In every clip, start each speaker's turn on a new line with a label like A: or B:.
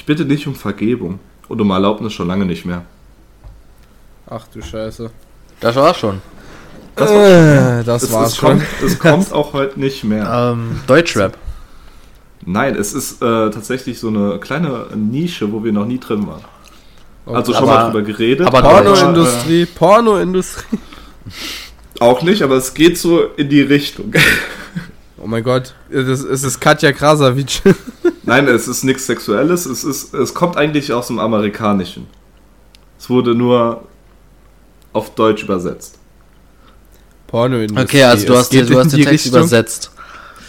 A: Ich bitte nicht um Vergebung und um Erlaubnis schon lange nicht mehr.
B: Ach du Scheiße.
C: Das war's schon.
A: Das,
B: Äh, das
A: es,
B: war's
A: es,
B: schon.
A: kommt, es kommt auch heute nicht mehr.
C: Ähm, Deutschrap.
A: Nein, es ist äh, tatsächlich so eine kleine Nische, wo wir noch nie drin waren. Also schon
C: Aber-
A: mal drüber geredet.
C: aber
B: Pornoindustrie, Pornoindustrie.
A: Äh, auch nicht, aber es geht so in die Richtung.
B: Oh mein Gott, es ist, es ist Katja Krasavic.
A: Nein, es ist nichts Sexuelles. Es, ist, es kommt eigentlich aus dem Amerikanischen. Es wurde nur auf Deutsch übersetzt.
B: Pornoindustrie.
C: Okay, also du
B: Es
C: hast,
B: geht
C: du hast den Text
B: Richtung-
C: übersetzt.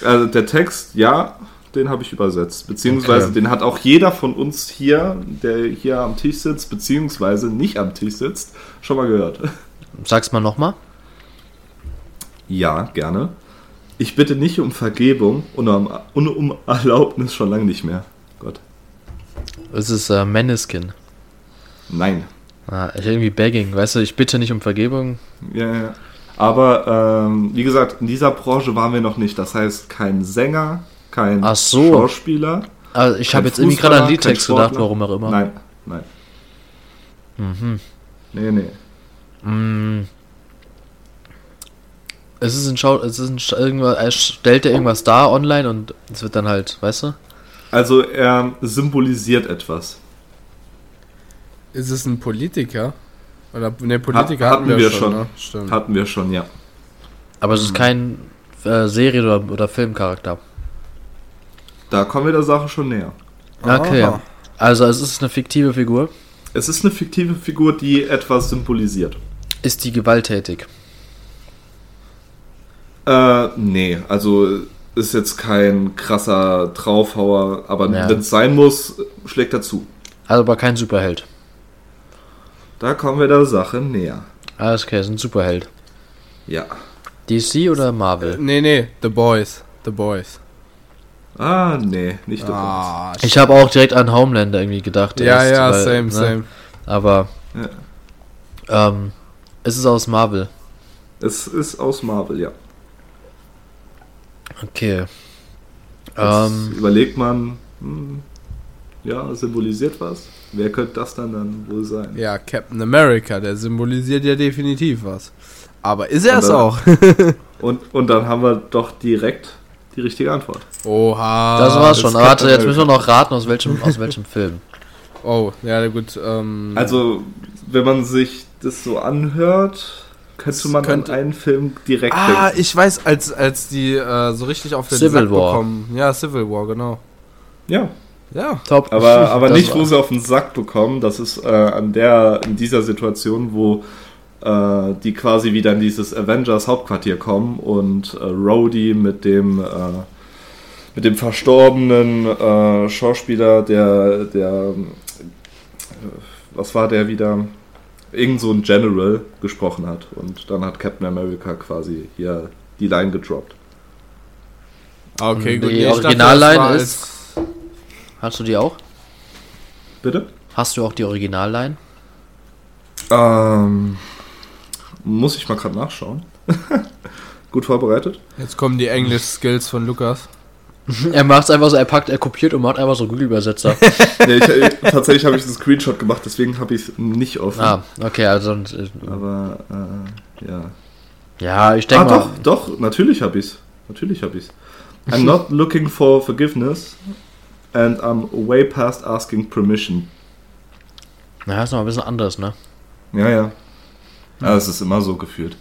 A: Also der Text, ja, den habe ich übersetzt. Beziehungsweise
C: Okay.
A: den hat auch jeder von uns hier, der hier am Tisch sitzt, beziehungsweise nicht am Tisch sitzt, schon mal gehört.
C: Sag's mal nochmal.
A: Ja, gerne. Ich bitte nicht um Vergebung und um, und um Erlaubnis schon lange nicht mehr. Gott.
C: Es ist äh, Maneskin.
A: Nein.
C: Ah, irgendwie begging, weißt du, ich bitte nicht um Vergebung.
A: Ja, ja. Aber ähm, wie gesagt, in dieser Branche waren wir noch nicht. Das heißt, kein Sänger, kein
C: Ach so.
A: Schauspieler.
C: Also ich habe jetzt irgendwie gerade an Liedtext gedacht, warum auch immer.
A: Nein, nein.
C: Mhm.
A: Nee, nee.
C: Mm. Es ist ein Schau, es ist ein Sch irgendwas, er stellt er irgendwas dar online und es wird dann halt, weißt du?
A: Also er symbolisiert etwas.
B: Ist es ein Politiker? Oder ne,
A: Hat,
B: Politiker
A: hatten wir, schon.
B: ne? Stimmt.
A: Hatten wir schon, ja.
C: Aber es ist kein äh, Serie- oder, oder Filmcharakter.
A: Da kommen wir der Sache schon näher.
C: Okay.
B: Aha.
C: Also es ist eine fiktive Figur.
A: Es ist eine fiktive Figur, die etwas symbolisiert.
C: Ist die gewalttätig?
A: Äh, nee, also ist jetzt kein krasser Draufhauer, aber
C: Ja.
A: wenn es sein muss, schlägt er zu.
C: Also aber kein Superheld.
A: Da kommen wir der Sache näher.
C: Alles okay, ist ein Superheld.
A: Ja.
C: DC oder Marvel?
B: Nee, nee, The Boys. The Boys.
A: Ah, nee, nicht der
B: Ah,
C: Ich habe auch direkt an Homelander irgendwie gedacht.
B: ja,
C: ist,
B: ja,
C: weil,
B: same,
C: ne?
B: same.
C: Aber
A: Ja.
C: ähm, es ist aus Marvel.
A: Es ist aus Marvel, ja.
C: Okay.
A: Jetzt
C: Ähm,
A: überlegt man, hm, ja, symbolisiert was? Wer könnte das dann dann wohl sein?
B: Ja, Captain America, der symbolisiert ja definitiv was. Aber ist er es auch?
A: Und, und dann haben wir doch direkt die richtige Antwort.
B: Oha.
C: das war's
A: das
C: schon. Aber warte, jetzt müssen wir noch raten, aus welchem, aus welchem Film.
B: Oh, ja, gut. Ähm,
A: Also, wenn man sich das so anhört, könnte man
B: könnte-
A: an einen Film direkt
B: Ah,
A: denken.
B: ich weiß, als, als die äh, so richtig auf den
C: Civil
B: Sack
C: War.
B: bekommen. Ja, Civil War, genau.
A: Ja,
B: Ja.
C: Top.
A: aber, aber
C: Das
A: nicht, wo sie auf den Sack bekommen. Das ist äh, an der, in dieser Situation, wo äh, die quasi wieder in dieses Avengers Hauptquartier kommen und äh, Rhodey mit dem äh, mit dem verstorbenen äh, Schauspieler, der der äh, was war der wieder? Irgend so ein General gesprochen hat und dann hat Captain America quasi hier die Line gedroppt.
B: Ah, Okay,
C: Die
B: gut. Dachte,
C: Originalline ist- Hast du die auch?
A: Bitte?
C: Hast du auch die Originalline?
A: Ähm, muss ich mal gerade nachschauen. Gut vorbereitet?
B: Jetzt kommen die Englisch-Skills von Lukas.
C: Er macht einfach so, er packt, er kopiert und macht einfach so Google-Übersetzer.
A: nee, äh, tatsächlich habe ich einen Screenshot gemacht, deswegen habe ich es nicht offen.
C: ah, okay, also äh,
A: Aber äh, ja.
C: ja, ich
A: Ah,
C: denke mal.
A: doch, doch, natürlich habe ich es. Natürlich habe ich es. I'm not looking for forgiveness and I'm way past asking permission.
C: Ja, ist noch ein bisschen anders, ne?
A: Ja, ja. Ja, es ist immer so gefühlt.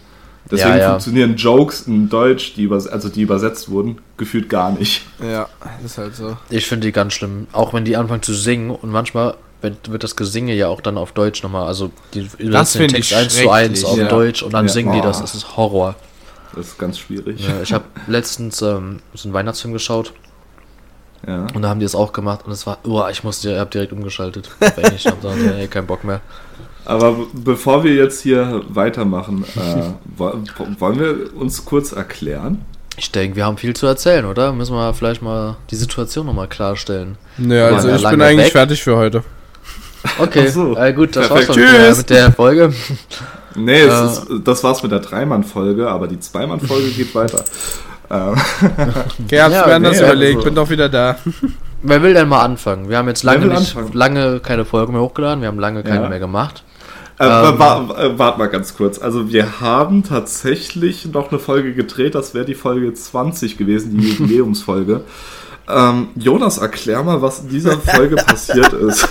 A: Deswegen
C: Ja, ja.
A: funktionieren Jokes in Deutsch, die übers also die übersetzt wurden, gefühlt gar nicht.
B: Ja, ist halt so.
C: Ich finde die ganz schlimm. Auch wenn die anfangen zu singen und manchmal wird, wird das Gesinge ja auch dann auf Deutsch nochmal. Also die übersetzen den Text 1 zu 1 auf
A: ja.
C: Deutsch und dann
A: Ja.
C: singen die das. Das ist Horror.
A: Das ist ganz schwierig.
C: Ja, ich habe letztens ähm, so einen Weihnachtsfilm geschaut
A: Ja.
C: und da haben die es auch gemacht und es war, oh, ich musste, ich habe direkt umgeschaltet. Englisch, ich hab gesagt, ey, kein Bock mehr.
A: Aber bevor wir jetzt hier weitermachen, äh, wo- wollen wir uns kurz erklären?
C: Ich denke, wir haben viel zu erzählen, oder? Müssen wir vielleicht mal die Situation nochmal klarstellen.
B: Nö,
C: War
B: also ich bin eigentlich
C: weg.
B: fertig für heute.
C: Okay,
A: so.
C: äh, gut, das
A: Perfekt.
C: war's schon mit der,
A: Tschüss.
C: mit der Folge.
A: Nee,
C: Äh.
A: ist, das war's mit der Dreimann-Folge, aber die Zweimann-Folge geht weiter. Ähm,
B: hab's
C: Ja,
B: mir anders
A: nee,
B: überlegt,
A: also-
B: bin doch wieder da.
C: Wer will denn mal anfangen? Wir haben jetzt lange, nicht, lange keine Folge mehr hochgeladen, wir haben lange keine
A: Ja.
C: mehr gemacht.
A: Äh,
C: Ähm.
A: äh, Warte mal ganz kurz. Also wir haben tatsächlich noch eine Folge gedreht, das wäre die Folge 20 gewesen, die Jubiläumsfolge. Ähm, Jonas, erklär mal, was in dieser Folge passiert ist.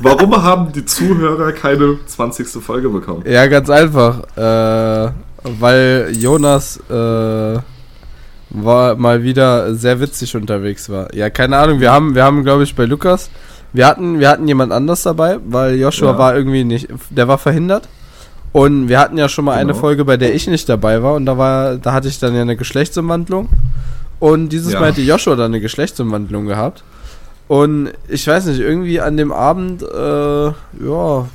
A: Warum haben die Zuhörer keine 20. Folge bekommen?
B: Ja, ganz einfach. Äh, weil Jonas äh, war mal wieder sehr witzig unterwegs war. Ja, keine Ahnung. Wir haben, wir haben, glaube ich, bei Lukas, wir hatten, wir hatten jemand anders dabei, weil Joshua
A: Ja.
B: war irgendwie nicht, der war verhindert. Und wir hatten ja schon mal eine
A: Genau.
B: Folge, bei der ich nicht dabei war, und da war, da hatte ich dann ja eine Geschlechtsumwandlung. Und dieses
A: Ja.
B: Mal hätte Joshua dann eine Geschlechtsumwandlung gehabt. Und ich weiß nicht, irgendwie an dem Abend, äh, ja,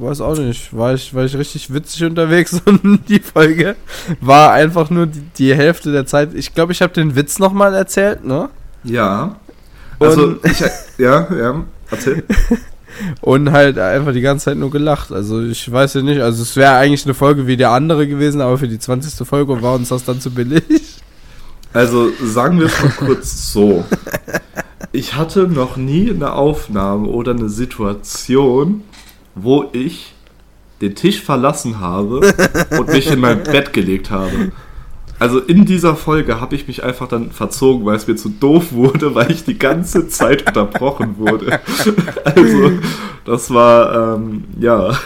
B: weiß auch nicht, war ich, war ich richtig witzig unterwegs und die Folge war einfach nur die, die Hälfte der Zeit. Ich glaube, ich habe den Witz nochmal erzählt, ne?
A: Ja. Also, ich, ja, ja, erzähl.
B: Und halt einfach die ganze Zeit nur gelacht. Also ich weiß ja nicht, also es wäre eigentlich eine Folge wie der andere gewesen, aber für die 20. Folge war uns das dann zu billig.
A: Also sagen wir es mal kurz so. Ich hatte noch nie eine Aufnahme oder eine Situation, wo ich den Tisch verlassen habe und mich in mein Bett gelegt habe. Also in dieser Folge habe ich mich einfach dann verzogen, weil es mir zu doof wurde, weil ich die ganze Zeit unterbrochen wurde. Also das war ähm, ja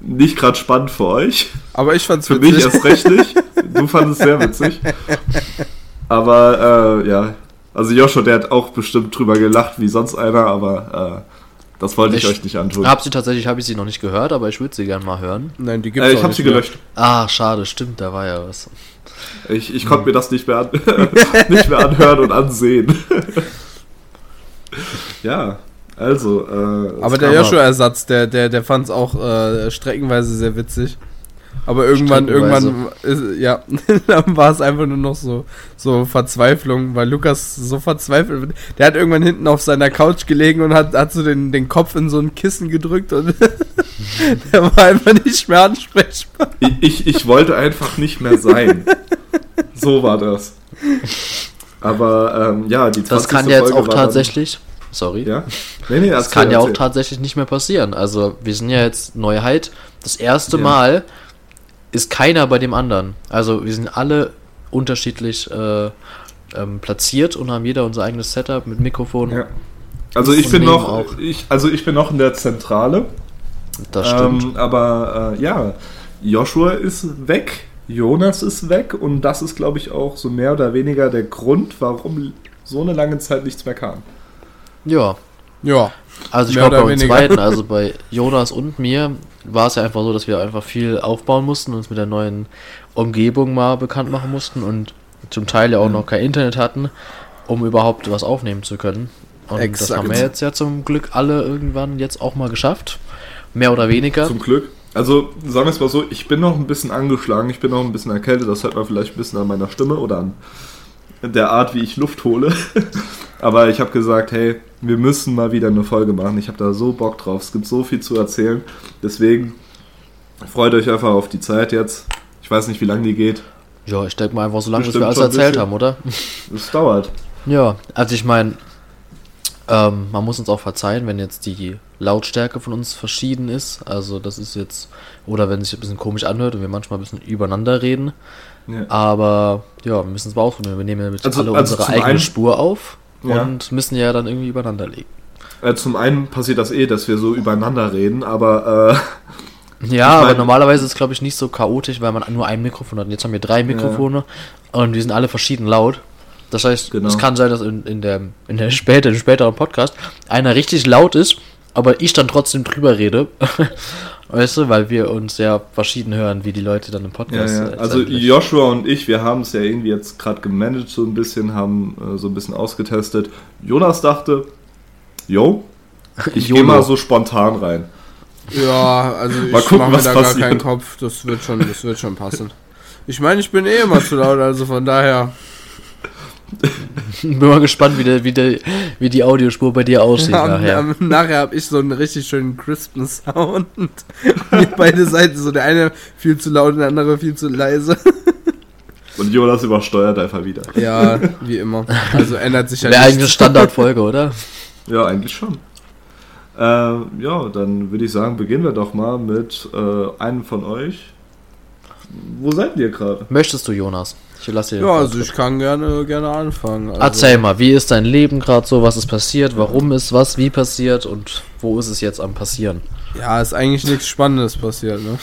A: nicht gerade spannend für euch.
B: Aber ich fand's
A: Für
B: witzig.
A: mich erst recht nicht. Du fandest es sehr witzig. Aber äh, ja, also Joshua, der hat auch bestimmt drüber gelacht wie sonst einer, aber äh, das wollte ich,
C: Ich
A: euch nicht antun.
C: Hab sie tatsächlich, habe ich sie noch nicht gehört, aber ich würde sie gern mal hören.
B: Nein, die gibt's
A: äh,
B: auch
A: ich habe
B: nicht
A: sie gelöscht.
C: Ah, schade, stimmt, da war ja was.
A: Ich, ich konnte mir das nicht mehr, an, nicht mehr anhören und ansehen. ja, also. Äh, es
B: Aber der Joshua-Ersatz, der, der, der fand's auch äh, streckenweise sehr witzig. Aber irgendwann, irgendwann, ist, ja, dann war es einfach nur noch so, so Verzweiflung, weil Lukas so verzweifelt wird. Der hat irgendwann hinten auf seiner Couch gelegen und hat, hat so den, den Kopf in so ein Kissen gedrückt und der war einfach nicht mehr ansprechbar.
A: Ich, ich, ich wollte einfach nicht mehr sein. So war das. Aber ähm, ja, die 20.
C: Das kann ja jetzt
A: Folge
C: auch tatsächlich. Sorry.
A: Ja? Nee, nee,
C: Das
A: erzähl,
C: kann ja auch tatsächlich nicht mehr passieren. Also, wir sind ja jetzt Neuheit. Das erste
A: Ja.
C: Mal ist keiner bei dem anderen. Also, wir sind alle unterschiedlich äh, ähm, platziert und haben jeder unser eigenes Setup mit Mikrofon.
A: Ja. Also ich bin noch,
C: auch.
A: ich, also ich bin noch in der Zentrale.
C: Das stimmt.
A: Ähm, aber äh, ja, Joshua ist weg, Jonas ist weg und das ist, glaube ich, auch so mehr oder weniger der Grund, warum so eine lange Zeit nichts mehr kam.
C: ja.
B: Ja.
C: Also ich glaube bei uns beiden, also bei Jonas und mir, war es ja einfach so, dass wir einfach viel aufbauen mussten, uns mit der neuen Umgebung mal bekannt machen mussten und zum Teil ja auch noch kein Internet hatten, um überhaupt was aufnehmen zu können. Und das
B: Exakt.
C: haben wir jetzt ja zum Glück alle irgendwann jetzt auch mal geschafft. Mehr oder weniger.
A: Zum Glück. Also sagen wir es mal so, ich bin noch ein bisschen angeschlagen, ich bin noch ein bisschen erkältet, das hört man vielleicht ein bisschen an meiner Stimme oder an der Art, wie ich Luft hole. Aber ich habe gesagt, hey, wir müssen mal wieder eine Folge machen. Ich habe da so Bock drauf. Es gibt so viel zu erzählen. Deswegen freut euch einfach auf die Zeit jetzt. Ich weiß nicht, wie lange die geht.
C: Ja, ich denke mal einfach so lange, bis wir alles erzählt
A: bisschen.
C: haben, oder?
A: Es dauert.
C: Ja, also ich meine, ähm, man muss uns auch verzeihen, wenn jetzt die Lautstärke von uns verschieden ist. Also das ist jetzt, oder wenn es sich ein bisschen komisch anhört und wir manchmal ein bisschen übereinander reden.
A: Ja.
C: Aber ja, wir müssen es mal ausprobieren. Wir nehmen ja mit
A: Also-
C: alle
A: also
C: unsere eigene
A: einen-
C: Spur auf
A: Ja.
C: und müssen ja dann irgendwie übereinander legen.
A: Äh, zum einen passiert das eh, dass wir so übereinander reden, aber äh,
C: Ja, aber
A: mein-
C: normalerweise ist es, glaube ich, nicht so chaotisch, weil man nur ein Mikrofon hat. Und jetzt haben wir drei Mikrofone und die sind alle verschieden laut. Das heißt,
A: Genau.
C: es kann sein, dass in, in, der, in der später, im späteren Podcast einer richtig laut ist, aber ich dann trotzdem drüber rede. weißt du, weil wir uns ja verschieden hören, wie die Leute dann im
A: ja,
C: Podcast.
A: ja.
C: äh,
A: also. Joshua und ich, wir haben es ja irgendwie jetzt gerade gemanagt so ein bisschen, haben äh, so ein bisschen ausgetestet. Jonas dachte, yo, ich gehe mal so spontan rein.
B: Ja, also ich
A: Mal gucken,
B: mache mir da gar
A: passiert.
B: keinen Kopf. Das wird schon, das wird schon passen. Ich meine, ich bin eh immer zu laut, also von daher.
C: Bin mal gespannt, wie, der, wie, der, wie die Audiospur bei dir aussieht
B: Ja,
C: nachher.
B: ähm, nachher habe ich so einen richtig schönen crispen Sound. Und beide Seiten, so der eine viel zu laut und der andere viel zu leise.
A: Und Jonas übersteuert einfach wieder.
B: Ja, wie immer. Also ändert sich ja
C: Wäre eigentlich eine. Standardfolge, oder?
A: Ja, eigentlich schon. Äh, ja, dann würde ich sagen, beginnen wir doch mal mit äh, einem von euch. Wo seid ihr gerade?
C: Möchtest du, Jonas? Ich lasse dir.
B: Ja, also ich kann gerne, gerne anfangen. Also,
C: Erzähl mal, wie ist dein Leben gerade so? Was ist passiert? Warum ist was wie passiert? Und wo ist es jetzt am passieren?
B: Ja, ist eigentlich nichts Spannendes passiert, ne?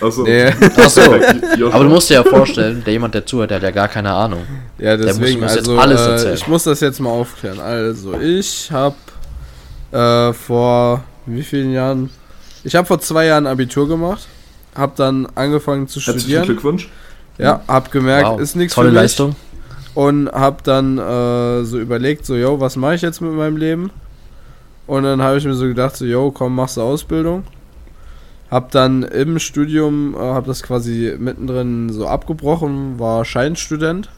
A: Achso.
B: Nee.
C: Achso. Aber du musst dir ja vorstellen, der jemand, der zuhört, der hat ja gar keine Ahnung.
B: Ja,
C: muss
B: deswegen,
C: uns jetzt
B: also
C: alles
B: äh,
C: erzählen.
B: ich muss das jetzt mal aufklären. Also, ich habe äh, vor wie vielen Jahren? Ich habe vor zwei Jahren Abitur gemacht, habe dann angefangen zu
A: Herzlichen
B: studieren.
A: Glückwunsch.
B: Ja, habe gemerkt,
C: Wow,
B: ist nichts
C: Tolle
B: für mich.
C: Leistung.
B: Und habe dann äh, so überlegt, so, yo, was mache ich jetzt mit meinem Leben? Und dann habe ich mir so gedacht, so, yo, komm, machst du Ausbildung. Hab dann im Studium, äh, habe das quasi mittendrin so abgebrochen, war Scheinstudent.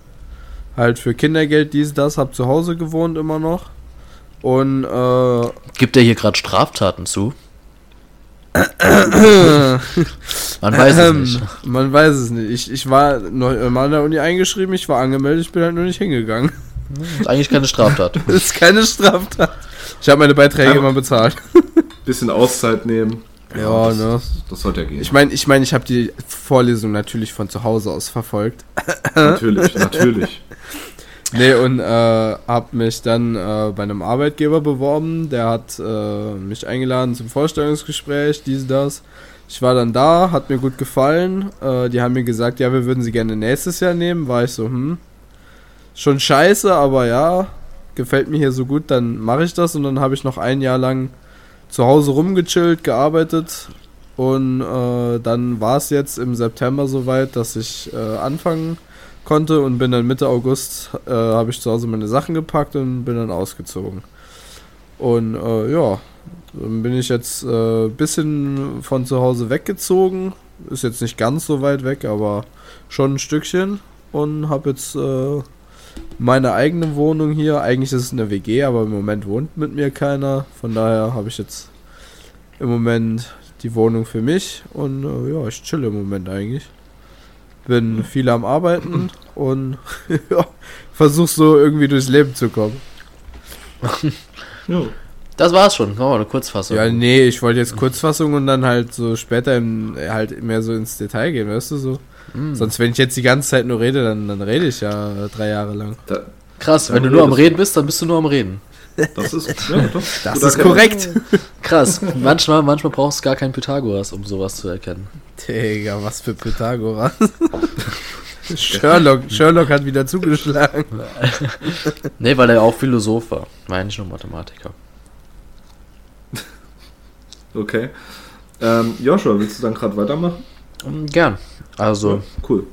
B: Halt für Kindergeld, dies, das, hab zu Hause gewohnt immer noch. Und äh,
C: Gibt er hier gerade Straftaten zu? Man weiß es
B: ähm,
C: nicht.
B: man weiß es nicht. Ich, ich war noch immer an der Uni eingeschrieben, ich war angemeldet, ich bin halt nur nicht hingegangen.
C: Ist eigentlich keine Straftat.
B: Das ist keine Straftat. Ich habe meine Beiträge immer bezahlt.
A: Bisschen Auszeit nehmen.
B: Ja,
A: das,
B: ne.
A: Das sollte ja gehen.
B: Ich meine, ich, mein, ich habe die Vorlesung natürlich von zu Hause aus verfolgt.
A: natürlich, natürlich.
B: Nee, und äh, habe mich dann äh, bei einem Arbeitgeber beworben. Der hat äh, mich eingeladen zum Vorstellungsgespräch, dies, das. Ich war dann da, hat mir gut gefallen. Äh, die haben mir gesagt, ja, wir würden sie gerne nächstes Jahr nehmen. War ich so, hm, schon scheiße, aber ja, gefällt mir hier so gut, dann mache ich das. Und dann habe ich noch ein Jahr lang zu Hause rumgechillt, gearbeitet. Und äh, dann war es jetzt im September soweit, dass ich äh, anfangen konnte und bin dann Mitte August, äh, habe ich zu Hause meine Sachen gepackt und bin dann ausgezogen. Und äh, ja, dann bin ich jetzt ein äh, bisschen von zu Hause weggezogen. Ist jetzt nicht ganz so weit weg, aber schon ein Stückchen. Und habe jetzt äh, meine eigene Wohnung hier. Eigentlich ist es eine WG, aber im Moment wohnt mit mir keiner. Von daher habe ich jetzt im Moment die Wohnung für mich. Und äh, ja, ich chill im Moment eigentlich. Bin viel am Arbeiten und ja, versuch so irgendwie durchs Leben zu kommen.
C: Das war's schon. Machen wir eine Kurzfassung.
B: Ja, nee, ich wollte jetzt Kurzfassung und dann halt so später im, halt mehr so ins Detail gehen, weißt du so.
C: Hm.
B: Sonst, wenn ich jetzt die ganze Zeit nur rede, dann, dann rede ich ja drei Jahre lang.
A: Da,
C: Krass, wenn du nur am. Reden bist, dann bist du nur am Reden.
A: Das ist, ja, doch.
B: Das ist korrekt.
C: Krass. manchmal, manchmal brauchst du gar keinen Pythagoras, um sowas zu erkennen.
B: Digga, was für Pythagoras. Sherlock, Sherlock hat wieder zugeschlagen.
C: Nee, weil er auch Philosoph war. War ja nicht nur Mathematiker.
A: Okay. Ähm, Joshua, willst du dann gerade weitermachen?
C: Ähm, Gern. Also,
A: Cool.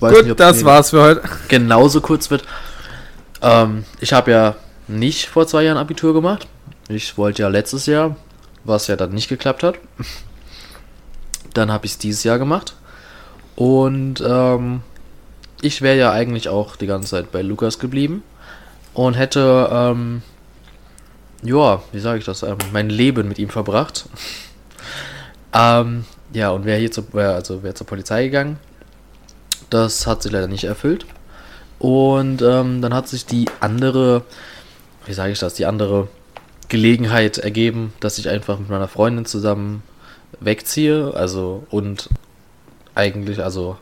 C: weiß nicht,
B: Gut,
C: ob
B: das war's für heute.
C: genauso kurz wird. Ähm, ich habe ja nicht vor zwei Jahren Abitur gemacht. Ich wollte ja letztes Jahr, was ja dann nicht geklappt hat. Dann habe ich es dieses Jahr gemacht. Und ähm, ich wäre ja eigentlich auch die ganze Zeit bei Lukas geblieben und hätte, ähm, ja, wie sage ich das, ähm, mein Leben mit ihm verbracht. ähm, ja, und wäre hier zur, wär, also wäre zur Polizei gegangen. Das hat sich leider nicht erfüllt. Und ähm, dann hat sich die andere, wie sage ich das, die andere Gelegenheit ergeben, dass ich einfach mit meiner Freundin zusammen wegziehe. Also und eigentlich, also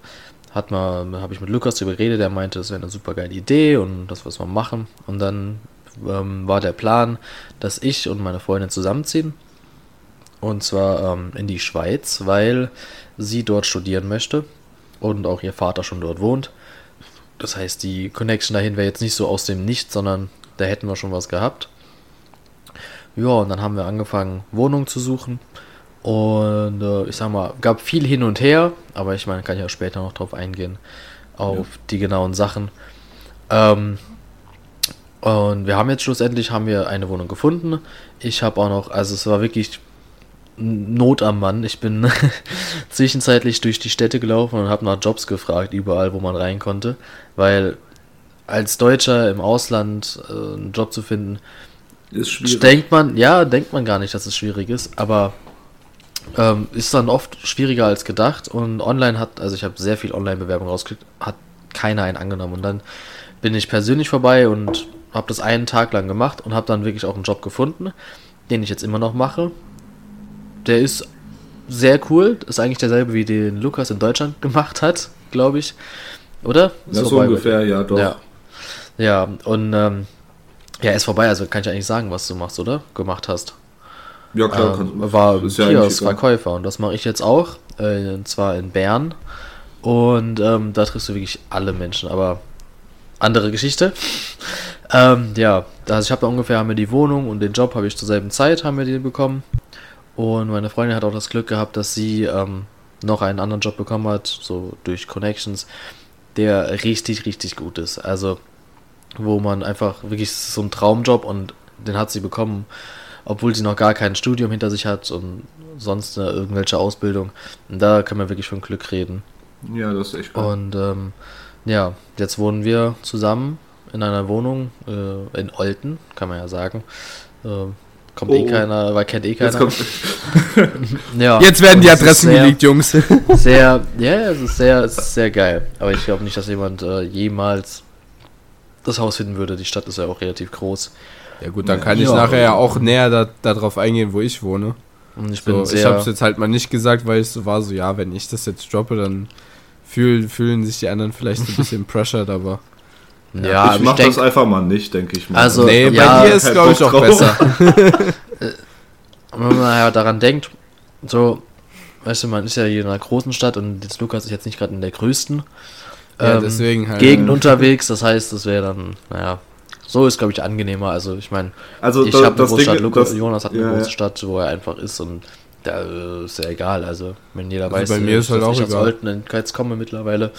C: hat man, habe ich mit Lukas darüber geredet, der meinte, das wäre eine super geile Idee und das was wir machen. Und dann ähm, war der Plan, dass ich und meine Freundin zusammenziehen. Und zwar ähm, in die Schweiz, weil sie dort studieren möchte und auch ihr Vater schon dort wohnt. Das heißt, die Connection dahin wäre jetzt nicht so aus dem Nichts, sondern da hätten wir schon was gehabt. Ja, und dann haben wir angefangen, Wohnungen zu suchen. Und äh, ich sag mal, gab viel hin und her, aber ich meine, kann ich ja später noch drauf eingehen, auf
A: Ja.
C: die genauen Sachen. Ähm, und wir haben jetzt schlussendlich haben wir eine Wohnung gefunden. Ich habe auch noch, also es war wirklich Not am Mann. Ich bin zwischenzeitlich durch die Städte gelaufen und habe nach Jobs gefragt, überall, wo man rein konnte, weil als Deutscher im Ausland äh, einen Job zu finden,
A: Ist schwierig.
C: denkt man, ja, denkt man gar nicht, dass es schwierig ist, aber ähm, ist dann oft schwieriger als gedacht und online hat, also ich habe sehr viel Online-Bewerbung rausgekriegt, hat keiner einen angenommen. Und dann bin ich persönlich vorbei und habe das einen Tag lang gemacht und habe dann wirklich auch einen Job gefunden, den ich jetzt immer noch mache. Der ist sehr cool. Ist eigentlich derselbe, wie den Lukas in Deutschland gemacht hat, glaube ich. Oder?
A: Ja, so
C: bei
A: ungefähr, ja, doch.
C: Ja. Ja, und ähm, ja, ist vorbei, also kann ich eigentlich sagen, was du machst, oder? Gemacht hast.
A: Ja, klar.
C: ähm,
A: kannst-
C: war
A: ist ja eigentlich egal.
C: Kiosk-Verkäufer und das mache ich jetzt auch, äh, und zwar in Bern. Und ähm, da triffst du wirklich alle Menschen, aber andere Geschichte. ähm, ja, also ich habe da ungefähr haben wir die Wohnung und den Job habe ich zur selben Zeit haben wir die bekommen. Und meine Freundin hat auch das Glück gehabt, dass sie ähm, noch einen anderen Job bekommen hat, so durch Connections, der richtig, richtig gut ist. Also, wo man einfach wirklich so ein Traumjob und den hat sie bekommen, obwohl sie noch gar kein Studium hinter sich hat und sonst eine, irgendwelche Ausbildung. Und da kann man wirklich von Glück reden.
A: Ja, das ist echt geil.
C: Und ähm, ja, jetzt wohnen wir zusammen in einer Wohnung äh, in Olten, kann man ja sagen. Äh, kommt
A: Oh,
C: eh
A: oh.
C: keiner, weil kennt eh
A: Jetzt
C: keiner.
A: kommt,
C: ja,
B: Jetzt werden die Adressen
C: sehr,
B: geleakt, Jungs.
C: Sehr, ja, es ist sehr, es ist sehr geil. Aber ich glaube nicht, dass jemand äh, jemals das Haus finden würde. Die Stadt ist ja auch relativ groß.
B: Ja gut, dann kann ich
A: Ja.
B: nachher ja auch näher da, darauf eingehen, wo ich wohne.
C: Und ich bin
B: So,
C: sehr.
B: ich habe es jetzt halt mal nicht gesagt, weil es so war, so ja, wenn ich das jetzt droppe, dann fühl, fühlen sich die anderen vielleicht ein bisschen pressured, aber
C: ja,
A: ich
C: aber
A: mach
C: denk-
A: das einfach mal nicht, denke ich mal.
C: Also,
B: nee,
C: ja,
B: bei dir ist glaube ich auch besser.
C: Und wenn man ja daran denkt, so, weißt du, man ist ja hier in einer großen Stadt und jetzt Lukas ist jetzt nicht gerade in der größten
B: Ja,
C: ähm,
B: deswegen halt.
C: Gegend unterwegs. Das heißt, das wäre dann, naja, so ist, glaube ich, angenehmer. Also, ich meine,
A: also
C: ich
A: da-
C: habe eine
A: das
C: große Stadt,
A: Ding,
C: Lukas,
A: das,
C: Jonas hat eine
A: ja,
C: große. Stadt, wo er einfach ist und da äh, ist ja egal. Also, wenn jeder
B: Also
C: weiß,
B: bei
C: äh,
B: mir ist halt auch egal.
C: Kölz komme mittlerweile.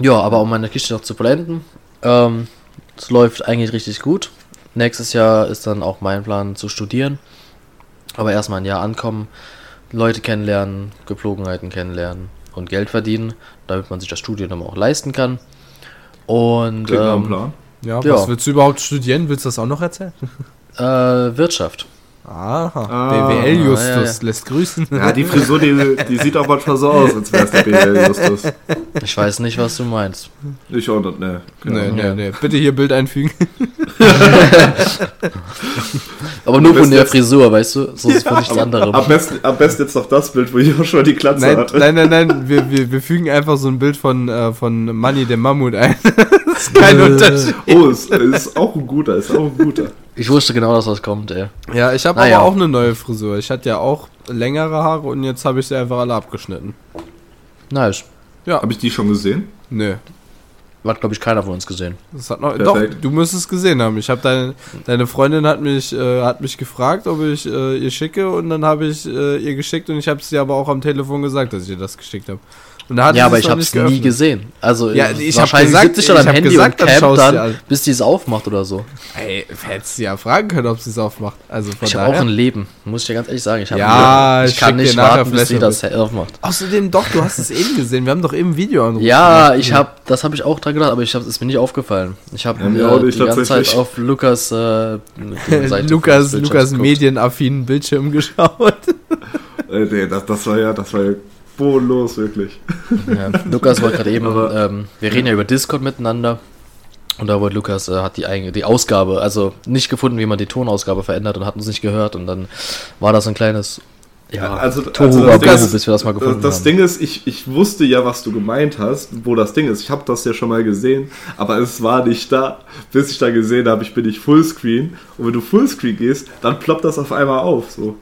C: Ja, aber um meine Geschichte noch zu vollenden, ähm, es läuft eigentlich richtig gut. Nächstes Jahr ist dann auch mein Plan zu studieren. Aber erstmal ein Jahr ankommen, Leute kennenlernen, Gepflogenheiten kennenlernen und Geld verdienen, damit man sich das Studium dann auch leisten kann. Und
A: Klingt
C: ähm,
A: Plan.
B: Ja,
C: Ja.
B: was willst du überhaupt studieren? Willst du das auch noch erzählen?
C: äh, Wirtschaft.
B: Aha,
A: Ah,
B: BWL Justus
C: ja, ja.
B: lässt grüßen.
A: Ja, die Frisur, die, die sieht auch manchmal so aus, als wäre es der BL Justus.
C: Ich weiß nicht, was du meinst.
A: Ich auch nicht, ne.
B: Nee, nee,
C: Ja.
B: nee. Bitte hier Bild einfügen.
C: Aber nur von der Frisur, weißt du? So ist von nichts anderem.
A: Am besten, am besten jetzt noch das Bild, wo Joshua die Glatze
B: Nein,
A: hat.
B: nein, nein, nein. Wir, wir, wir fügen einfach so ein Bild von, äh, von Manny dem Mammut ein. das ist kein Unterschied.
A: Oh, ist, ist auch ein guter, ist auch ein guter.
C: Ich wusste genau, dass das kommt, ey.
B: Ja, ich habe
C: Naja.
B: aber auch eine neue Frisur. Ich hatte ja auch längere Haare und jetzt habe ich sie einfach alle abgeschnitten.
C: Nice.
A: Habe ich die schon gesehen?
B: Nö.
C: Hat, glaube ich, keiner von uns gesehen.
B: Das hat noch,
A: Perfekt.
B: doch, du musst es gesehen haben. Ich habe deine, deine Freundin hat mich, äh, hat mich gefragt, ob ich äh, ihr schicke und dann habe ich äh, ihr geschickt und ich habe sie aber auch am Telefon gesagt, dass ich ihr das geschickt habe. Und da hat sie
C: ja, aber ich habe es nie gesehen. Also,
B: Ja,
C: äh,
B: ich hab
C: wahrscheinlich
B: gesagt-
C: sitze ich dann am
B: hab
C: Handy
B: gesagt,
C: und
B: dann
C: camp
B: schaust du
C: dann,
B: an.
C: bis die es aufmacht oder so.
B: Ey, hättest sie ja fragen können, ob sie es aufmacht. Also von
C: Ich habe auch ein Leben, muss ich dir ganz ehrlich sagen. Ich, hab
B: Ja, ich
C: ich kann nicht warten, bis sie das aufmacht.
B: Außerdem doch, du hast es eben gesehen. Wir haben doch eben ein Video angerufen.
C: Ja, ich habe, das habe ich auch dran gedacht, aber ich habe es mir nicht aufgefallen. Ich habe
A: Ja,
C: äh, die ganze Zeit auf Lukas äh, Seite
B: Lukas, Lukas medienaffinen Bildschirm geschaut.
A: Äh, nee, das, das war ja, das war ja bodenlos, wirklich.
C: Ja, Lukas wollte gerade eben, ähm, wir reden ja über Discord miteinander. Und da wollte Lukas, äh, hat die, eigene, die Ausgabe, also nicht gefunden, wie man die Tonausgabe verändert und hat uns nicht gehört. Und dann war das ein kleines, ja,
A: also, also das, Ding ist,
C: bis wir das mal gefunden
A: das
C: haben.
A: Ding ist, ich, ich wusste ja, was du gemeint hast, wo das Ding ist. Ich habe das ja schon mal gesehen, aber es war nicht da. Bis ich da gesehen habe, ich bin nicht Fullscreen. Und wenn du Fullscreen gehst, dann ploppt das auf einmal auf. So.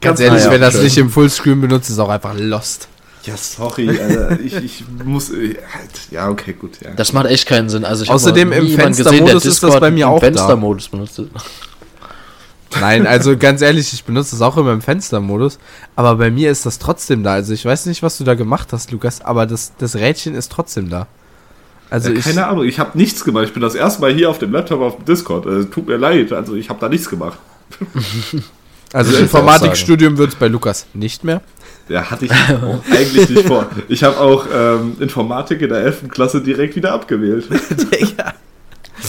B: Ganz
A: ehrlich,
B: ehrlich,
C: ja,
B: wenn das
C: schön.
B: nicht im Fullscreen benutzt, ist auch einfach lost.
A: Ja, sorry, Alter. ich, ich muss. äh, Ja, okay, gut. Ja.
C: Das macht echt keinen Sinn. Also ich
B: Außerdem im Fenstermodus ist das bei mir auch da.
C: Fenstermodus benutzt.
B: Nein, also ganz ehrlich, ich benutze das auch immer im Fenstermodus, aber bei mir ist das trotzdem da. Also ich weiß nicht, was du da gemacht hast, Lukas, aber das, das Rädchen ist trotzdem da. Also
A: ja,
B: ich,
A: keine Ahnung, ich habe nichts gemacht. Ich bin das erste Mal hier auf dem Laptop auf dem Discord. Äh, tut mir leid, also ich habe da nichts gemacht.
B: also
C: Ich
B: Informatikstudium wird es bei Lukas nicht mehr.
A: Ja, hatte ich auch eigentlich nicht vor. Ich habe auch ähm, Informatik in der 11. Klasse direkt wieder abgewählt.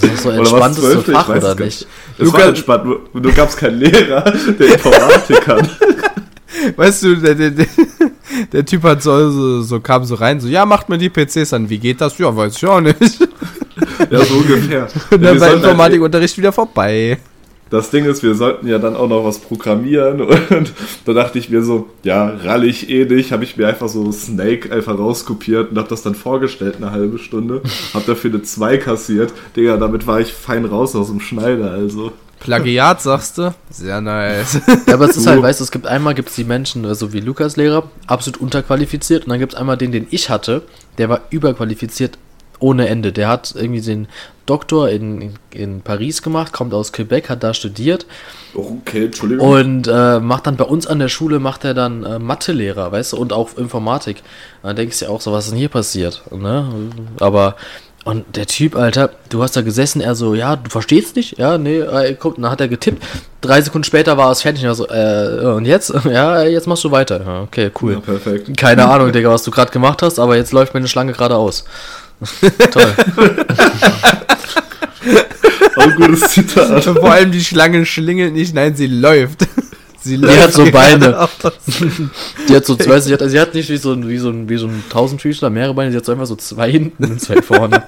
C: Das ist so ein
A: Oder
C: entspanntes
A: 12.? Ich
C: Fach,
A: weiß es
C: oder nicht?
A: Es war entspannt, nur, nur gab es keinen Lehrer, der Informatik kann.
B: Weißt du, der, der, der, Der Typ hat so, so, so, kam so rein, so, ja, macht mir die PCs an, wie geht das? Ja, weiß ich auch nicht.
A: Ja, so ungefähr.
B: Und dann war
A: halt-
B: Informatikunterricht wieder vorbei.
A: Das Ding ist, wir sollten ja dann auch noch was programmieren und da dachte ich mir so, ja, rall ich eh nicht, habe ich mir einfach so Snake einfach rauskopiert und habe das dann vorgestellt eine halbe Stunde, habe dafür eine 2 kassiert. Digga, damit war ich fein raus aus dem Schneider, also.
B: Plagiat, sagst du? Sehr nice.
C: Ja, aber es ist halt, weißt du, es gibt einmal gibt's die Menschen, äh, so wie Lukas Lehrer, absolut unterqualifiziert und dann gibt es einmal den, den ich hatte, der war überqualifiziert ohne Ende. Der hat irgendwie den Doktor in, in, in Paris gemacht, kommt aus Quebec, hat da studiert
A: okay, Entschuldigung.
C: und äh, macht dann bei uns an der Schule, macht er dann äh, Mathelehrer, weißt du, und auch Informatik. Dann denkst du ja auch so, was ist denn hier passiert? Ne? Aber, und der Typ, Alter, du hast da gesessen, er so, ja, du verstehst nicht? Ja, nee, äh, guck, dann hat er getippt. Drei Sekunden später war es fertig und er so, äh, und jetzt? Ja, jetzt machst du weiter. Ja, okay, cool.
A: Ja, perfekt.
C: Keine Ahnung, Digga, was du gerade gemacht hast, aber jetzt läuft meine Schlange geradeaus. Toll.
A: Auch gutes Zitat.
B: Vor allem die Schlange schlingelt nicht, nein, sie läuft. Sie
C: Die hat so Beine. Die hat so, du, sie hat, sie hat nicht wie so ein, wie so ein, wie so ein Tausendfüßler mehrere Beine, sie hat so einfach so zwei hinten und zwei vorne.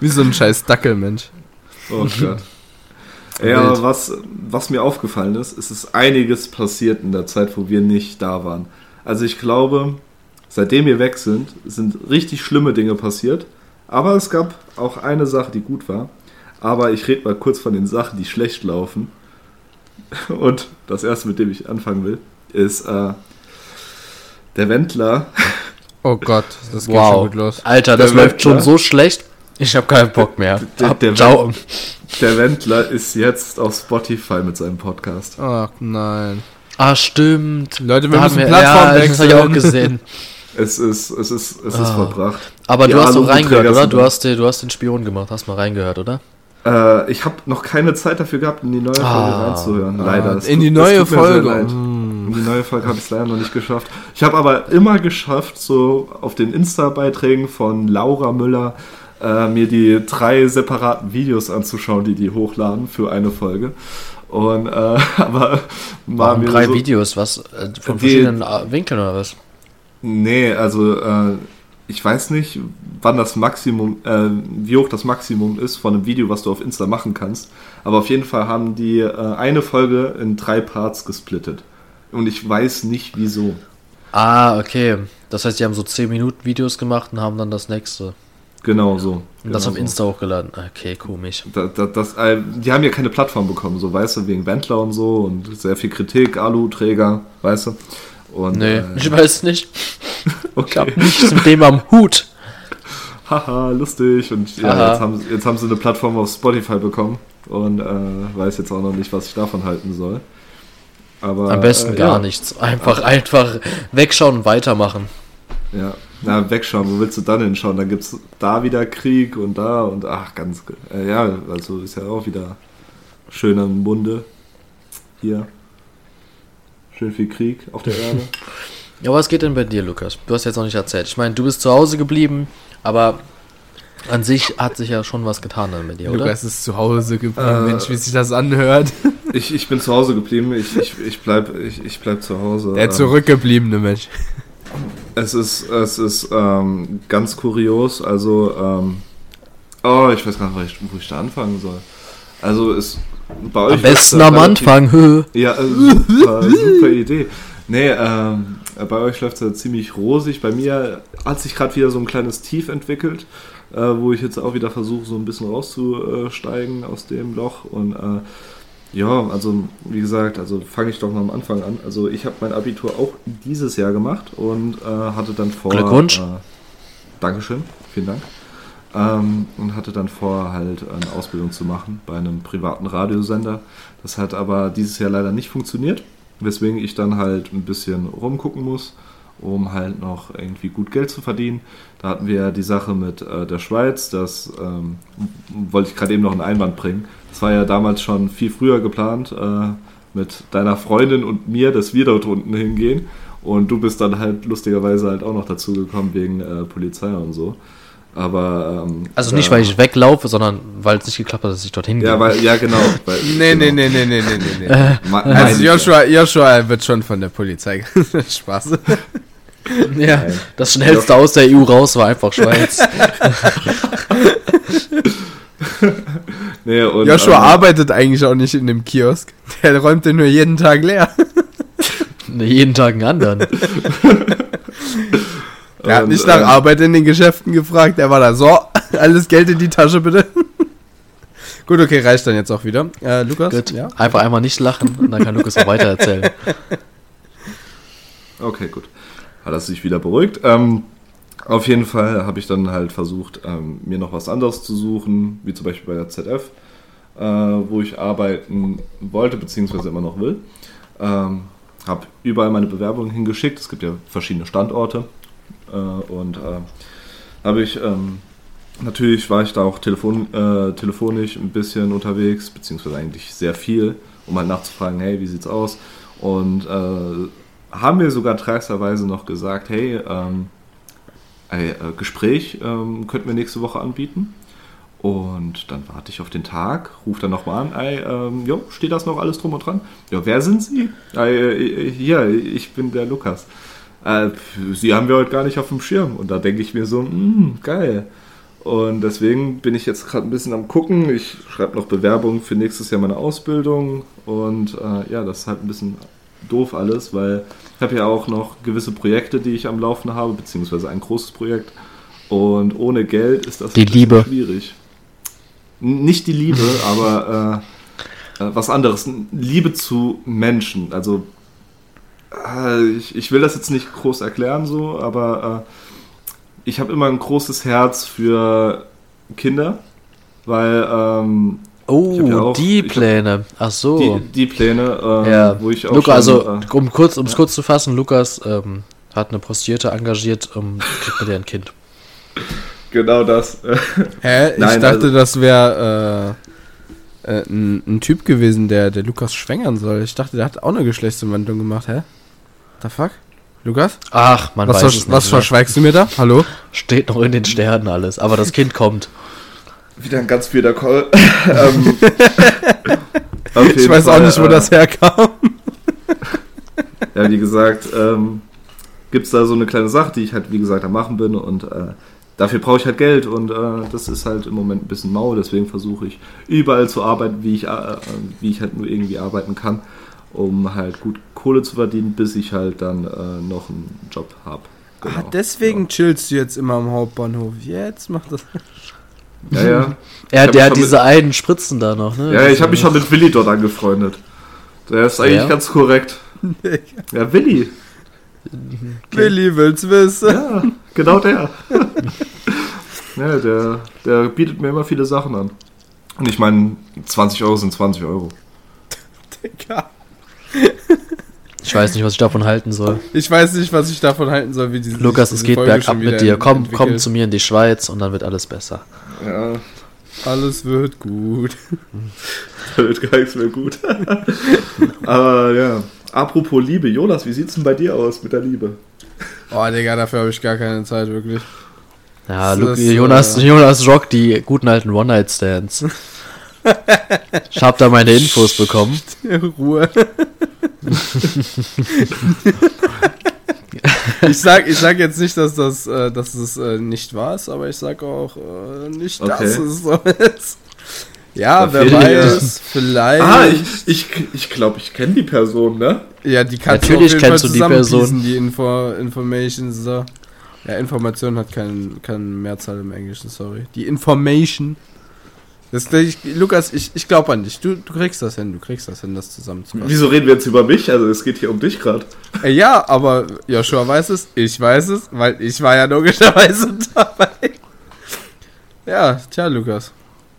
B: Wie so ein scheiß Dackelmensch.
A: Oh Gott. Ja, aber was, was mir aufgefallen ist, ist, es einiges passiert in der Zeit, wo wir nicht da waren. Also ich glaube, seitdem wir weg sind, sind richtig schlimme Dinge passiert. Aber es gab auch eine Sache, die gut war. Aber ich rede mal kurz von den Sachen, die schlecht laufen. Und das erste, mit dem ich anfangen will, ist äh, der Wendler.
B: Oh Gott, das geht schon
C: Wow.
B: gut los.
C: Alter, das
A: Der
C: läuft schon so schlecht. Ich habe keinen Bock mehr.
A: Der- der
C: ciao.
A: Der Wendler ist jetzt auf Spotify mit seinem Podcast.
B: Ach nein.
C: Ah, stimmt.
B: Leute, wir
C: Da
B: müssen
C: haben
B: Plattform
C: ja, das habe ich
B: wechseln.
C: auch gesehen.
A: Es ist, es ist, es ist
C: Ah.
A: vollbracht.
C: Aber
A: Die
C: du hast doch reingehört, oder? Du hast, den- du hast den Spion gemacht, hast mal reingehört, oder?
A: Äh, ich habe noch keine Zeit dafür gehabt, in die neue Folge
C: Ah.
A: reinzuhören. Leider.
B: Ah,
A: Es
B: in
A: tut-
B: die neue Folge. Hm.
A: In die neue Folge habe ich es leider noch nicht geschafft. Ich habe aber immer geschafft, so auf den Insta-Beiträgen von Laura Müller äh, mir die drei separaten Videos anzuschauen, die die hochladen für eine Folge. Und äh, aber war
C: Warum
A: mir
C: drei
A: so,
C: Videos, was? Äh, von
A: Die-
C: verschiedenen äh, Winkeln oder was?
A: Nee, also äh, ich weiß nicht, wann das Maximum, äh, wie hoch das Maximum ist von einem Video, was du auf Insta machen kannst. Aber auf jeden Fall haben die äh, eine Folge in drei Parts gesplittet. Und ich weiß nicht wieso.
C: Ah, okay. Das heißt, die haben so 10 Minuten Videos gemacht und haben dann das nächste.
A: Genau so.
C: Und das
A: genau
C: auf
A: so.
C: Insta hochgeladen. Okay, komisch.
A: Da, da, das, äh, die haben ja keine Plattform bekommen, so weißt du, wegen Wendler und so und sehr viel Kritik, Alu-Träger, weißt du. Und,
C: Nee,
A: äh,
C: ich weiß nicht. Ich
A: okay.
C: hab nichts mit dem am Hut.
A: Haha, lustig. Und ja, jetzt, haben, jetzt haben sie eine Plattform auf Spotify bekommen und äh, weiß jetzt auch noch nicht, was ich davon halten soll. Aber,
C: Am besten
A: äh,
C: gar
A: ja,
C: nichts. Einfach, einfach wegschauen und weitermachen.
A: Ja, na, wegschauen, wo willst du dann hinschauen? Dann gibt es da wieder Krieg und da und ach, ganz. Äh, ja, also ist ja auch wieder schön am Munde. Hier. Schön viel Krieg auf der Erde.
C: Ja, was geht denn bei dir, Lukas? Du hast jetzt noch nicht erzählt. Ich meine, du bist zu Hause geblieben, aber an sich hat sich ja schon was getan dann mit dir, oder?
B: Lukas ist zu Hause geblieben.
A: Äh,
B: Mensch, wie sich das anhört.
A: Ich, ich bin zu Hause geblieben, ich, ich, ich, bleib, ich, ich bleib zu Hause.
B: Der
A: Ähm,
B: zurückgebliebene Mensch.
A: Es ist, es ist ähm, ganz kurios, also, ähm, oh, ich weiß gar nicht, wo ich, wo ich da anfangen soll. Also, euch.
C: Am besten am
A: relativ-
C: Anfang. Hö.
A: Ja, äh, super, super Idee. Nee, ähm, bei euch läuft es ja ziemlich rosig. Bei mir hat sich gerade wieder so ein kleines Tief entwickelt, äh, wo ich jetzt auch wieder versuche, so ein bisschen rauszusteigen aus dem Loch. Und äh, ja, also wie gesagt, also fange ich doch mal am Anfang an. Also ich habe mein Abitur auch dieses Jahr gemacht und äh, hatte dann vor.
C: Glückwunsch.
A: Äh, Dankeschön, vielen Dank. Ähm, und hatte dann vor, halt eine Ausbildung zu machen bei einem privaten Radiosender. Das hat aber dieses Jahr leider nicht funktioniert, weswegen ich dann halt ein bisschen rumgucken muss, um halt noch irgendwie gut Geld zu verdienen. Da hatten wir ja die Sache mit äh, der Schweiz, das ähm, wollte ich gerade eben noch einen Einwand bringen. Das war ja damals schon viel früher geplant, äh, mit deiner Freundin und mir, dass wir dort unten hingehen. Und du bist dann halt lustigerweise halt auch noch dazu gekommen wegen äh, Polizei und so. Aber ähm,
C: Also nicht,
A: da-
C: weil ich weglaufe, sondern weil es nicht geklappt hat, dass ich dorthin
A: ja,
C: gehe.
A: weil ja genau. Weil,
B: Nee,
A: genau.
B: nee, nee, nee, nee, nee, nee, nee.
A: Ma-
B: Also
A: ja.
B: Joshua, Joshua wird schon von der Polizei. Spaß.
C: Ja,
A: Nein.
C: das schnellste aus der EU raus war einfach Schweiz.
A: Nee, und,
B: Joshua
A: ähm,
B: arbeitet eigentlich auch nicht in dem Kiosk. Der räumt den nur jeden Tag leer.
C: Ne, jeden Tag einen anderen.
B: Er hat nicht nach
A: äh,
B: Arbeit in den Geschäften gefragt. Er war da so, alles Geld in die Tasche bitte. Gut, okay, reicht dann jetzt auch wieder. Äh, Lukas?
C: Gut.
B: Ja?
C: Einfach einmal nicht lachen und dann kann Lukas auch weiter erzählen.
A: Okay, gut. Hat er sich wieder beruhigt. Ähm, auf jeden Fall habe ich dann halt versucht, ähm, mir noch was anderes zu suchen, wie zum Beispiel bei der ZF, äh, wo ich arbeiten wollte, beziehungsweise immer noch will. Ähm, habe überall meine Bewerbungen hingeschickt. Es gibt ja verschiedene Standorte. Äh, und äh, habe ich, ähm, natürlich war ich da auch telefon, äh, telefonisch ein bisschen unterwegs, beziehungsweise eigentlich sehr viel, um halt nachzufragen, hey, wie sieht's aus? Und haben mir sogar tragsweise noch gesagt, hey, ähm, äh, Gespräch ähm, könnten wir nächste Woche anbieten. Und dann warte ich auf den Tag, rufe dann nochmal an, ey, ähm, jo, steht das noch alles drum und dran? Ja, wer sind Sie? Ey, äh, hier, ich bin der Lukas. Äh, Sie haben wir heute gar nicht auf dem Schirm. Und da denke ich mir so, mm, geil. Und deswegen bin ich jetzt gerade ein bisschen am gucken. Ich schreibe noch Bewerbungen für nächstes Jahr meine Ausbildung. Und äh, ja, das ist halt ein bisschen doof alles, weil ich habe ja auch noch gewisse Projekte, die ich am Laufen habe, beziehungsweise ein großes Projekt. Und ohne Geld ist das
C: Die Liebe.
A: schwierig. Nicht die Liebe, aber äh, äh, was anderes. Liebe zu Menschen. Also äh, ich, ich will das jetzt nicht groß erklären so, aber äh, ich habe immer ein großes Herz für Kinder, weil ähm,
C: Oh,
A: ja auch-
C: die
A: ich hab-
C: Pläne. Ach so.
A: die, die Pläne, äh,
C: ja,
A: wo ich auch
C: Luca,
A: schon,
C: also
A: äh,
C: um kurz, um es kurz zu fassen, Lukas ähm, hat eine Prostituierte engagiert, um kriegt mit ihr ein Kind.
A: genau das.
B: Hä? Ich
A: Nein,
B: dachte,
A: also-
B: das wäre äh, äh, ein, ein Typ gewesen, der, der Lukas schwängern soll. Ich dachte, der hat auch eine Geschlechtsumwandlung gemacht. Hä? What the fuck? Lukas?
C: Ach, man
B: Was,
C: weiß es nicht.
B: was
C: ne?
B: verschweigst du mir da? Hallo?
C: Steht noch in den Sternen alles, aber das Kind kommt.
A: Wieder ein ganz wilder Call. ähm,
B: Ich weiß auch
A: Fall,
B: nicht, wo
A: äh,
B: das herkam.
A: Ja, wie gesagt, ähm, gibt es da so eine kleine Sache, die ich halt, wie gesagt, am Machen bin und äh, dafür brauche ich halt Geld und äh, das ist halt im Moment ein bisschen mau, deswegen versuche ich überall zu arbeiten, wie ich, äh, äh, wie ich halt nur irgendwie arbeiten kann, um halt gut Kohle zu verdienen, bis ich halt dann äh, noch einen Job habe.
B: ah, deswegen chillst du jetzt immer am Hauptbahnhof. Jetzt macht das.
A: Ja, ja.
C: Er,
A: hab
C: der hat diese einen Spritzen da noch, ne?
A: Ja, ich habe mich schon mit Willi dort angefreundet. Der ist eigentlich
C: Ja?
A: ganz korrekt. Ja, Willi.
B: Willi will's wissen.
A: Ja, genau der. ja, der, der bietet mir immer viele Sachen an. Und ich meine, 20 Euro sind 20 Euro.
B: Digga.
C: Ich weiß nicht, was ich davon halten soll.
B: Ich weiß nicht, was ich davon halten soll, wie diese
C: Lukas, es
B: diese
C: geht
B: Folge
C: bergab mit dir. Komm,
B: entwickelt.
C: komm zu mir in die Schweiz und dann wird alles besser.
A: Ja,
B: Alles wird gut.
A: da wird gar nichts mehr gut. Aber ja. Apropos Liebe, Jonas, wie sieht's denn bei dir aus mit der Liebe?
B: Oh, Digga, dafür habe ich gar keine Zeit, wirklich.
C: Ja,
B: Das
C: Lu
B: ist,
C: Jonas,
B: äh,
C: Jonas rockt die guten alten One-Night-Stands. ich hab da meine Infos bekommen.
B: Ruhe. ich, sag, ich sag jetzt nicht, dass das, äh, dass es äh, nicht wahr ist, aber ich sag auch äh, nicht, dass
A: Okay.
B: es so ist. Ja,
A: Da
B: wer weiß, vielleicht.
A: Ah, ich ich, ich, glaube, ich kenne die Person, ne?
B: ja, die kannst
C: Natürlich
B: du auf jeden
C: kennst
B: Fall
C: du die Person.
B: Die Info Informations da. Ja, Information hat keinen kein Mehrzahl im Englischen, sorry. Die Information. Das, ich, Lukas, ich, ich glaube an dich. Du, du kriegst das hin, du kriegst das hin, das zusammenzufassen.
A: Wieso reden wir jetzt über mich? Also es geht hier um dich gerade.
B: Äh, Ja, aber Joshua weiß es, ich weiß es, weil ich war ja logischerweise dabei. Ja, tja, Lukas,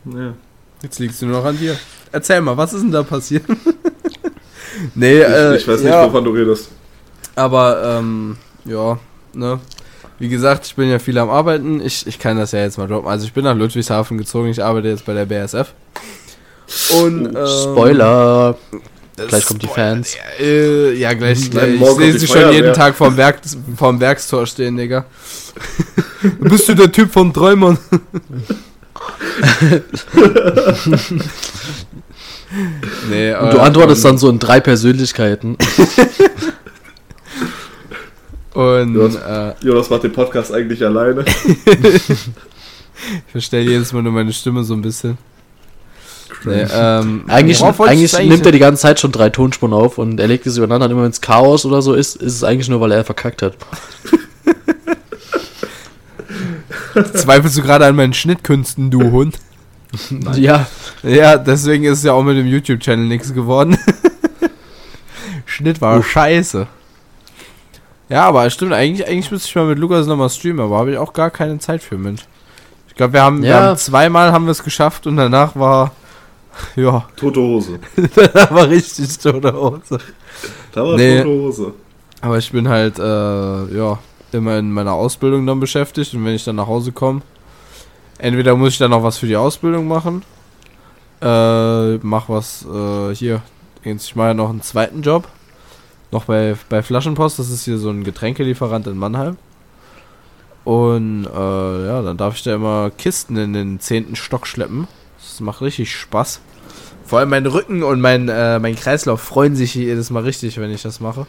A: Ja.
B: jetzt liegst du noch an dir. Erzähl mal, was ist denn da passiert? nee,
A: Ich,
B: äh,
A: ich weiß nicht,
B: ja,
A: wovon du redest.
B: aber, ähm, ja, ne. Wie gesagt, ich bin ja viel am Arbeiten. Ich, ich kann das ja jetzt mal droppen. Also ich bin nach Ludwigshafen gezogen. Ich arbeite jetzt bei der BSF. Und, ähm,
C: Spoiler. Gleich kommt die Fans.
B: Äh, ja, gleich.
A: Nein,
B: gleich. Ich sehe sie schon jeden. Tag vorm, Werk, vorm Werkstor stehen, Digga. Bist du der Typ von Träumern? nee,
C: Und du antwortest dann so in drei Persönlichkeiten.
B: Und
A: hast-
B: äh,
A: Jonas macht den Podcast eigentlich alleine.
B: ich verstelle jedes Mal nur meine Stimme so ein bisschen. Nee, ähm,
C: Eigentlich, eigentlich
B: ich
C: nimmt er die ganze Zeit schon drei Tonspuren auf und er legt es übereinander. Und immer wenn es Chaos oder so ist, ist es eigentlich nur, weil er verkackt hat.
B: Zweifelst du gerade an meinen Schnittkünsten, du Hund?
C: Ja,
B: Ja, deswegen ist es ja auch mit dem YouTube-Channel nichts geworden. Schnitt war scheiße. Ja, aber stimmt, eigentlich, eigentlich müsste ich mal mit Lukas nochmal streamen, aber habe ich auch gar keine Zeit für, Mensch. Ich glaube, wir haben, wir
C: Ja.
B: haben zweimal haben wir es geschafft und danach war, ja,
A: Tote Hose.
B: danach war richtig tote Hose.
A: Da war
B: Nee.
A: tote Hose.
B: Aber ich bin halt, äh, ja, immer in meiner Ausbildung dann beschäftigt und wenn ich dann nach Hause komme, entweder muss ich dann noch was für die Ausbildung machen, äh, mach was, äh, hier, ich mache ja noch einen zweiten Job, noch bei, bei Flaschenpost, das ist hier so ein Getränkelieferant in Mannheim. Und, äh, ja, dann darf ich da immer Kisten in den zehnten Stock schleppen. Das macht richtig Spaß. Vor allem mein Rücken und mein, äh, mein Kreislauf freuen sich jedes Mal richtig, wenn ich das mache.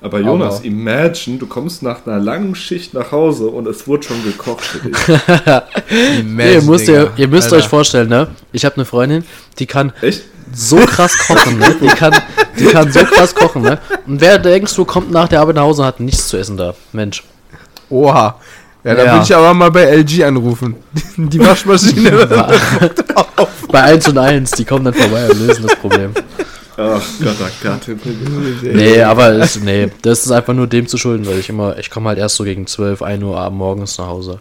A: Aber Jonas,
B: Aber-
A: imagine, du kommst nach einer langen Schicht nach Hause und es wurde schon gekocht für dich.
C: ihr müsst, ihr, ihr müsst euch vorstellen, ne? Ich habe eine Freundin, die kann
A: Echt?
C: So krass kochen, ne? Die kann, die kann so krass kochen, ne? Und wer denkst du, kommt nach der Arbeit nach Hause und hat nichts zu essen da? Mensch.
B: Oha. Ja, dann
C: Ja.
B: würde ich aber mal bei LG anrufen. Die Waschmaschine.
C: Bei 1 und 1, die kommen dann vorbei und lösen das Problem.
A: Ach Gott, oh Gott.
C: Nee, aber es, nee, das ist einfach nur dem zu schulden, weil ich immer, ich komme halt erst so gegen 12, 1 Uhr abends morgens nach Hause.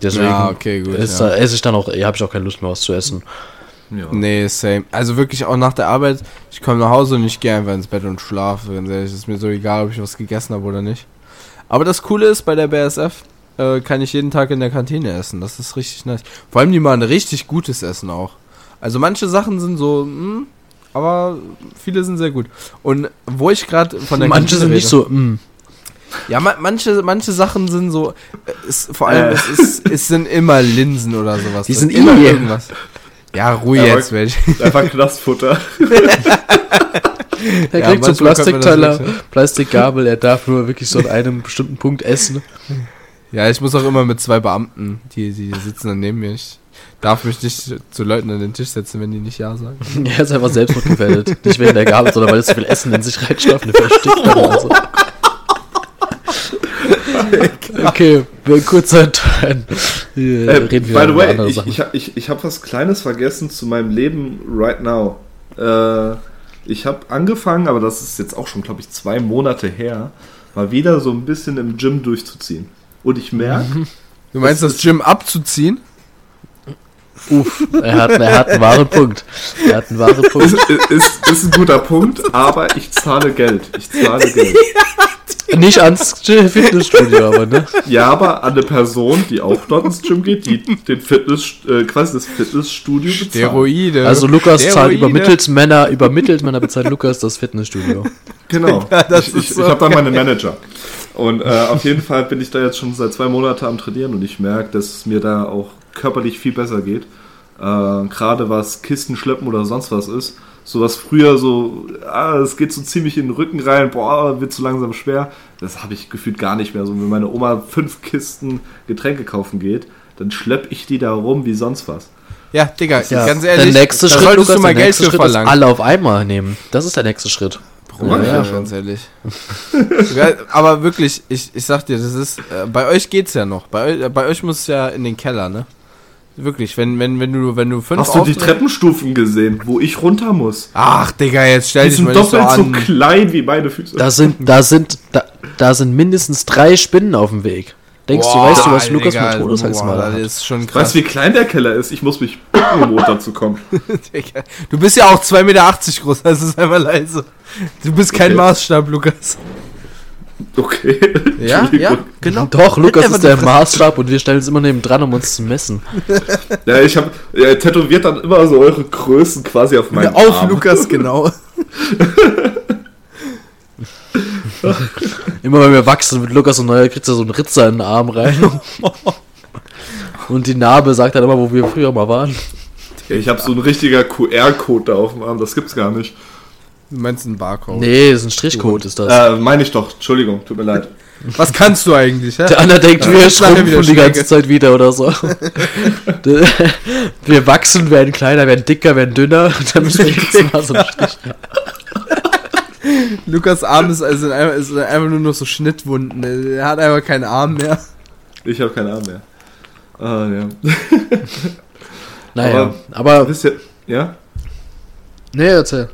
C: Deswegen
B: Ja, okay, gut.
C: ist,
B: ja.
C: da, esse ich dann auch, habe ich auch keine Lust mehr was zu essen.
A: Ja.
B: Nee, same. Also wirklich auch nach der Arbeit, ich komme nach Hause und ich gehe einfach ins Bett und schlafe. Ganz ehrlich, ist mir so egal, ob ich was gegessen habe oder nicht. Aber das Coole ist, bei der BSF äh, kann ich jeden Tag in der Kantine essen. Das ist richtig nice. Vor allem die machen richtig gutes Essen auch. Also manche Sachen sind so, hm, aber viele sind sehr gut. Und wo ich gerade von der
C: Manche
B: Kantine
C: sind nicht
B: rede-
C: so, mm.
B: Ja, ma manche, manche Sachen sind so, äh, ist, vor allem,
A: Äh.
B: es, ist, es sind immer Linsen oder sowas.
C: Die sind
B: immer irgendwas. Ja, Ruhe
A: Aber-
B: jetzt, welch.
A: Einfach Knastfutter.
C: Er
B: Ja,
C: kriegt so
B: man das
C: Plastikteller,
B: wechseln.
C: Plastikgabel, er darf nur wirklich so an einem bestimmten Punkt essen.
B: Ja, ich muss auch immer mit zwei Beamten, die, die sitzen dann neben mir. Ich darf mich nicht zu Leuten an den Tisch setzen, wenn die nicht Ja sagen.
C: Er ist einfach selbstmordgefährdet. Nicht wegen der Gabel, sondern weil er zu viel Essen in sich reinschafft und verstickt dann oder so. Okay, wir kurzer. Wir
A: Äh,
C: reden
A: by
C: wieder
A: the way, ich, ich, hab- ich, ich habe was Kleines vergessen zu meinem Leben right now. Äh, ich habe angefangen, aber das ist jetzt auch schon, glaube ich, zwei Monate her, mal wieder so ein bisschen im Gym durchzuziehen. Und ich merke,
B: Du meinst, das Gym abzuziehen?
C: Uff, er hat, er hat einen wahren Punkt. Er hat einen wahren
A: ist,
C: Punkt.
A: ist, ist ein guter Punkt, aber ich zahle Geld. Ich zahle Geld.
C: Nicht ans Fitnessstudio, aber ne?
A: Ja, aber an eine Person, die auch dort ins Gym geht, die den Fitness, äh, quasi das Fitnessstudio bezahlt.
B: Steroide.
C: Also Lukas zahlt
B: Steroide.
C: über Mittelsmänner, über Mittelsmänner bezahlt Lukas das Fitnessstudio.
A: Genau.
B: Ja, das
A: ich ich,
B: so.
A: ich habe da meine Manager. Und äh, auf jeden Fall bin ich da jetzt schon seit zwei Monaten am Trainieren und ich merke, dass es mir da auch körperlich viel besser geht. Äh, Gerade was Kisten schleppen oder sonst was ist. So was früher so, ah, es geht so ziemlich in den Rücken rein, boah, wird zu langsam schwer. Das habe ich gefühlt gar nicht mehr. So, wenn meine Oma fünf Kisten Getränke kaufen geht, dann schlepp ich die da rum wie sonst was.
B: Ja, Digga,
C: Ja,
B: ganz ehrlich,
C: der nächste
B: da
C: Schritt,
B: solltest
C: Lukas,
B: du mal Geld für
C: Schritt ist
B: verlangen.
C: alle auf einmal nehmen. Das ist der nächste Schritt.
B: Bruder,
A: Ja,
B: ja, ganz ehrlich. aber wirklich, ich, ich sag dir, das ist, äh, bei euch geht's ja noch. Bei, äh, bei euch muss es ja in den Keller, ne? Wirklich, wenn, wenn, wenn du, wenn du fünf
A: Hast du die Treppenstufen gesehen, wo ich runter muss?
B: Ach, Digga, jetzt stell
A: Die
B: dich
A: sind
B: mal nicht so
A: doppelt so,
B: an.
A: klein wie meine Füße.
C: Da sind, da sind, da, da sind mindestens drei Spinnen auf dem Weg. Denkst du,
B: Boah,
C: weißt du, was Lukas
B: Digga,
C: mit mal
B: Das
C: hat?
B: ist schon
A: Weißt
B: krass.
A: du, wie klein der Keller ist? Ich muss mich bücken, um runterzukommen.
B: Digga. Du bist ja auch 2,80 Meter groß, also ist einfach leise. Du bist kein
A: Okay.
B: Maßstab, Lukas.
A: Okay.
B: Ja, ja, genau.
C: Doch, Lukas ist der. Maßstab und wir stellen uns immer neben dran, um uns zu messen.
A: Ja, ich habe ja, tätowiert dann immer so eure Größen quasi auf meinen
B: Auf
A: Arm.
B: Lukas, genau.
C: Immer wenn wir wachsen, wird Lukas so neuer, kriegt er so einen Ritzer in den Arm rein. Und die Narbe sagt dann immer, wo wir früher mal waren.
A: Ja, ich habe so ein richtiger QR-Code da auf dem Arm, das gibt's gar nicht.
B: Du meinst einen Barcode.
C: Nee, ist ein Strichcode, ist das.
A: Äh, meine ich doch, Entschuldigung, tut mir leid.
B: Was kannst du eigentlich, hä?
C: Der andere denkt,
B: Ja,
C: wir schrumpfen die ganze. Zeit wieder oder so. wir wachsen, werden kleiner, werden dicker, werden dünner. Und dann müssen wir jetzt mal so einen Strich.
B: Lukas Arm ist also einfach, ist einfach nur noch so Schnittwunden. Er hat einfach keinen Arm mehr.
A: Ich habe keine Ahnung mehr. Ah, ja.
C: Naja,
A: Aber-
C: aber.
A: Wisst ihr, ja?
C: Nee, erzähl.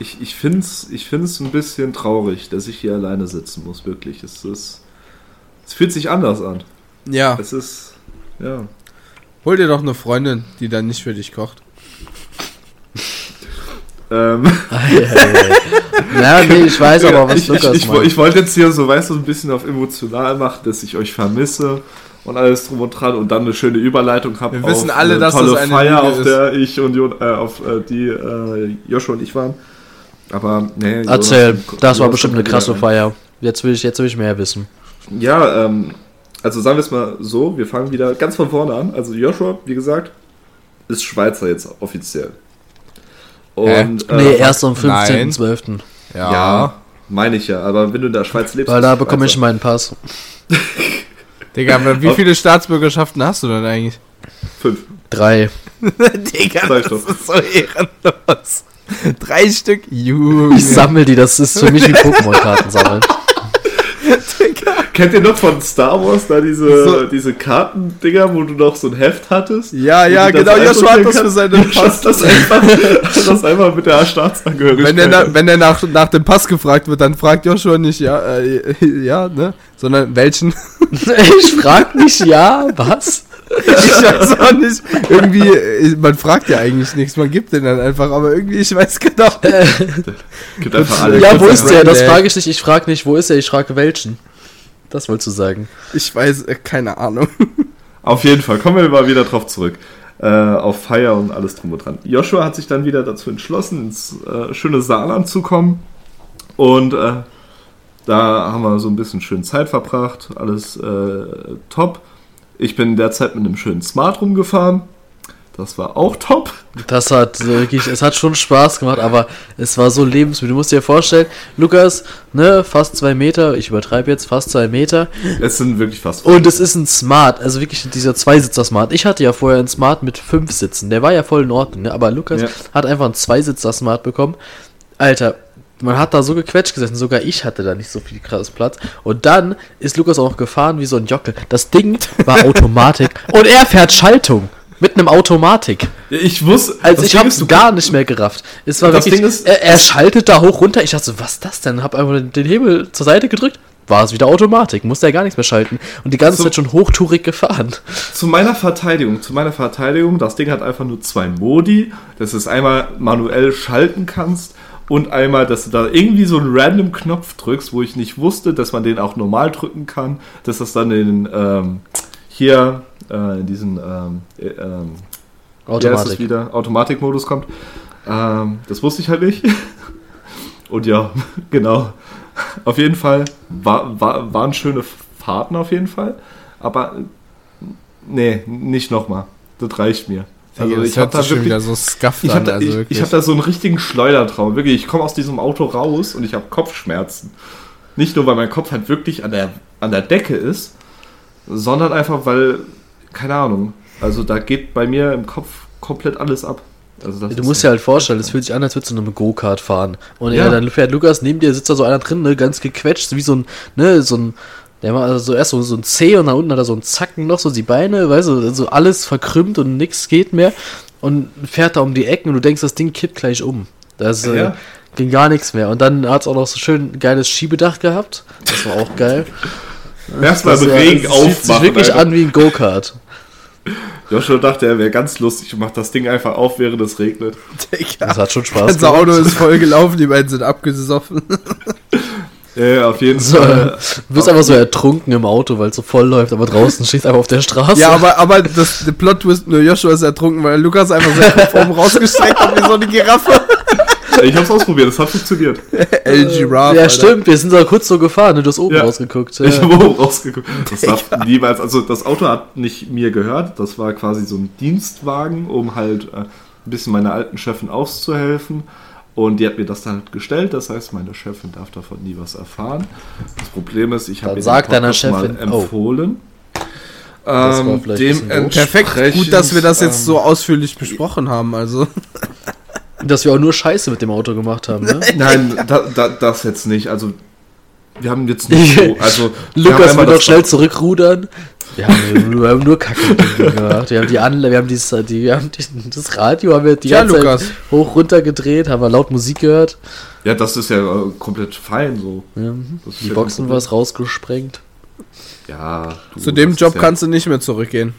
A: Ich, ich finde es ich find's ein bisschen traurig, dass ich hier alleine sitzen muss, wirklich. Es ist. Es fühlt sich anders an.
B: Ja,
A: Es ist. Ja.
B: hol dir doch eine Freundin, die dann nicht für dich kocht.
A: Ähm,
C: Ja, nee, ich weiß aber, was
A: ich, ich,
C: Lukas
A: ich,
C: meint.
A: ich wollte jetzt hier so, weißt du, ein bisschen auf emotional machen, dass ich euch vermisse und alles drum und dran und dann eine schöne Überleitung habe.
B: Wir wissen alle, dass
A: tolle
B: das eine
A: Feier,
B: Lüge
A: auf
B: ist.
A: der ich und Jon, äh, auf äh, die äh, Joshua und ich waren. Aber nee.
C: Erzähl,
A: Jonas-
C: das war bestimmt eine krasse Feier. Jetzt will ich, jetzt will ich mehr wissen.
A: Ja, ähm, also sagen wir es mal so, wir fangen wieder ganz von vorne an. Also Joshua, wie gesagt, ist Schweizer jetzt offiziell. Und äh,
C: nee, erst am
B: nein.
C: 15.12.
A: ja, meine ich ja. Aber wenn du in der Schweiz lebst,
C: Weil da bekomme ich meinen Pass.
B: Digga, aber wie viele Staatsbürgerschaften hast du denn eigentlich?
A: fünf.
C: Drei.
B: Digga,
A: Sag doch.
B: ist so ehrenlos. Drei Stück? Junge.
C: Ich sammle die, das ist für mich wie Pokémon-Karten sammeln.
A: Kennt ihr noch von Star Wars da diese,
B: So.
A: diese Kartendinger, wo du noch so ein Heft hattest?
B: Ja, ja, genau, Joshua hat das für seine
A: hat das einfach, das einfach mit der Staatsangehörigkeit.
B: Wenn er, na, wenn er nach, nach dem Pass gefragt wird, dann fragt Joshua nicht, ja, äh, ja, ne? Sondern welchen?
C: Ich frag mich ja, was?
B: Ich weiß auch nicht. Irgendwie, äh, man fragt ja eigentlich nichts, man gibt den dann einfach, aber irgendwie, ich weiß genau.
A: Gibt einfach alle.
C: Ja, wo ist der? Das frage ich nicht. Ich frage nicht, wo ist er? Ich frage welchen. Das wolltest du sagen.
B: Ich weiß, äh, keine Ahnung.
A: Auf jeden Fall, kommen wir mal wieder drauf zurück. Äh, auf Feier und alles drum und dran. Joshua hat sich dann wieder dazu entschlossen, ins äh, schöne Saarland zu kommen. Und äh, da haben wir so ein bisschen schön Zeit verbracht. Alles äh, top. Ich bin derzeit mit einem schönen Smart rumgefahren. Das war auch top.
C: Das hat wirklich, es hat schon Spaß gemacht, aber es war so lebensmüde. Du musst dir vorstellen, Lukas, ne, fast zwei Meter, ich übertreibe jetzt, fast zwei Meter.
A: Es sind wirklich fast.
C: Und es ist ein Smart, also wirklich dieser Zweisitzer-Smart. Ich hatte ja vorher einen Smart mit fünf Sitzen, der war ja voll in Ordnung, ne? aber Lukas
A: Ja.
C: hat einfach einen Zweisitzer-Smart bekommen. Alter, man hat da so gequetscht gesessen, sogar ich hatte da nicht so viel krass Platz. Und dann ist Lukas auch noch gefahren wie so ein Jockel. Das Ding war Automatik und er fährt Schaltung. Mit einem Automatik.
A: Ich wusste.
C: Also ich
A: du-
C: gar nicht mehr gerafft. Es war
A: Das
C: wirklich,
A: Ding ist-
C: er, er schaltet da hoch runter. Ich dachte so, was ist das denn? Hab einfach den Hebel zur Seite gedrückt. War es wieder Automatik. Musste er gar nichts mehr schalten. Und die ganze
A: So.
C: Zeit schon hochtourig gefahren.
A: Zu meiner Verteidigung, zu meiner Verteidigung, das Ding hat einfach nur zwei Modi, dass du es einmal manuell schalten kannst und einmal, dass du da irgendwie so einen random Knopf drückst, wo ich nicht wusste, dass man den auch normal drücken kann, dass das dann in ähm, hier äh, in diesen ähm, äh, ähm,
C: Automatik.
A: wieder Automatikmodus kommt. Ähm, das wusste ich halt nicht. Und ja, genau. Auf jeden Fall war, war, waren schöne Fahrten auf jeden Fall. Aber nee, nicht nochmal. Das reicht mir. Also ich habe da wirklich,
B: wieder so skafft
A: ich
B: an,
A: hab da,
B: also
A: ich,
B: wirklich.
A: ich hab da so einen richtigen Schleudertraum. Wirklich, ich komme aus diesem Auto raus und ich habe Kopfschmerzen. Nicht nur, weil mein Kopf halt wirklich an der, an der Decke ist, sondern einfach, weil, keine Ahnung, also da geht bei mir im Kopf komplett alles ab. Also das
C: Du musst dir halt vorstellen, es fühlt sich an, als würdest du in einem Go-Kart fahren. Und ja.
A: Ja.
C: dann fährt Lukas neben dir, sitzt da so einer drin, ne, ganz gequetscht, wie so ein, ne, so ein, der war also erst so, so ein C und dann unten hat er so einen Zacken noch, so die Beine, weißt du, also alles verkrümmt und nix geht mehr. Und fährt da um die Ecken und du denkst, das Ding kippt gleich um. Das äh,
A: Ja.
C: ging gar nichts mehr. Und dann hat es auch noch so schön ein geiles Schiebedach gehabt. Das war auch geil.
A: Erstmal
C: Das
A: im
C: war-
A: Regen
C: das fühlt sich
A: aufmachen.
C: wirklich
A: Alter.
C: an wie ein Go-Kart.
A: Joshua dachte, er wäre ganz lustig und macht das Ding einfach auf, während es regnet.
B: Digga.
C: Das hat schon Spaß
B: Das Auto ist voll gelaufen, die beiden sind abgesoffen.
A: Ja, auf jeden
C: So,
A: Fall.
C: du bist einfach so ertrunken im Auto, weil es so voll läuft, aber draußen stehst einfach auf der Straße.
B: Ja, aber, aber das, der Plot-Twist, nur Joshua ist ertrunken, weil Lukas einfach seinen Kopf oben rausgestreckt hat wie so eine Giraffe.
A: Ich hab's ausprobiert, es hat funktioniert.
B: LG Rough.
C: ja,
B: Alter.
C: stimmt, wir sind da kurz so gefahren, ne? du hast oben
A: Ja.
C: rausgeguckt. Ja.
A: Ich habe oben rausgeguckt. Das darf niemals, also das Auto hat nicht mir gehört, das war quasi so ein Dienstwagen, um halt äh, ein bisschen meiner alten Chefin auszuhelfen. Und die hat mir das dann halt gestellt, das heißt, meine Chefin darf davon nie was erfahren. Das Problem ist, ich habe ihr
C: sag
A: den
C: deiner
A: Podcast mal
C: Chefin, oh.
A: empfohlen.
C: Das war
A: Ähm.
B: Perfekt, gut, dass wir das jetzt
A: ähm,
B: so ausführlich besprochen haben. Also,
C: Dass wir auch nur Scheiße mit dem Auto gemacht haben, ne?
A: Nein, da, da, das jetzt nicht. Also, wir haben jetzt nicht so. Also,
C: Lukas will doch schnell zurückrudern. Wir haben, wir haben nur Kacke gemacht. Wir haben die Anlage, wir haben, dieses, die, wir haben die, das Radio haben wir die
B: Ja,
C: ganze
B: Lukas.
C: Zeit hoch runter gedreht, haben wir laut Musik gehört.
A: Ja, das ist ja äh, komplett fein so.
C: Ja,
A: Das ist
C: die
A: ja
C: Boxen
A: kein
C: was rausgesprengt.
A: Ja. Du,
B: zu dem Job kannst du nicht mehr zurückgehen.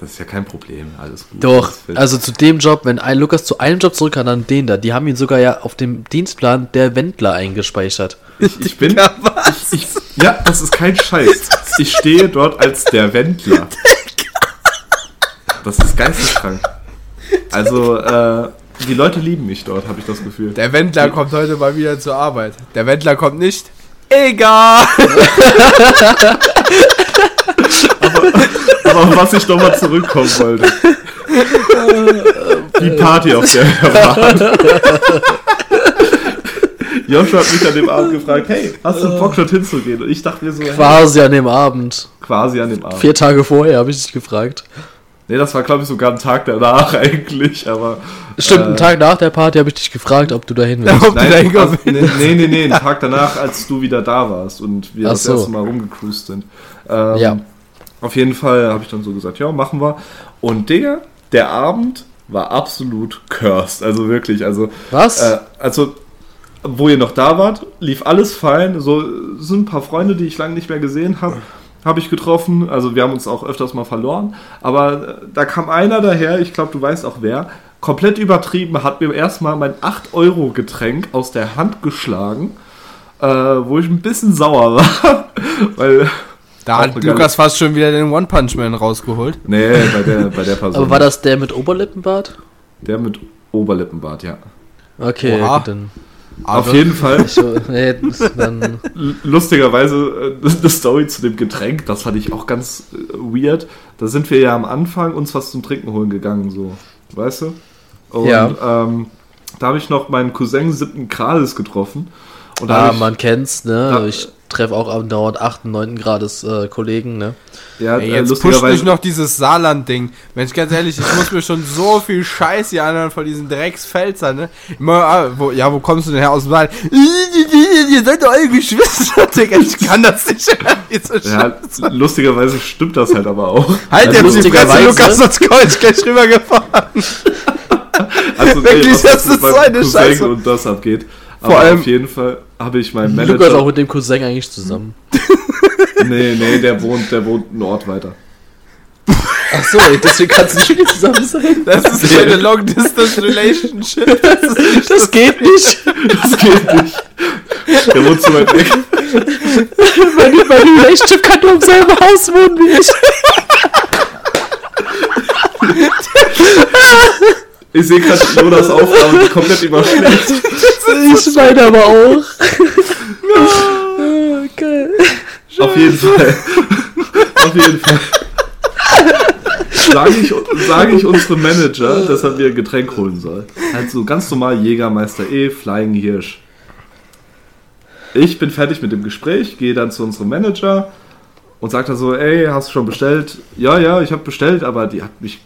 A: Das ist ja kein Problem, alles gut.
C: Doch, also zu dem Job, wenn ein Lukas zu einem Job zurück kann, dann den da. Die haben ihn sogar ja auf dem Dienstplan der Wendler eingespeichert.
A: ich, ich bin.
B: Ja, was?
A: Ich, ja, das ist kein Scheiß. Ich stehe dort als der Wendler. Das ist geisteskrank. Also, äh, die Leute lieben mich dort, habe ich das Gefühl.
B: Der Wendler kommt heute mal wieder zur Arbeit. Der Wendler kommt nicht. Egal!
A: Aber auf was ich nochmal zurückkommen wollte. Die Party, auf der wir waren. Joshua hat mich an dem Abend gefragt, hey, hast du Bock, dort hinzugehen? Und ich dachte mir so, hey,
C: Quasi an dem Abend.
A: quasi an dem Abend.
C: Vier Tage vorher habe ich dich gefragt.
A: Nee, das war, glaube ich, sogar ein Tag danach eigentlich, aber...
C: Stimmt,
A: äh,
C: einen Tag nach der Party habe ich dich gefragt, ob du dahin willst.
B: Ob du da
A: Nein,
B: hinkommen
A: also, nee, nee, nee, nee, einen Tag danach, als du wieder da warst und wir
C: Ach
A: das
C: so.
A: erste Mal rumgecruised sind. Ähm,
C: Ja.
A: Auf jeden Fall habe ich dann so gesagt, ja, machen wir. Und Digga, der Abend war absolut cursed. Also wirklich, also...
C: Was?
A: Äh, also, wo ihr noch da wart, lief alles fein. So sind ein paar Freunde, die ich lange nicht mehr gesehen habe, habe ich getroffen. Also wir haben uns auch öfters mal verloren. Aber äh, da kam einer daher, ich glaube, du weißt auch wer, komplett übertrieben, hat mir erstmal mein 8-Euro-Getränk aus der Hand geschlagen, äh, wo ich ein bisschen sauer war. Weil,
B: Da hat Lukas fast schon wieder den One Punch Man rausgeholt.
A: nee, bei der, bei der Person.
C: Aber war das der mit Oberlippenbart?
A: der mit Oberlippenbart, ja.
C: Okay,
B: Oha.
C: gut, dann.
A: Auf jeden Fall.
C: Ich, nee,
A: lustigerweise äh, eine Story zu dem Getränk, das fand ich auch ganz äh, weird. Da sind wir ja am Anfang uns was zum Trinken holen gegangen, so, weißt du? Und
C: Ja.
A: ähm, da habe ich noch meinen Cousin siebten Grades getroffen. Und da
C: ah,
A: ich,
C: man kennt's, ne?
A: Ja.
C: Ich treffe auch andauernd 8. und 9. Grades äh, Kollegen, ne?
A: ja,
B: Ey,
A: äh,
B: jetzt pusht
A: lustigerweise,
B: mich noch dieses Saarland-Ding. Mensch, ganz ehrlich, ich muss mir schon so viel Scheiß hier anhören von diesen Drecksfelzern, ne? Immer, ah, wo, ja, wo kommst du denn her aus dem Saarland? Ihr seid doch alle Geschwister, Digga. Ich kann das nicht hören,
A: ja, lustigerweise stimmt das halt aber auch.
B: Halt
C: Also
B: jetzt die Fresse, Lukas, sonst ich gleich rübergefahren.
A: Also,
B: Wirklich,
A: was
B: das ist so eine Scheiße.
A: und das abgeht.
B: Vor
A: aber
B: allem-
A: auf jeden Fall habe ich meinen
C: Lukas
A: Manager.
C: auch mit dem Cousin eigentlich zusammen.
A: nee, nee, der wohnt, der wohnt einen Ort weiter.
C: Ach so, deswegen kannst du nicht zusammen sein.
B: Das ist keine Long-Distance-Relationship. Das ist nicht
C: Das geht nicht.
A: Das geht nicht. Der wohnt zu weit weg.
C: Meine, meine Relationship kann nur im selben Haus wohnen wie ich.
A: Ich sehe gerade Jonas Aufgabe die komplett überschlägt.
C: Ich meine aber auch. Geil.
A: Auf jeden Fall. Auf jeden Fall. Sage ich, sage ich unserem Manager, dass er mir ein Getränk holen soll. Halt so ganz normal Jägermeister E, Flying Hirsch. Ich bin fertig mit dem Gespräch, gehe dann zu unserem Manager und sagt dann so, ey, hast du schon bestellt? Ja, ja, ich habe bestellt, aber die hat mich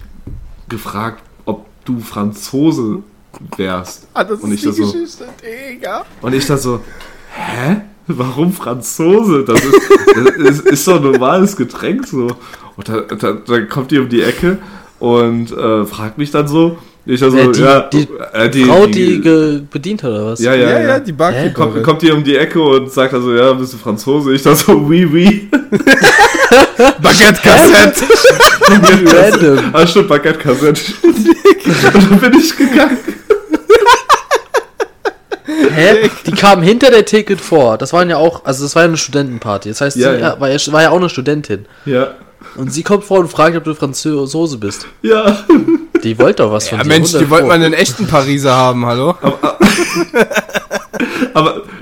A: gefragt, du Franzose wärst.
B: Ah, das
A: Und
B: ist
A: ich
B: die
A: da so-
B: Geschichte, Digga.
A: Und ich da so, hä? Warum Franzose? Das ist, das ist, ist doch ein normales Getränk so. Und da, da, dann kommt die um die Ecke und äh, fragt mich dann so. Ich da so,
C: Wer, die-
A: ja,
C: die
A: äh, die,
C: Frau, die ge bedient hat, oder was?
A: ja, ja,
B: Ja,
A: ja,
B: ja, die Barkeeperin.
A: Kommt, kommt die um die Ecke und sagt also, ja, bist du Franzose? Ich da so, oui, oui.
B: Baguette Cassette.
C: Random.
A: Ah, stimmt, Baguette Kassette. und dann bin ich gegangen.
C: Hä? Die kamen hinter der Ticket vor. Das waren ja auch, also das war ja eine Studentenparty. Das heißt,
A: Ja,
C: sie
A: ja.
C: War, ja, war ja auch eine Studentin.
A: Ja.
C: Und sie kommt vor und fragt, ob du Franzose bist.
A: Ja.
C: Die wollte doch was von
B: Ja,
C: dir.
B: Mensch, die
C: 100
B: wollte man einen echten Pariser haben, hallo?
A: Aber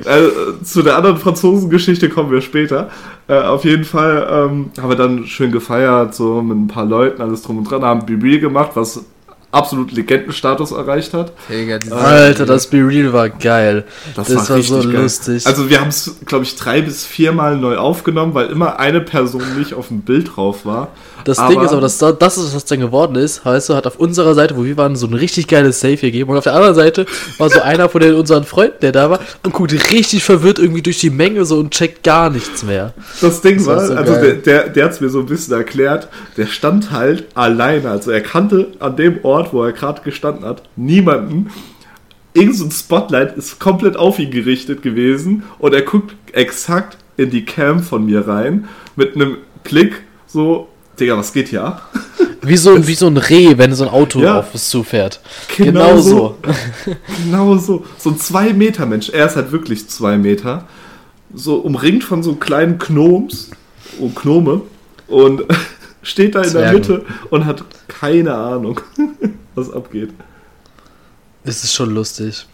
A: äh, zu der anderen Franzosengeschichte kommen wir später. Äh, auf jeden Fall ähm, haben wir dann schön gefeiert, so mit ein paar Leuten, alles drum und dran, haben Bibi gemacht, was absolut Legendenstatus erreicht hat.
B: Digga, diese-
C: Alter, das Be Real war geil. Das, war, so
A: richtig geil.
C: lustig.
A: Also wir haben es, glaube ich, drei bis viermal neu aufgenommen, weil immer eine Person nicht auf dem Bild drauf war.
C: Das Ding ist aber, dass da- das ist, was dann geworden ist, weißt du, hat auf unserer Seite, wo wir waren, so ein richtig geiles Safe gegeben und auf der anderen Seite war so einer von den, unseren Freunden, der da war und guckt richtig verwirrt irgendwie durch die Menge so und checkt gar nichts mehr.
A: Das Ding
C: Das
A: war,
C: war so
A: also der,
C: geil.
A: der, der hat es mir so ein bisschen erklärt, der stand halt alleine. Also er kannte an dem Ort, wo er gerade gestanden hat, niemanden. Irgend so ein Spotlight ist komplett auf ihn gerichtet gewesen und er guckt exakt in die Cam von mir rein mit einem Blick so, Digga, was geht hier ab?
C: Wie so, wie so ein Reh, wenn so ein Auto
A: Ja.
C: auf es zufährt.
A: Genau
C: Genau,
A: so.
C: so.
A: Genau so. So ein 2-Meter-Mensch. Er ist halt wirklich 2 Meter. So umringt von so kleinen Gnoms und Gnome und steht da in der
C: Zwergen.
A: Mitte und hat keine Ahnung, was abgeht.
C: Das ist schon lustig.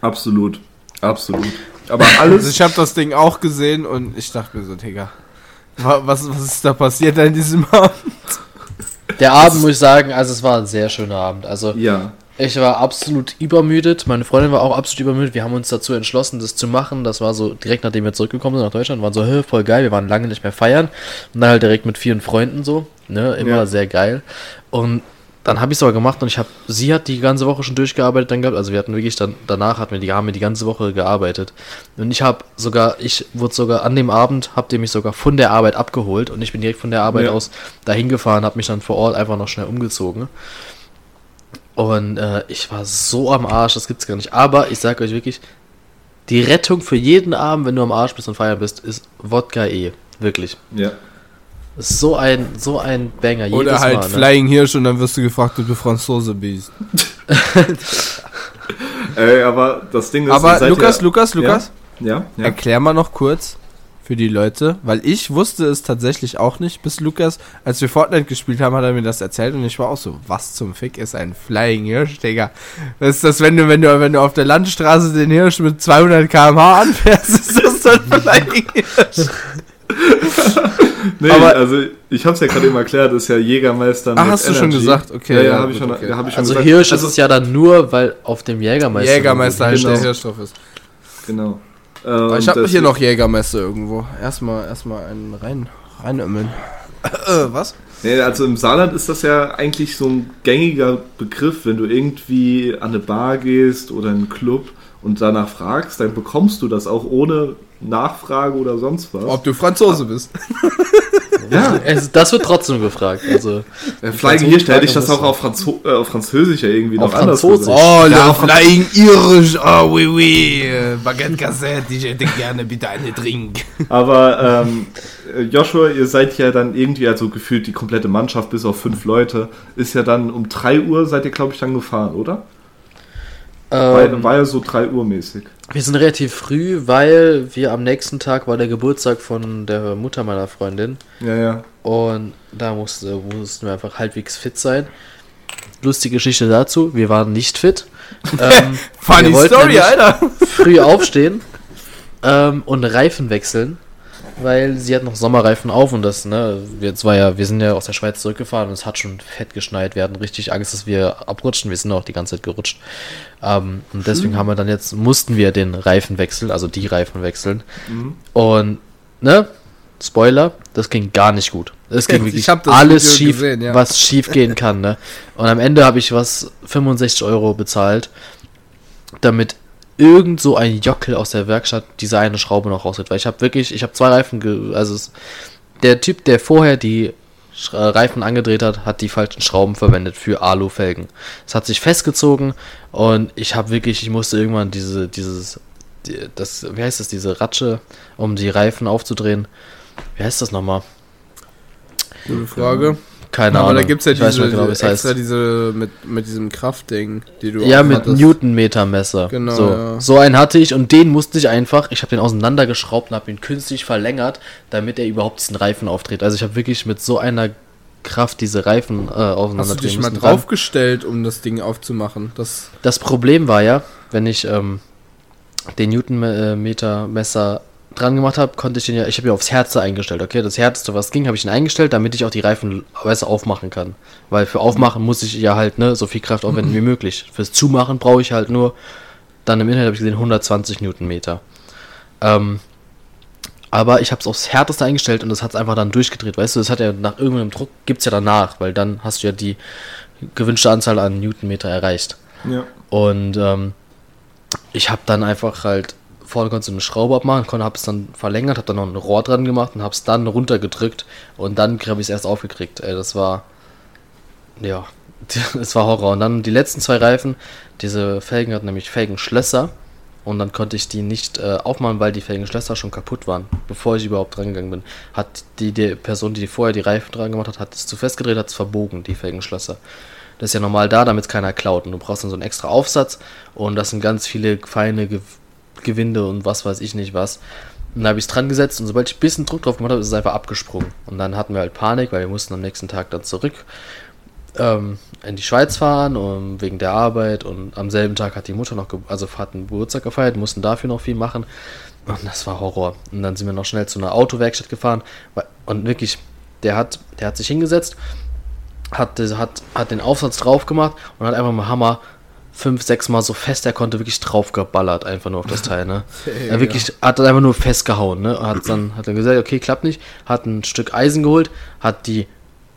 A: Absolut. Absolut. Aber
B: Also
A: alles.
B: ich habe das Ding auch gesehen und ich dachte mir so, Digga, wa- was, was ist da passiert an diesem Abend?
C: Der Abend, muss ich sagen, also es war ein sehr schöner Abend. Also
A: ja.
C: Ich war absolut übermüdet. Meine Freundin war auch absolut übermüdet. Wir haben uns dazu entschlossen, das zu machen. Das war so direkt nachdem wir zurückgekommen sind nach Deutschland. Waren so, "Hä, voll geil. Wir waren lange nicht mehr feiern. Und dann halt direkt mit vielen Freunden so. Ne, immer
A: Ja.
C: sehr geil. Und dann habe ich es aber gemacht und ich habe, sie hat die ganze Woche schon durchgearbeitet dann gehabt. Also wir hatten wirklich dann, danach hatten wir die, haben wir die ganze Woche gearbeitet. Und ich habe sogar, ich wurde sogar an dem Abend, habt ihr mich sogar von der Arbeit abgeholt und ich bin direkt von der Arbeit
A: Ja.
C: aus dahin gefahren, habe mich dann vor Ort einfach noch schnell umgezogen. Und äh, ich war so am Arsch, das gibt's gar nicht. Aber ich sag euch wirklich, die Rettung für jeden Abend, wenn du am Arsch bist und feiern bist, ist Wodka E. Wirklich.
A: Ja.
C: Ist so ein, so ein Banger.
B: Oder
C: jedes
B: halt
C: Mal, ne?
B: Flying Hirsch und dann wirst du gefragt, ob du Franzose bist.
A: Ey, aber das Ding ist.
B: Aber Lukas,
A: ja,
B: Lukas, Lukas,
A: Ja, ja.
B: erklär mal noch kurz für die Leute, weil ich wusste es tatsächlich auch nicht, bis Lukas, als wir Fortnite gespielt haben, hat er mir das erzählt und ich war auch so, was zum Fick ist ein Flying Hirsch, Digga? Was ist das, wenn du, wenn du, wenn du auf der Landstraße den Hirsch mit 200 km/h anfährst, ist das dann Flying Hirsch?
A: Nee,
B: Aber-
A: also ich hab's ja gerade eben erklärt, ist ja Jägermeister. Mit
B: hast du schon
A: Energy.
B: gesagt? Okay,
A: Ja, ja,
B: ja,
A: habe ich schon,
B: okay.
A: hab ich schon
C: Also
A: gesagt.
C: Hirsch
A: also,
C: ist es ja dann nur, weil auf dem Jägermeister.
B: Jägermeister halt
A: Genau.
B: der Hirschstoff ist.
A: Genau. Ähm,
B: ich habe hier noch Jägermeister irgendwo. Erstmal, erstmal einen rein, reinömmeln. äh, was?
A: Nee, also im Saarland ist das ja eigentlich so ein gängiger Begriff, wenn du irgendwie an eine Bar gehst oder in einen Club und danach fragst, dann bekommst du das auch ohne Nachfrage oder sonst was.
B: Ob du Franzose bist.
A: ja,
C: Es, das wird trotzdem gefragt. Also,
A: Flying Hirsch, da hätte ich das auch auf, Franzo äh, auf Französisch ja irgendwie
C: Auf
A: noch anders
C: Französisch.
A: gesagt.
B: Oh,
A: Ja, auf-
B: Flying Irish, oh oui oui, äh, Baguette Cassette, ich hätte gerne bitte eine Drink.
A: Aber ähm, äh, Joshua, ihr seid ja dann irgendwie, also gefühlt die komplette Mannschaft bis auf fünf Leute, ist ja dann um 3 Uhr seid ihr, glaube ich, dann gefahren, oder? War,
C: ähm,
A: war ja so 3 Uhr mäßig.
C: Wir sind relativ früh, weil wir am nächsten Tag war der Geburtstag von der Mutter meiner Freundin.
A: Ja, ja.
C: Und da musste, mussten wir einfach halbwegs fit sein. Lustige Geschichte dazu, wir waren nicht fit. Ähm,
B: Funny Story, Alter.
C: Früh aufstehen ähm, und Reifen wechseln, weil sie hat noch Sommerreifen auf und das, ne, jetzt war ja, wir sind ja aus der Schweiz zurückgefahren und es hat schon fett geschneit. Wir hatten richtig Angst, dass wir abrutschen. Wir sind auch die ganze Zeit gerutscht. Ähm, und deswegen haben wir dann jetzt, mussten wir den Reifen wechseln, also die Reifen wechseln. Und, ne, Spoiler, das ging gar nicht gut. Es ging
B: Ich
C: wirklich alles
B: Video
C: schief,
B: gesehen, ja.
C: was schief gehen kann, ne. Und am Ende habe ich was 65 Euro bezahlt, damit irgend so ein Jockel aus der Werkstatt diese eine Schraube noch rausholt. Weil ich habe wirklich, ich habe zwei Reifen, also es, der Typ, der vorher die äh, Reifen angedreht hat, hat die falschen Schrauben verwendet für Alufelgen. Es hat sich festgezogen und ich habe wirklich, ich musste irgendwann diese, dieses, die, das, wie heißt das, diese Ratsche, um die Reifen aufzudrehen. Wie heißt das nochmal?
B: Gute Frage.
C: Keine
B: Aber
C: Ahnung.
B: da gibt's ja
C: Ich weiß
B: diese,
C: nicht genau, es
B: extra
C: heißt.
B: diese mit, mit diesem Kraftding, die du
C: Ja, mit. Newtonmetermesser.
B: Genau,
C: So,
B: ja.
C: so einen hatte ich und den musste ich einfach, ich habe den auseinandergeschraubt und habe ihn künstlich verlängert, damit er überhaupt diesen Reifen aufdreht. Also ich habe wirklich mit so einer Kraft diese Reifen äh,
B: Hast du dich mal draufgestellt, um das Ding aufzumachen? Das,
C: Das Problem war ja, wenn ich ähm, den Newtonmeter-Messer dran gemacht habe, konnte ich den ja, ich habe ja aufs Herze eingestellt, okay? Das Härteste, was ging, habe ich ihn eingestellt, damit ich auch die Reifen besser aufmachen kann. Weil für Aufmachen muss ich ja halt, ne, so viel Kraft aufwenden wie möglich. Fürs Zumachen brauche ich halt nur, dann im Internet habe ich gesehen, 120 Newtonmeter. Ähm, aber ich habe es aufs Härteste eingestellt und das hat es einfach dann durchgedreht. Weißt du, das hat ja nach irgendeinem Druck, gibt es ja danach, weil dann hast du ja die gewünschte Anzahl an Newtonmeter erreicht.
A: Ja.
C: Und ähm, ich habe dann einfach halt vorne konntest du eine Schraube abmachen, konnte habe es dann verlängert, habe dann noch ein Rohr dran gemacht und habe es dann runtergedrückt und dann habe ich es erst aufgekriegt. Ey, das war ja, es war Horror. Und dann die letzten zwei Reifen, diese Felgen hatten nämlich Felgenschlösser und dann konnte ich die nicht äh, aufmachen, weil die Felgenschlösser schon kaputt waren, bevor ich überhaupt dran gegangen bin. Hat die, die Person, die vorher die Reifen dran gemacht hat, hat es zu festgedreht, hat es verbogen, die Felgenschlösser. Das ist ja normal da, damit es keiner klaut. Und du brauchst dann so einen extra Aufsatz und das sind ganz viele feine Gewinde und was weiß ich nicht was. Und da habe ich es dran gesetzt und sobald ich ein bisschen Druck drauf gemacht habe, ist es einfach abgesprungen. Und dann hatten wir halt Panik, weil wir mussten am nächsten Tag dann zurück ähm, in die Schweiz fahren um, wegen der Arbeit und am selben Tag hat die Mutter noch, also hat einen Geburtstag gefeiert, mussten dafür noch viel machen und das war Horror. Und dann sind wir noch schnell zu einer Autowerkstatt gefahren und wirklich, der hat, der hat sich hingesetzt, hat, hat, hat den Aufsatz drauf gemacht und hat einfach mit dem Hammer fünf, sechs Mal so fest er konnte wirklich drauf geballert, einfach nur auf das Teil, ne? Er wirklich hat dann einfach nur festgehauen, ne? Hat dann, hat dann gesagt, okay, klappt nicht, hat ein Stück Eisen geholt, hat die,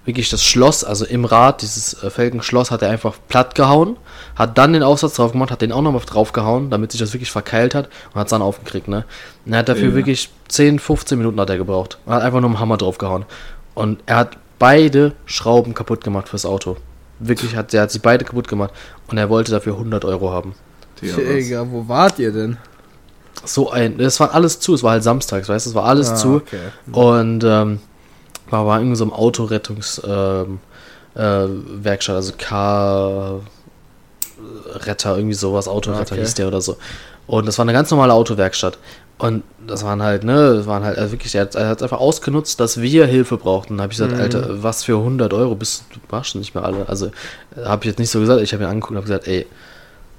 C: wirklich das Schloss, also im Rad, dieses äh, Felgenschloss, hat er einfach platt gehauen, hat dann den Aufsatz drauf gemacht, hat den auch nochmal drauf gehauen, damit sich das wirklich verkeilt hat und hat es dann aufgekriegt, ne? Und er hat dafür
A: Ja.
C: wirklich 10, 15 Minuten hat er gebraucht und hat einfach nur dem Hammer drauf gehauen. Und er hat beide Schrauben kaputt gemacht fürs Auto. Wirklich, hat, er hat sie beide kaputt gemacht und er wollte dafür 100 Euro haben.
A: Digga,
B: wo wart ihr denn?
C: So ein, das war alles zu, es war halt samstags, weißt du, es war alles
B: Ah,
C: zu.
B: okay.
C: Und ähm, war, war irgendwie so im Autorettungs ähm, äh, Werkstatt, also Car Retter, irgendwie sowas, Autoretter
B: Okay.
C: hieß der oder so. Und das war eine ganz normale Autowerkstatt. Und das waren halt, ne, das waren halt also wirklich, er hat er hat einfach ausgenutzt, dass wir Hilfe brauchten. Da habe ich gesagt,
B: Mhm.
C: Alter, was für 100 Euro bist du, machst du nicht mehr alle. Also habe ich jetzt nicht so gesagt, ich habe ihn angeguckt und habe gesagt, ey,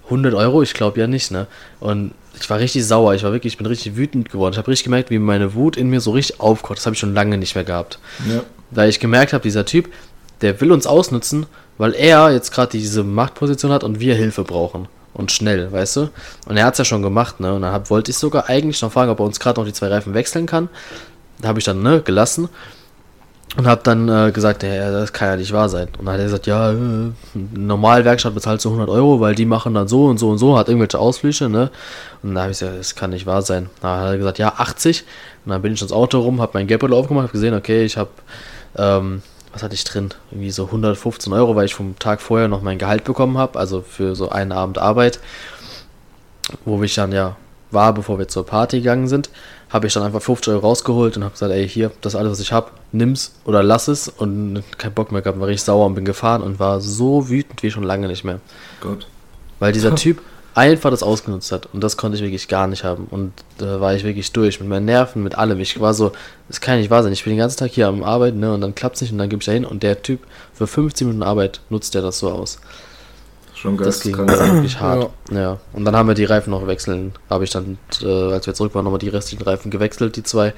C: 100 Euro, ich glaube ja nicht, ne? Und ich war richtig sauer, ich war wirklich, ich bin richtig wütend geworden. Ich habe richtig gemerkt, wie meine Wut in mir so richtig aufkocht. Das habe ich schon lange nicht mehr gehabt.
A: Ja.
C: Weil ich gemerkt habe, dieser Typ, der will uns ausnutzen, weil er jetzt gerade diese Machtposition hat und wir Hilfe brauchen. Und schnell, weißt du? Und er hat es ja schon gemacht, ne? Und dann hab, wollte ich sogar eigentlich noch fragen, ob er uns gerade noch die zwei Reifen wechseln kann. Da habe ich dann, ne, gelassen. Und habe dann äh, gesagt, ja, das kann ja nicht wahr sein. Und dann hat er gesagt, ja, äh, normal Werkstatt bezahlt so 100 Euro, weil die machen dann so und so und so, hat irgendwelche Ausflüche, ne? Und da habe ich gesagt, das kann nicht wahr sein. Dann hat er gesagt, ja, 80. Und dann bin ich ins Auto rum, habe mein Geldbeutel aufgemacht, habe gesehen, okay, ich habe, ähm, was hatte ich drin? Irgendwie so 115 Euro, weil ich vom Tag vorher noch mein Gehalt bekommen habe, also für so einen Abend Arbeit, wo ich dann ja war, bevor wir zur Party gegangen sind, habe ich dann einfach 50 Euro rausgeholt und habe gesagt, ey, hier, das alles, was ich habe, nimm's oder lass es und kein Bock mehr gehabt, war richtig sauer und bin gefahren und war so wütend wie schon lange nicht mehr.
A: Gott.
C: Weil dieser Typ einfach das ausgenutzt hat und das konnte ich wirklich gar nicht haben und da war ich wirklich durch mit meinen Nerven, mit allem. Ich war so, das kann nicht wahr sein. Ich bin den ganzen Tag hier am Arbeiten ne, und dann klappt's nicht und dann gebe ich da hin und der Typ für 15 Minuten Arbeit nutzt der das so aus.
A: Schon
C: Das ging wirklich hart. Ja. Und dann haben wir die Reifen noch wechseln. Habe ich dann, äh, als wir zurück waren, nochmal die restlichen Reifen gewechselt, die zwei.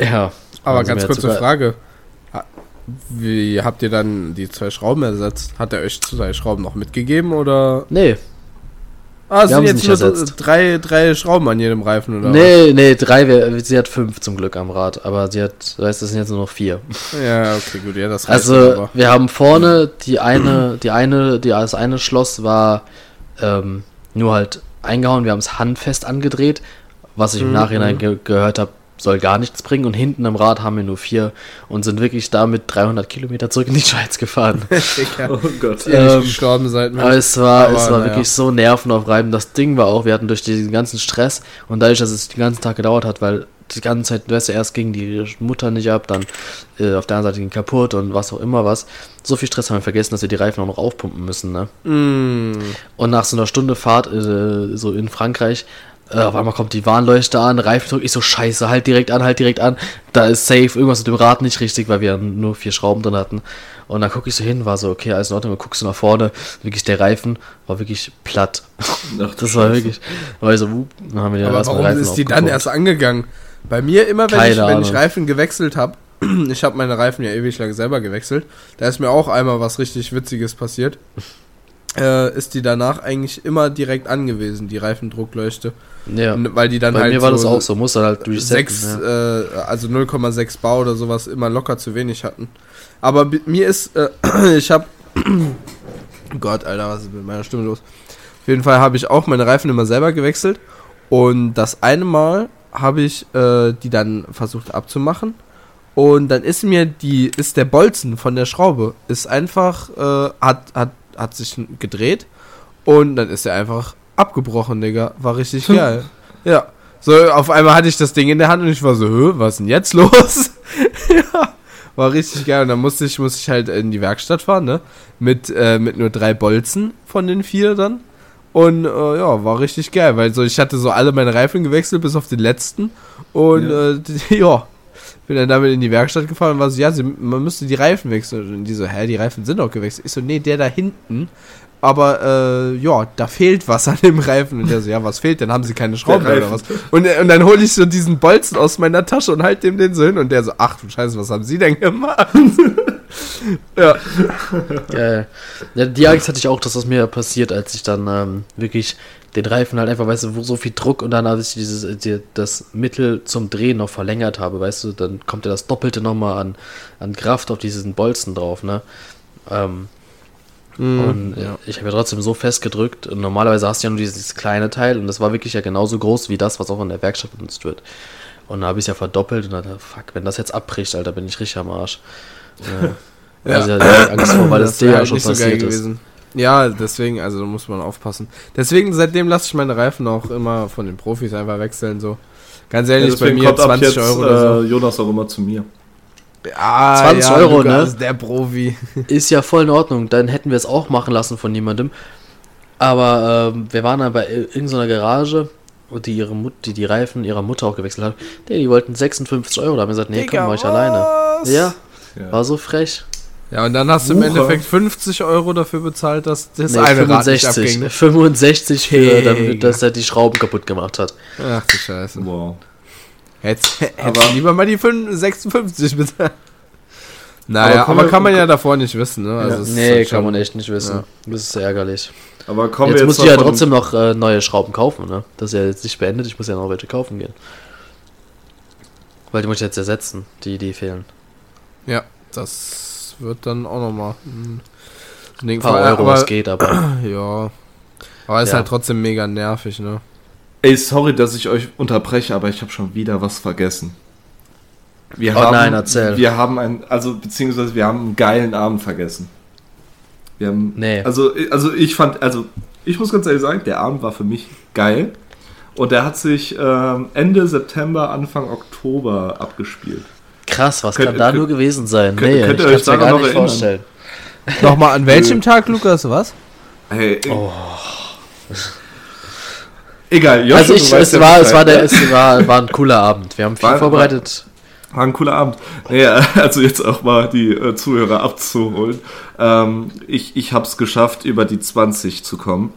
C: Ja.
B: Aber ganz kurze
C: sogar-
B: Frage. Wie habt ihr dann die zwei Schrauben ersetzt? Hat er euch zwei Schrauben noch mitgegeben oder?
C: Nee,
B: Ah, es sind jetzt nur
C: ersetzt.
B: drei, drei Schrauben an jedem Reifen oder?
C: nee, nee, drei, sie hat fünf zum Glück am Rad, aber sie hat, weißt du, das sind jetzt nur noch vier.
B: was? Ja, okay, gut, ja, das reicht
C: Also,
B: aber.
C: wir haben vorne die eine, die eine, die, das eine Schloss war ähm, nur halt eingehauen, wir haben es handfest angedreht, was ich im
B: Mhm,
C: Nachhinein
B: mhm.
C: ge gehört habe, soll gar nichts bringen und hinten am Rad haben wir nur vier und sind wirklich damit 300 Kilometer zurück in die Schweiz gefahren.
A: Oh Gott.
C: Ähm,
B: gestorben seid.
C: Aber es war,
B: Aber
C: es war
B: naja.
C: wirklich so nervenaufreibend. Das Ding war auch, wir hatten durch diesen ganzen Stress und dadurch, dass es den ganzen Tag gedauert hat, weil die ganze Zeit, du weißt ja erst gegen die Mutter nicht ab, dann äh, auf der anderen Seite ging kaputt und was auch immer was. So viel Stress haben wir vergessen, dass wir die Reifen auch noch aufpumpen müssen, ne?
B: Mm.
C: Und nach so einer Stunde Fahrt, äh, so in Frankreich, äh, auf einmal kommt die Warnleuchte an, Reifendruck, ich so scheiße, halt direkt an, halt direkt an. Da ist safe, irgendwas mit dem Rad nicht richtig, weil wir nur vier Schrauben drin hatten. Und dann gucke ich so hin, war so, okay, alles in Ordnung, und guckst du nach vorne, wirklich der Reifen war wirklich platt.
A: Ach,
C: Das war wirklich, war ich so, wup, dann haben wir den
B: Aber warum
C: Reifen
B: ist die dann erst angegangen? Bei mir immer, wenn,
C: Keine
B: ich, wenn ich. Reifen gewechselt habe, ich habe meine Reifen ja ewig lang selber gewechselt, da ist mir auch einmal was richtig Witziges passiert. Äh, ist die danach eigentlich immer direkt angewiesen, die Reifendruckleuchte.
C: Ja,
B: Weil die dann
C: bei
B: halt
C: mir war das
B: so
C: auch so, muss dann halt durchsetzen.
B: sechs,
C: ja.
B: äh, also 0,6 Bar oder sowas immer locker zu wenig hatten. Aber mir ist, äh, ich habe, Gott, Alter, was ist mit meiner Stimme los? Auf jeden Fall habe ich auch meine Reifen immer selber gewechselt und das eine Mal habe ich äh, die dann versucht abzumachen und dann ist mir die, ist der Bolzen von der Schraube, ist einfach, äh, hat, hat, hat sich gedreht und dann ist er einfach abgebrochen, Digga. War richtig geil. Ja. So, auf einmal hatte ich das Ding in der Hand und ich war so, Hö, was ist denn jetzt los? ja. War richtig geil. Und dann musste ich, musste ich halt in die Werkstatt fahren, ne? Mit, äh, mit nur drei Bolzen von den vier dann. Und äh, ja, war richtig geil, weil so ich hatte so alle meine Reifen gewechselt, bis auf den letzten. Und
A: Ja.
B: äh, ja bin dann damit in die Werkstatt gefahren und war so, ja, sie, man müsste die Reifen wechseln. Und die so, hä, die Reifen sind doch gewechselt. Ich so, nee, der da hinten. Aber äh, ja, da fehlt was an dem Reifen. Und der so, ja, was fehlt denn? Haben sie keine Schrauben
A: Der
B: oder was? Und, und dann hole ich so diesen Bolzen aus meiner Tasche und halt dem den so hin. Und der so, ach du Scheiße, was haben sie denn gemacht? ja.
C: Geil. Ja, die Angst hatte ich auch, dass das mir passiert, als ich dann ähm, wirklich den Reifen halt einfach, weißt du, wo so viel Druck und dann, als ich dieses, äh, die, das Mittel zum Drehen noch verlängert habe, weißt du, dann kommt ja das Doppelte nochmal an, an Kraft auf diesen Bolzen drauf, ne? Ähm, und äh,
B: ja.
C: ich habe ja trotzdem so festgedrückt und normalerweise hast du ja nur dieses kleine Teil und das war wirklich ja genauso groß wie das, was auch in der Werkstatt benutzt wird. Und da habe ich es ja verdoppelt und dann, fuck, wenn das jetzt abbricht, Alter, bin ich richtig am Arsch. Ja.
B: Ja.
C: Also, ich Angst vor, weil das, dir ja
B: halt
C: schon
B: nicht so geil
C: passiert ist.
B: gewesen. Ja, deswegen, also da muss man aufpassen. Deswegen, seitdem lasse ich meine Reifen auch immer von den Profis einfach wechseln, so. Ganz
A: Ja,
B: ehrlich, bei
A: deswegen
B: mir
A: kommt ab
B: 20
A: jetzt
B: Euro oder
A: äh, Jonas auch immer zu mir.
B: so. Ah,
C: 20 Euro,
B: Lukas,
C: ne?
B: Der Profi.
C: Ist ja voll in Ordnung, dann hätten wir es auch machen lassen von jemandem. Aber ähm, wir waren dann bei irgendeiner Garage, die ihre Mut die, die Reifen ihrer Mutter auch gewechselt hat. Die, die wollten 56 Euro, da haben wir gesagt, nee, komm, mach ich alleine.
B: was?
C: Ja,
A: Ja.
C: war so frech.
B: Ja, und dann hast du im
A: Wucher.
B: Endeffekt 50 Euro dafür bezahlt, dass das
C: Nee,
B: eine Rad nicht
C: 65.
B: abging. ne?
C: 65 für,
B: Digga.
C: damit, dass er die Schrauben kaputt gemacht hat.
B: Ach du Scheiße.
A: Wow.
B: Hättest du lieber mal die 5 56 bezahlt. Naja,
A: Aber
B: aber,
A: komm,
B: kann man
A: komm-
B: ja davor nicht wissen, ne? Also
A: Ja.
C: Nee,
B: halt
C: kann man echt nicht wissen.
B: Ja.
C: Das ist ärgerlich.
A: Aber kommen
C: jetzt
A: wir
C: muss
A: jetzt
C: ich ja trotzdem noch äh, neue Schrauben kaufen, ne? Das ist ja jetzt nicht beendet, ich muss ja noch welche kaufen gehen. Weil die muss ich jetzt ersetzen, die, die fehlen.
B: Ja, das wird dann auch nochmal ein Ding.
C: Ein paar
B: Vor-
C: Euro,
B: aber,
C: es geht, aber.
B: Ja. Aber ist
C: Ja.
B: halt trotzdem mega nervig, ne?
A: Ey, sorry, dass ich euch unterbreche, aber ich habe schon wieder was vergessen. Wir
C: Oh nein, erzähl.
A: Wir haben ein, also beziehungsweise wir haben einen geilen Abend vergessen. Wir haben,
C: Nee.
A: also, also ich fand, also ich muss ganz ehrlich sagen, der Abend war für mich geil und der hat sich ähm, Ende September, Anfang Oktober abgespielt.
C: Krass, was
A: Könnt-
C: kann da
A: könnt-
C: nur gewesen sein?
A: könnt-
C: nee,
A: könnt ihr
C: ich
A: euch daran
C: gar
A: noch
C: nicht
A: erinnern?
C: vorstellen.
B: Nochmal an welchem Tag, Lukas, was?
A: Hey,
C: Oh.
A: egal, Joshua,
C: Also ich, es
A: ja
C: war, es war, der,
A: ne?
C: es war, war ein cooler Abend. Wir haben viel
A: War-
C: vorbereitet.
A: War ein cooler Abend. Naja, also jetzt auch mal die äh, Zuhörer abzuholen. Ähm, ich ich habe es geschafft, über die 20 zu kommen.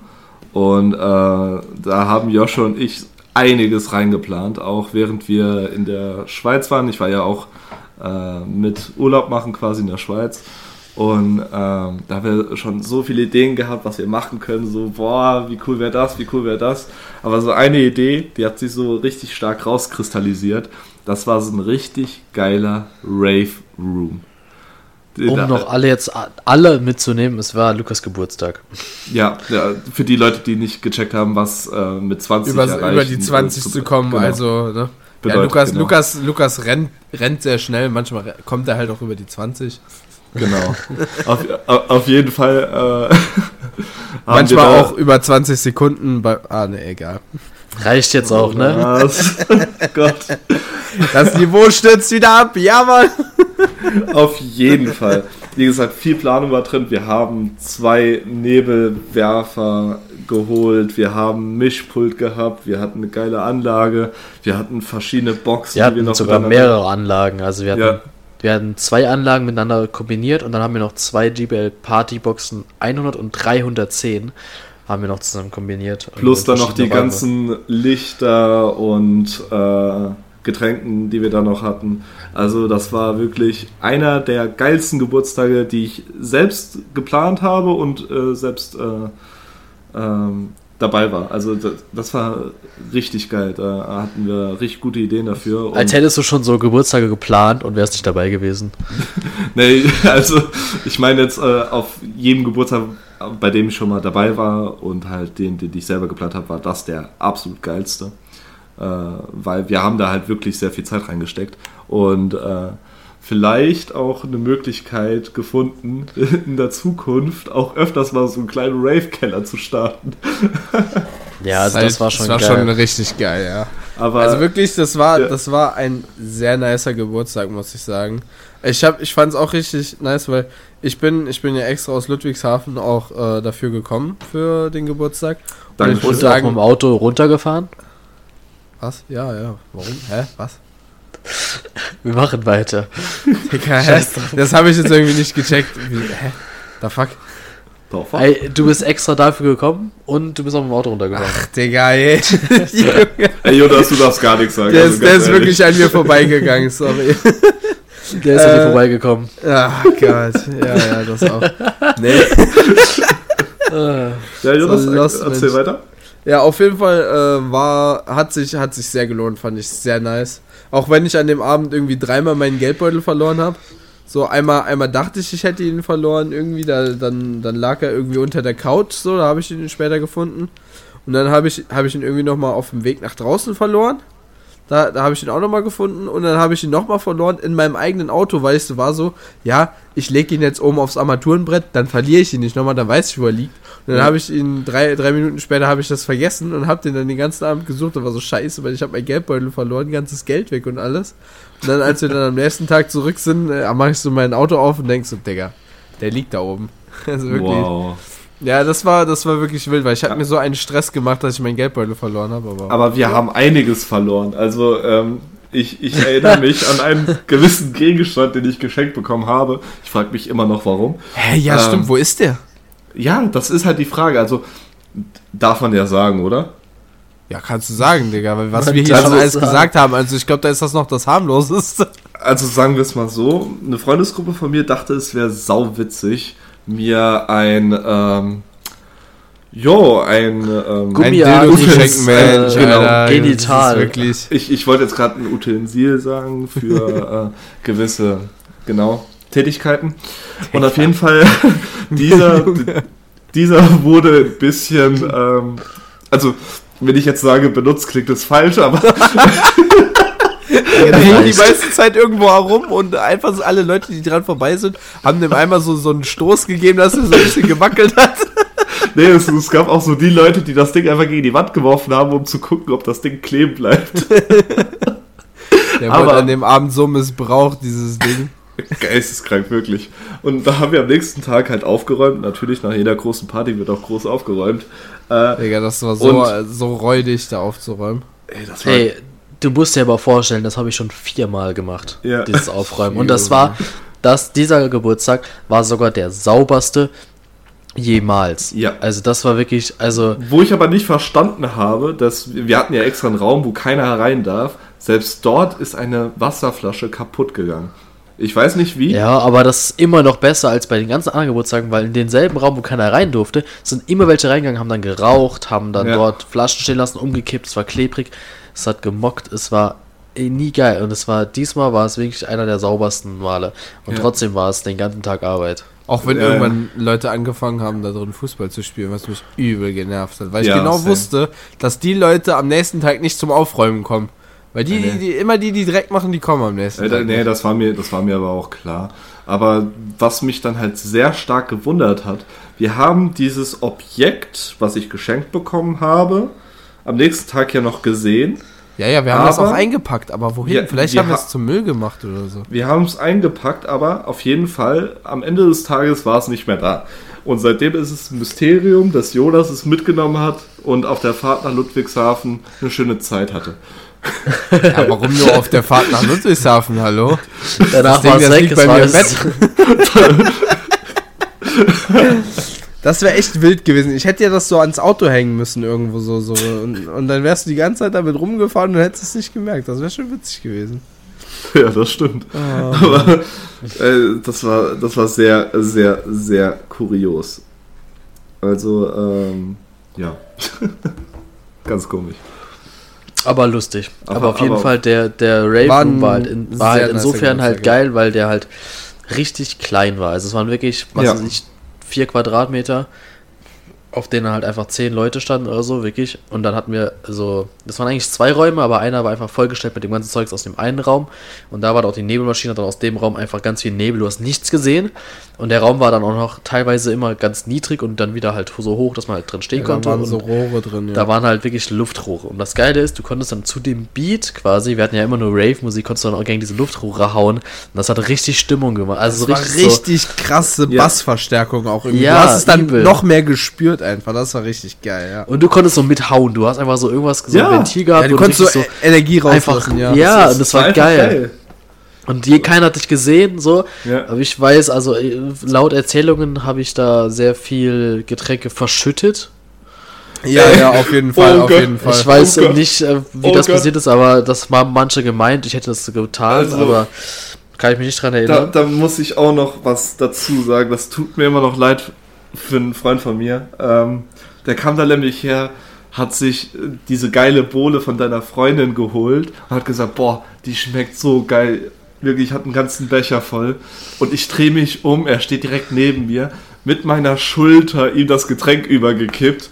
A: Und äh, da haben Joshua und ich einiges reingeplant, auch während wir in der Schweiz waren. Ich war ja auch äh, mit Urlaub machen quasi in der Schweiz. Und ähm, da haben wir schon so viele Ideen gehabt, was wir machen können. So, boah, wie cool wäre das, wie cool wäre das. Aber so eine Idee, die hat sich so richtig stark rauskristallisiert. Das war so ein richtig geiler Rave Room.
C: Um
A: Da-
C: noch alle jetzt alle mitzunehmen, es war Lukas Geburtstag.
A: ja, ja, für die Leute, die nicht gecheckt haben, was äh, mit 20
B: Über,
A: erreichen,
B: über die
A: äh,
B: 20 zu kommen,
A: genau.
B: also, ne? Ja,
A: Bedeutet,
B: Lukas,
A: genau.
B: Lukas, Lukas rennt, rennt sehr schnell, manchmal kommt er halt auch über die 20.
A: Genau. auf, auf auf jeden Fall haben
B: Manchmal auch über 20 Sekunden bei. Ah, ne, egal.
C: Reicht jetzt auch, ne?
A: Was? Gott.
B: Das Niveau stürzt wieder ab, ja, Mann.
A: Auf jeden Fall. Wie gesagt, viel Planung war drin. Wir haben zwei Nebelwerfer geholt. Wir haben Mischpult gehabt. Wir hatten eine geile Anlage. Wir hatten verschiedene Boxen.
C: Wir
A: die
C: hatten sogar
A: miteinander-
C: mehrere Anlagen. Also wir hatten,
A: Ja.
C: wir hatten zwei Anlagen miteinander kombiniert und dann haben wir noch zwei JBL Partyboxen 100 und 310 haben wir noch zusammen kombiniert.
A: Plus dann noch die
C: Räume.
A: ganzen Lichter und äh, Getränken, die wir da noch hatten. Also das war wirklich einer der geilsten Geburtstage, die ich selbst geplant habe und äh, selbst äh, ähm, dabei war. Also das, das war richtig geil. Da hatten wir richtig gute Ideen dafür.
C: Als hättest du schon so Geburtstage geplant und wärst nicht dabei gewesen.
A: Nee, also ich meine jetzt äh, auf jedem Geburtstag, bei dem ich schon mal dabei war und halt den, den ich selber geplant habe, war das der absolut geilste. Äh, weil wir haben da halt wirklich sehr viel Zeit reingesteckt und äh, vielleicht auch eine Möglichkeit gefunden, in der Zukunft auch öfters mal so einen kleinen Rave-Keller zu starten.
C: Ja, also das war schon
B: Das war
C: geil.
B: schon richtig geil, ja.
A: Aber
B: Also wirklich, das war,
A: Ja.
B: das war ein sehr nicer Geburtstag, muss ich sagen. Ich hab, ich fand es auch richtig nice, weil ich bin, ich bin ja extra aus Ludwigshafen auch äh, dafür gekommen für den Geburtstag. Und
A: Danke
B: ich muss
C: Und auch mit dem Auto runtergefahren?
B: Was? Ja, ja. Warum? Hä? Was?
C: Wir machen weiter.
B: Digga, hä? Das habe ich jetzt irgendwie nicht gecheckt. Wie, hä? The fuck?
A: Doch?
C: Ey, du bist extra dafür gekommen und du bist auch mit dem Auto runtergefahren.
B: Ach, Digga, ey.
A: Ey, Jonas, du darfst gar nichts sagen.
B: der
A: also
B: ist, der ist wirklich an mir vorbeigegangen, sorry.
C: Der ist an dir
B: Äh,
C: vorbeigekommen.
B: Ach Gott. Ja, ja, das auch. Nee.
C: Äh,
A: Ja, Jonas,
B: So lost,
A: erzähl
B: Mensch.
A: weiter.
B: Ja, auf jeden Fall äh, war, hat sich, hat sich sehr gelohnt, fand ich sehr nice. Auch wenn ich an dem Abend irgendwie dreimal meinen Geldbeutel verloren habe. So einmal, einmal dachte ich, ich hätte ihn verloren irgendwie, da, dann, dann lag er irgendwie unter der Couch, so, da habe ich ihn später gefunden. Und dann habe ich, habe ich ihn irgendwie nochmal auf dem Weg nach draußen verloren. Da, da habe ich ihn auch nochmal gefunden und dann habe ich ihn nochmal verloren in meinem eigenen Auto, weil ich so war so, ja, ich lege ihn jetzt oben aufs Armaturenbrett, dann verliere ich ihn nicht nochmal, dann weiß ich, wo er liegt. Und dann
A: Ja.
B: habe ich ihn, drei, drei Minuten später habe ich das vergessen und habe den dann den ganzen Abend gesucht und war so scheiße, weil ich habe mein Geldbeutel verloren, ganzes Geld weg und alles. Und dann, als wir dann am nächsten Tag zurück sind, äh, mache ich so mein Auto auf und denk so, Digga, der liegt da oben. Also wirklich.
A: Wow.
B: Ja, das war, das war wirklich wild, weil ich habe mir so einen Stress gemacht, dass ich meinen Geldbeutel verloren habe. Aber,
A: Aber wir haben einiges verloren. Also ähm, ich, ich erinnere mich an einen gewissen Gegenstand, den ich geschenkt bekommen habe. Ich frage mich immer noch, warum.
B: Hä, ja,
A: Ähm,
B: stimmt, wo ist der?
A: Ja, das ist halt die Frage. Also darf man ja sagen, oder?
B: Ja, kannst du sagen, Digga, weil was
C: Man
B: wir hier schon
C: es
B: alles
C: sagen.
B: gesagt haben, also ich glaube, da ist das noch das harmloseste.
A: Also sagen wir es mal so. Eine Freundesgruppe von mir dachte, es wäre sauwitzig, mir ein... Ähm, Jo, ein. Ähm,
C: Gummi-
B: Ein Dildo
C: äh,
A: genau,
B: Alter,
C: genital.
B: Wirklich.
A: ich ich wollte jetzt gerade ein Utensil sagen für äh, gewisse, genau, Tätigkeiten. Und auf jeden Fall, dieser, dieser wurde ein bisschen, ähm, also, wenn ich jetzt sage, benutzt, klingt das falsch, aber
B: hängt die meiste Zeit irgendwo herum und einfach so alle Leute, die dran vorbei sind, haben dem einmal so, so einen Stoß gegeben, dass er so ein bisschen gewackelt hat.
A: nee, es, es gab auch so die Leute, die das Ding einfach gegen die Wand geworfen haben, um zu gucken, ob das Ding kleben bleibt.
B: Der
A: Aber-
B: wurde an dem Abend so missbraucht, dieses Ding.
A: Geisteskrank, wirklich. Und da haben wir am nächsten Tag halt aufgeräumt. Natürlich, nach jeder großen Party wird auch groß aufgeräumt. Äh,
B: Digga, das war so,
A: Und-
B: so räudig, da aufzuräumen.
A: ey, das war
C: Ey, du musst dir aber vorstellen, das habe ich schon viermal gemacht,
A: Ja.
C: dieses Aufräumen. Und das war, das, dieser Geburtstag war sogar der sauberste jemals.
A: Ja.
C: Also das war wirklich, also
A: Wo ich aber nicht verstanden habe, dass wir hatten ja extra einen Raum, wo keiner herein darf. Selbst dort ist eine Wasserflasche kaputt gegangen. Ich weiß nicht wie.
C: Ja, aber das ist immer noch besser als bei den ganzen anderen Geburtstagen, weil in denselben Raum, wo keiner rein durfte, sind immer welche reingegangen, haben dann geraucht, haben dann
A: Ja.
C: dort Flaschen stehen lassen, umgekippt, es war klebrig, es hat gemockt, es war eh nie geil. Und es war, diesmal war es wirklich einer der saubersten Male. Und
A: Ja.
C: trotzdem war es den ganzen Tag Arbeit.
B: Auch wenn
A: Ja,
B: irgendwann Leute angefangen haben, da drin Fußball zu spielen, was mich übel genervt hat. Weil ich
A: Ja,
B: genau
A: same.
B: wusste, dass die Leute am nächsten Tag nicht zum Aufräumen kommen. Weil die, die, die, immer die, die Dreck machen, die kommen am nächsten
A: Äh, da-
B: Tag.
A: nee, das war, mir, das war mir aber auch klar. Aber was mich dann halt sehr stark gewundert hat, wir haben dieses Objekt, was ich geschenkt bekommen habe, am nächsten Tag ja noch gesehen.
B: Ja, ja, wir haben das
A: Aber-
B: auch eingepackt, aber wohin?
A: Ja,
B: Vielleicht
A: wir
B: haben wir
A: ha-
B: es zum Müll gemacht oder so.
A: Wir haben es eingepackt, aber auf jeden Fall am Ende des Tages war es nicht mehr da. Und seitdem ist es ein Mysterium, dass Jonas es mitgenommen hat und auf der Fahrt nach Ludwigshafen eine schöne Zeit hatte.
B: Ja, warum nur auf der Fahrt nach Ludwigshafen, hallo?
C: Danach
B: Ding,
C: war es
B: das
C: weg,
B: bei mir im
C: es,
B: Das wäre echt wild gewesen. Ich hätte ja das so ans Auto hängen müssen irgendwo so. so. Und, und dann wärst du die ganze Zeit damit rumgefahren und hättest es nicht gemerkt. Das wäre schon witzig gewesen.
A: Ja, das stimmt. Aber äh, das, war, das war sehr, sehr, sehr kurios. Also, ähm, ja. Ganz komisch.
C: Aber lustig. Aber,
A: Aber-
C: auf jeden
A: aber-
C: Fall, der, der Rave
B: War
C: Room war halt, in, war halt insofern halt geil, weil der halt richtig klein war. Also es waren wirklich, was
A: Ja.
C: weiß ich, vier Quadratmeter, auf denen halt einfach zehn Leute standen oder so, wirklich. Und dann hatten wir so, das waren eigentlich zwei Räume, aber einer war einfach vollgestellt mit dem ganzen Zeugs aus dem einen Raum. Und da war dann auch die Nebelmaschine, dann aus dem Raum einfach ganz viel Nebel, du hast nichts gesehen. Und der Raum war dann auch noch teilweise immer ganz niedrig und dann wieder halt so hoch, dass man halt drin stehen
B: Ja, da
C: konnte.
B: waren
C: und
B: so Rohre drin. Ja.
C: da waren halt wirklich Luftrohre. Und das Geile ist, du konntest dann zu dem Beat quasi, wir hatten ja immer nur Rave-Musik, konntest du dann auch gegen diese Luftrohre hauen. Und das hat richtig Stimmung gemacht. Also
B: das
C: so
B: war
C: richtig,
B: richtig krasse
A: Ja.
B: Bassverstärkung auch irgendwie.
C: Ja,
B: du hast es dann
C: übel.
B: noch mehr gespürt einfach. Das war richtig geil, ja.
C: so. Und du konntest so mithauen. Du hast einfach so irgendwas, so
A: Ja.
C: ein Ventil gehabt.
B: ja du
C: und
B: konntest so, E- Energie
C: einfach,
B: rauslassen,
C: ja,
B: ja.
C: und das war
A: einfach
C: geil. Und je, keiner hat dich gesehen, so.
A: Ja.
C: Aber ich weiß, also äh, laut Erzählungen habe ich da sehr viel Getränke verschüttet.
B: Ja, ja, auf jeden Fall,
A: Oh
B: auf
A: Gott.
B: jeden Fall.
C: Ich weiß
A: Oh
C: nicht, äh, wie
A: Oh
C: das
A: Gott.
C: passiert ist, aber das haben manche gemeint, ich hätte das getan,
A: Also-
C: aber kann ich mich nicht dran
A: Da,
C: erinnern.
A: da muss ich auch noch was dazu sagen. Das tut mir immer noch leid für einen Freund von mir. Ähm, der kam da nämlich her, hat sich äh, diese geile Bohle von deiner Freundin geholt und hat gesagt, boah, die schmeckt so geil. Wirklich, hat einen ganzen Becher voll. Und ich drehe mich um, er steht direkt neben mir, mit meiner Schulter ihm das Getränk übergekippt.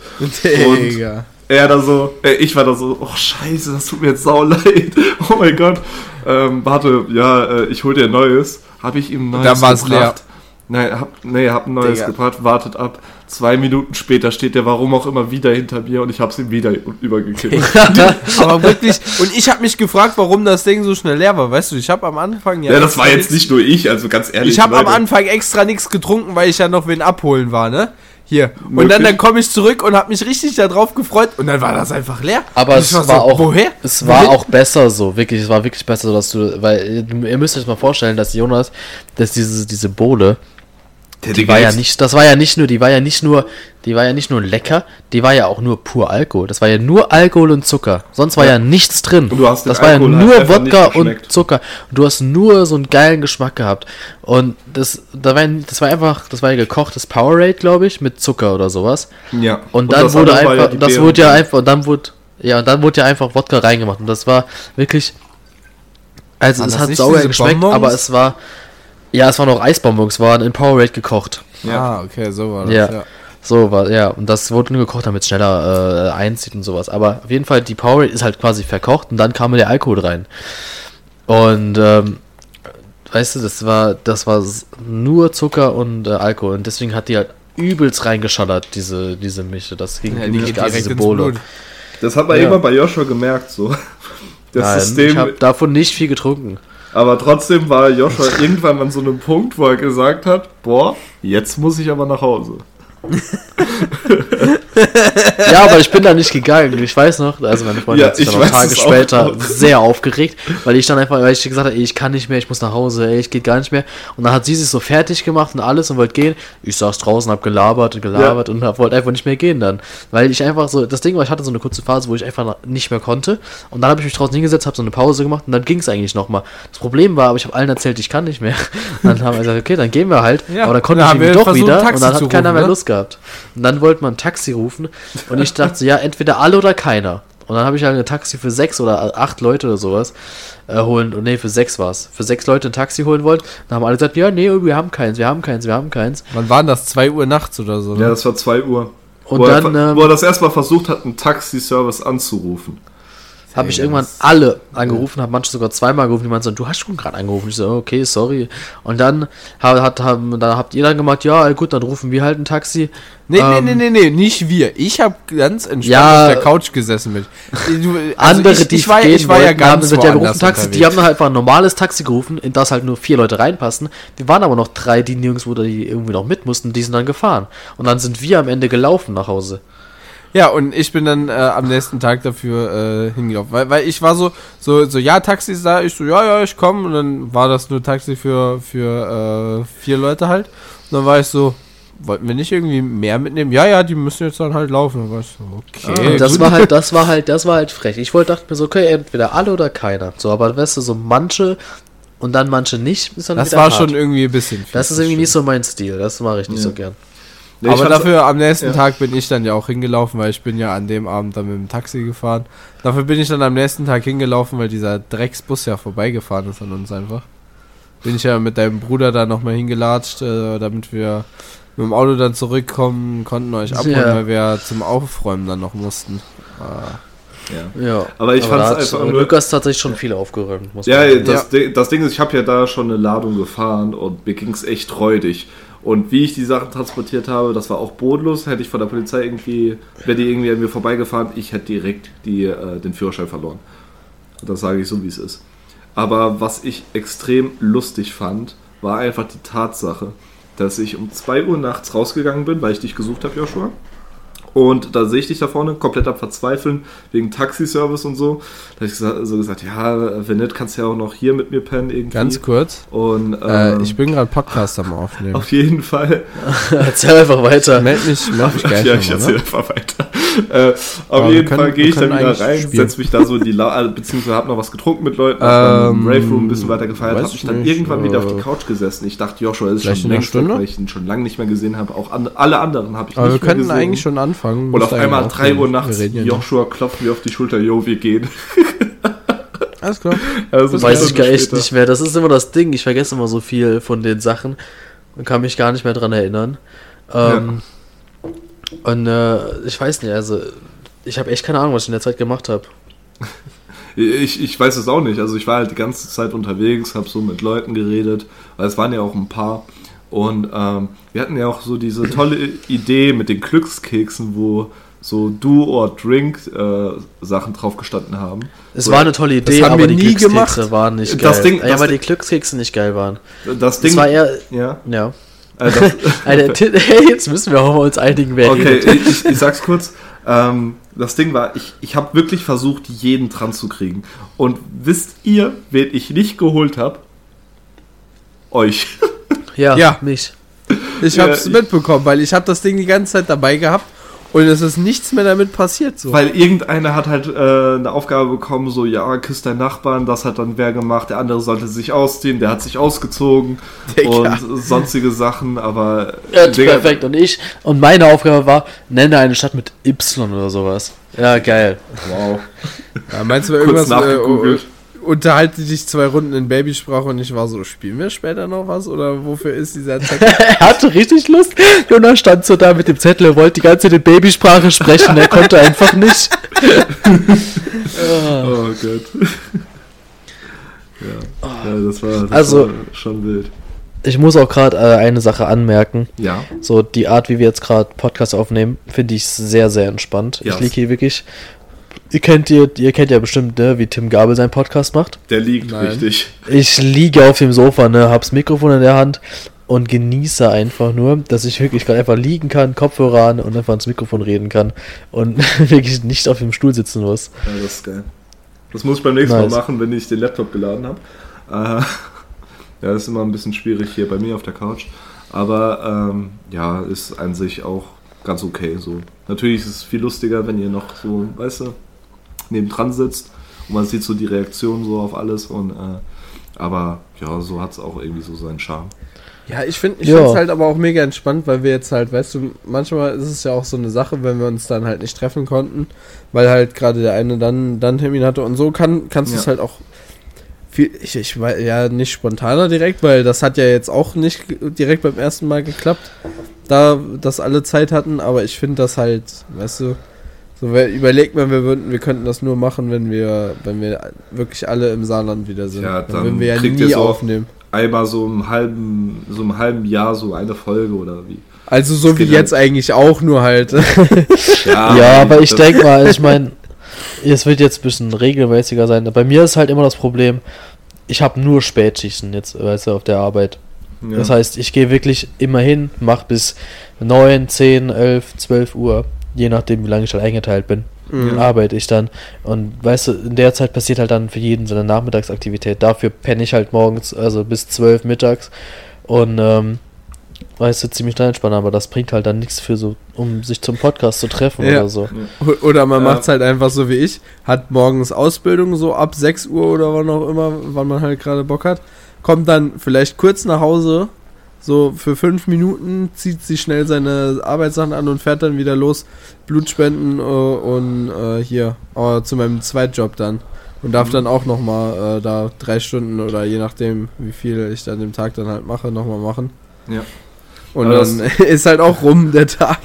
B: Digga.
A: Er da so, äh, ich war da so, oh scheiße, das tut mir jetzt sau leid. Oh mein Gott. Ähm, warte, ja, äh, ich hol dir ein neues. Habe ich ihm ein neues
B: dann war's
A: gebracht. Nein, hab, nee, hab ein neues
B: Digga.
A: gebracht, wartet ab. Zwei Minuten später steht der warum auch immer wieder hinter mir und ich hab's ihm wieder übergekippt.
B: Aber wirklich, und ich habe mich gefragt, warum das Ding so schnell leer war. Weißt du, ich habe am Anfang
A: ja, das
B: extra
A: war jetzt nicht nur ich, also ganz ehrlich.
B: Ich habe am
A: Leute.
B: Anfang extra nichts getrunken, weil ich ja noch wen abholen war, ne? Hier. Und
A: Möglich.
B: dann, dann komme ich zurück und habe mich richtig darauf gefreut und dann war das einfach leer.
C: Aber es war,
B: so,
C: auch,
B: Woher?
C: es war auch besser so, wirklich, es war wirklich besser so, dass du, weil ihr ihr müsst euch mal vorstellen, dass Jonas, dass diese, diese Bohle, die war ja nicht, das war ja nicht nur, die war ja nicht nur, die war ja nicht nur lecker, die war ja auch nur pur Alkohol. Das war ja nur Alkohol und Zucker. Sonst war ja, nichts drin.
A: Und du hast
C: das war ja
A: Alkohol
C: nur Wodka und. Zucker. Und du hast nur so einen geilen Geschmack gehabt. Und das, da war, das war einfach, das war ja gekochtes Powerade, glaube ich, mit Zucker oder sowas.
A: Ja.
C: Und dann
A: das
C: wurde einfach,
A: die
C: das wurde ja einfach, und dann wurde, ja, und dann wurde ja einfach Wodka reingemacht. Und das war wirklich, also
B: Waren
C: es
B: das
C: hat sauer geschmeckt,
B: Bonbons?
C: aber es war, ja, es waren auch Eisbonbons, waren in Powerade gekocht.
A: Ja.
B: Ah, okay, so war das.
C: Ja.
B: Ja.
C: So war, ja, und das wurde nur gekocht, damit es schneller äh, einzieht und sowas. Aber auf jeden Fall, die Powerade ist halt quasi verkocht und dann kam der Alkohol rein. Und, ähm, weißt du, das war, das war nur Zucker und äh, Alkohol. Und deswegen hat die halt übelst reingeschallert, diese, diese Mische. Das ging
B: Ja, die
C: übelst
B: direkt
C: diese.
B: Blut.
A: Das hat man
C: Ja.
A: immer bei Joshua gemerkt, so. Das
C: Nein,
A: System.
C: ich habe davon nicht viel getrunken.
A: Aber trotzdem war Joshua irgendwann an so einem Punkt, wo er gesagt hat, boah, jetzt muss ich aber nach Hause.
C: Ja, aber ich bin da nicht gegangen. Ich weiß noch, also meine Freundin
A: Ja,
C: hat sich
A: ich
C: dann noch Tage später sehr aufgeregt, weil ich dann einfach, weil ich gesagt habe, ey, ich kann nicht mehr, ich muss nach Hause, ey, ich geht gar nicht mehr. Und dann hat sie sich so fertig gemacht und alles und wollte gehen. Ich saß draußen, hab gelabert und gelabert und hab, wollte einfach nicht mehr gehen dann. Weil ich einfach so, das Ding war, ich hatte so eine kurze Phase, wo ich einfach nicht mehr konnte. Und dann habe ich mich draußen hingesetzt, habe so eine Pause gemacht und dann ging es eigentlich nochmal. Das Problem war, aber ich habe allen erzählt, ich kann nicht mehr. Und dann haben wir gesagt, okay, dann gehen wir halt.
B: Ja,
C: aber dann konnte
B: dann
C: ich
B: haben wir
C: irgendwie doch
B: versucht,
C: wieder und dann hat keiner
B: rufen,
C: mehr
B: ne?
C: Lust gehabt. Und dann wollte man ein Taxi rufen und ich dachte, so, ja, entweder alle oder keiner. Und dann habe ich halt ein Taxi für sechs oder acht Leute oder sowas äh, holen. Und nee, für sechs war es. Für sechs Leute ein Taxi holen wollen. Dann haben alle gesagt, ja, nee, wir haben keins, wir haben keins, wir haben keins.
B: Wann waren das? 2 Uhr nachts oder so?
A: Ja,
B: Ne?
A: das war 2 Uhr.
C: Und
A: wo,
C: dann,
A: er,
C: ähm,
A: wo er das erstmal versucht hat, einen Taxiservice anzurufen.
C: Habe ich irgendwann alle angerufen, habe manche sogar zweimal gerufen, die meinten so, du hast schon gerade angerufen. Ich so, okay, sorry. Und dann, hat, hat, haben, dann habt ihr dann gemacht, ja, gut, dann rufen wir halt ein Taxi.
B: Nee,
C: Ähm,
B: nee, nee, nee, nee, nicht wir. Ich habe ganz entspannt
C: Ja.
B: auf der Couch gesessen mit. Du, also
C: Andere,
B: ich,
C: die
B: ich war,
C: gehen
B: ich war ja
C: wollten, haben
B: ganz
C: gesagt, ja, wir rufen Taxi. Die haben dann halt einfach ein normales Taxi gerufen, in das halt nur vier Leute reinpassen. Wir waren aber noch drei, die nirgendwo, die irgendwie noch mit mussten, die sind dann gefahren. Und dann sind wir am Ende gelaufen nach Hause.
B: Ja, und ich bin dann äh, am nächsten Tag dafür äh, hingelaufen. Weil, weil ich war so, so, so, ja, Taxi ist da. Ich so, ja, ja, ich komme. Und dann war das nur Taxi für, für äh, vier Leute halt. Und dann war ich so, wollten wir nicht irgendwie mehr mitnehmen? Ja, ja, die müssen jetzt dann halt laufen. Und dann war ich so, okay.
C: Und das
B: gut.
C: war halt, das war halt, das war halt frech. Ich wollte, dachte mir so, okay, entweder alle oder keiner. So, aber weißt du, so manche und dann manche nicht, ist dann
B: das war
C: hart.
B: schon irgendwie ein bisschen viel.
C: Das ist irgendwie nicht so mein Stil, das mache ich nicht
A: Ja.
C: so gern.
A: Nee,
B: aber dafür am nächsten
A: ja.
B: Tag bin ich dann ja auch hingelaufen, weil ich bin ja an dem Abend dann mit dem Taxi gefahren. Dafür bin ich dann am nächsten Tag hingelaufen, weil dieser Drecksbus ja vorbeigefahren ist an uns einfach. Bin ich ja mit deinem Bruder da nochmal hingelatscht, äh, damit wir mit dem Auto dann zurückkommen konnten, euch abholen,
C: Ja.
B: weil wir zum Aufräumen dann noch mussten. Ah.
A: Ja.
C: Ja.
A: Aber ich fand's
C: hat
A: einfach
C: aber
A: nur-
C: Lukas tatsächlich schon viel aufgeräumt, muss
A: Ja,
C: man sagen.
A: das, Ding, das Ding ist, ich habe ja da schon eine Ladung gefahren und mir ging es echt räudig. Und wie ich die Sachen transportiert habe, das war auch bodenlos. Hätte ich von der Polizei irgendwie, wäre die irgendwie an mir vorbeigefahren, ich hätte direkt die, äh, den Führerschein verloren. Das sage ich so, wie es ist. Aber was ich extrem lustig fand, war einfach die Tatsache, dass ich um 2 Uhr nachts rausgegangen bin, weil ich dich gesucht habe, Joshua. Und da sehe ich dich da vorne, komplett am Verzweifeln, wegen Taxiservice und so. Da habe ich so gesagt, ja, wenn nicht, kannst du ja auch noch hier mit mir pennen irgendwie.
B: Ganz kurz.
A: Und
B: Äh,
A: ähm,
B: ich bin gerade Podcast am Aufnehmen.
A: auf jeden Fall.
C: Erzähl einfach weiter.
B: Meld mich, meld mich gleich
A: ja, ich erzähle
B: ne?
A: einfach weiter. Äh, auf
B: Aber wir
A: jeden
B: können-
A: Fall gehe
B: wir
A: ich dann wieder rein, setze mich da so in die La äh, beziehungsweise habe noch was getrunken mit Leuten,
B: Ähm,
A: im Rave Room ein bisschen weiter gefeiert, habe
B: ich
A: mich dann
B: nicht,
A: irgendwann wieder auf die
B: äh,
A: Couch gesessen. Ich dachte, Joshua ist
B: vielleicht
A: schon längst weil ich ihn schon lange nicht mehr gesehen habe. Auch an, alle anderen habe ich
B: Aber wir
A: nicht mehr
B: könnten
A: gesehen.
B: eigentlich schon anfangen.
A: Und
B: Müsste
A: auf einmal
B: eigentlich
A: 3 Uhr nachts,
B: ja.
A: Joshua klopft mir auf die Schulter, yo, wir gehen.
B: Alles klar.
A: Also
C: Weiß ich gar echt
A: später.
C: nicht mehr. Das ist immer das Ding. Ich vergesse immer so viel von den Sachen und kann mich gar nicht mehr dran erinnern. Ähm, Und äh, ich weiß nicht, also ich habe echt keine Ahnung, was ich in der Zeit gemacht habe.
A: Ich, ich weiß es auch nicht. Also ich war halt die ganze Zeit unterwegs, habe so mit Leuten geredet, weil es waren ja auch ein paar. Und ähm, wir hatten ja auch so diese tolle Idee mit den Glückskeksen, wo so Do or Drink äh, Sachen drauf gestanden haben.
C: Es
A: So,
C: war eine tolle Idee,
B: haben
C: aber
B: wir
C: die
B: nie
C: Glückskekse
B: gemacht.
C: waren nicht geil.
A: Das Ding-
C: ja,
A: das
C: weil die Glückskekse nicht geil waren.
A: Das Ding.
C: Das war eher,
A: ja.
C: ja.
A: Das,
C: Alter, hey, jetzt müssen wir auch mal uns einigen, wer
A: okay, ich, ich sag's kurz. Ähm, das Ding war, ich, ich habe wirklich versucht, jeden dran zu kriegen. Und wisst ihr, wen ich nicht geholt habe? Euch.
C: Ja,
B: Ja.
C: mich.
B: Ich
A: Ja,
B: hab's
A: ich-
B: mitbekommen, weil ich hab das Ding die ganze Zeit dabei gehabt und es ist nichts mehr damit passiert. So.
A: Weil irgendeiner hat halt äh, eine Aufgabe bekommen, so, ja, küss deinen Nachbarn, das hat dann wer gemacht, der andere sollte sich ausziehen, der hat sich ausgezogen
B: Digga.
A: und sonstige Sachen, aber
C: Ja,
A: Digga,
C: perfekt. Und ich, und meine Aufgabe war, nenne eine Stadt mit Y oder sowas. Ja, geil.
A: Wow.
B: ja, meinst du
A: Kurz
B: irgendwas? Äh,
A: nachgegoogelt.
B: Unterhalte dich zwei Runden in Babysprache und ich war so, spielen wir später noch was oder wofür ist dieser Zettel?
C: er hatte richtig Lust. Jonas stand so da mit dem Zettel, er wollte die ganze Zeit in Babysprache sprechen, er konnte einfach nicht.
A: Oh Gott. ja. ja, das war, das
C: Also-
A: war schon wild.
C: Ich muss auch gerade äh, eine Sache anmerken.
A: Ja.
C: So, die Art, wie wir jetzt gerade Podcast aufnehmen, finde ich sehr, sehr entspannt.
A: Ja.
C: Ich liege hier wirklich. Ihr kennt, ihr, ihr kennt ja bestimmt, ne, wie Tim Gabel seinen Podcast macht.
A: Der liegt
B: Nein.
A: richtig.
C: Ich liege auf dem Sofa, ne, hab's Mikrofon in der Hand und genieße einfach nur, dass ich wirklich gerade einfach liegen kann, Kopfhörer an und einfach ins Mikrofon reden kann und wirklich nicht auf dem Stuhl sitzen muss.
A: Ja, das ist geil. Das muss ich beim nächsten
C: Nice.
A: Mal machen, wenn ich den Laptop geladen habe. Äh, ja, das ist immer ein bisschen schwierig hier bei mir auf der Couch. Aber ähm, ja, ist an sich auch ganz okay. So. Natürlich ist es viel lustiger, wenn ihr noch so, weißt du, nebendran sitzt und man sieht so die Reaktion so auf alles. Und, äh, aber ja, so hat es auch irgendwie so seinen Charme.
B: Ja, ich finde ich
C: Ja.
B: find's halt aber auch mega entspannt, weil wir jetzt halt, weißt du, manchmal ist es ja auch so eine Sache, wenn wir uns dann halt nicht treffen konnten, weil halt gerade der eine dann, dann Termin hatte und so kann, kannst du es
A: Ja.
B: halt auch viel, ich, ich weiß ja nicht spontaner direkt, weil das hat ja jetzt auch nicht direkt beim ersten Mal geklappt, da das alle Zeit hatten, aber ich finde das halt, weißt du, So, überlegt mal, wir, würden, wir könnten das nur machen, wenn wir, wenn wir wirklich alle im Saarland wieder sind.
A: Ja, dann
B: würden wir ja
A: kriegt ihr
B: nie
A: so-
B: aufnehmen.
A: Einmal so im halben, so im halben Jahr so eine Folge oder wie?
B: Also so
A: Das
B: wie
A: ja-
B: jetzt eigentlich auch, nur halt.
C: Ja, aber ich denke mal, ich meine, es wird jetzt ein bisschen regelmäßiger sein. Bei mir ist halt immer das Problem, ich habe nur Spätschichten jetzt, weißt du, auf der Arbeit.
A: Ja.
C: Das heißt, ich gehe wirklich immer hin, mach bis 9, 10, 11, 12 Uhr, je nachdem, wie lange ich halt eingeteilt bin,
B: Mhm.
C: arbeite ich dann. Und weißt du, in der Zeit passiert halt dann für jeden so eine Nachmittagsaktivität. Dafür penne ich halt morgens, also bis 12 mittags. Und ähm, weißt du, ziemlich dann entspannt, aber das bringt halt dann nichts für so, um sich zum Podcast zu treffen
B: Ja.
C: oder so.
B: Oder man
A: Ja.
B: macht's halt einfach so wie ich, hat morgens Ausbildung so ab 6 Uhr oder wann auch immer, wann man halt gerade Bock hat, kommt dann vielleicht kurz nach Hause, so für fünf Minuten, zieht sich schnell seine Arbeitssachen an und fährt dann wieder los, Blutspenden äh, und äh, hier äh, zu meinem Zweitjob dann. Und darf
A: Mhm.
B: dann auch nochmal äh, da drei Stunden oder je nachdem, wie viel ich dann dem Tag dann halt mache, nochmal machen.
A: Ja.
B: Und
A: Aber
B: dann ist halt auch rum der Tag.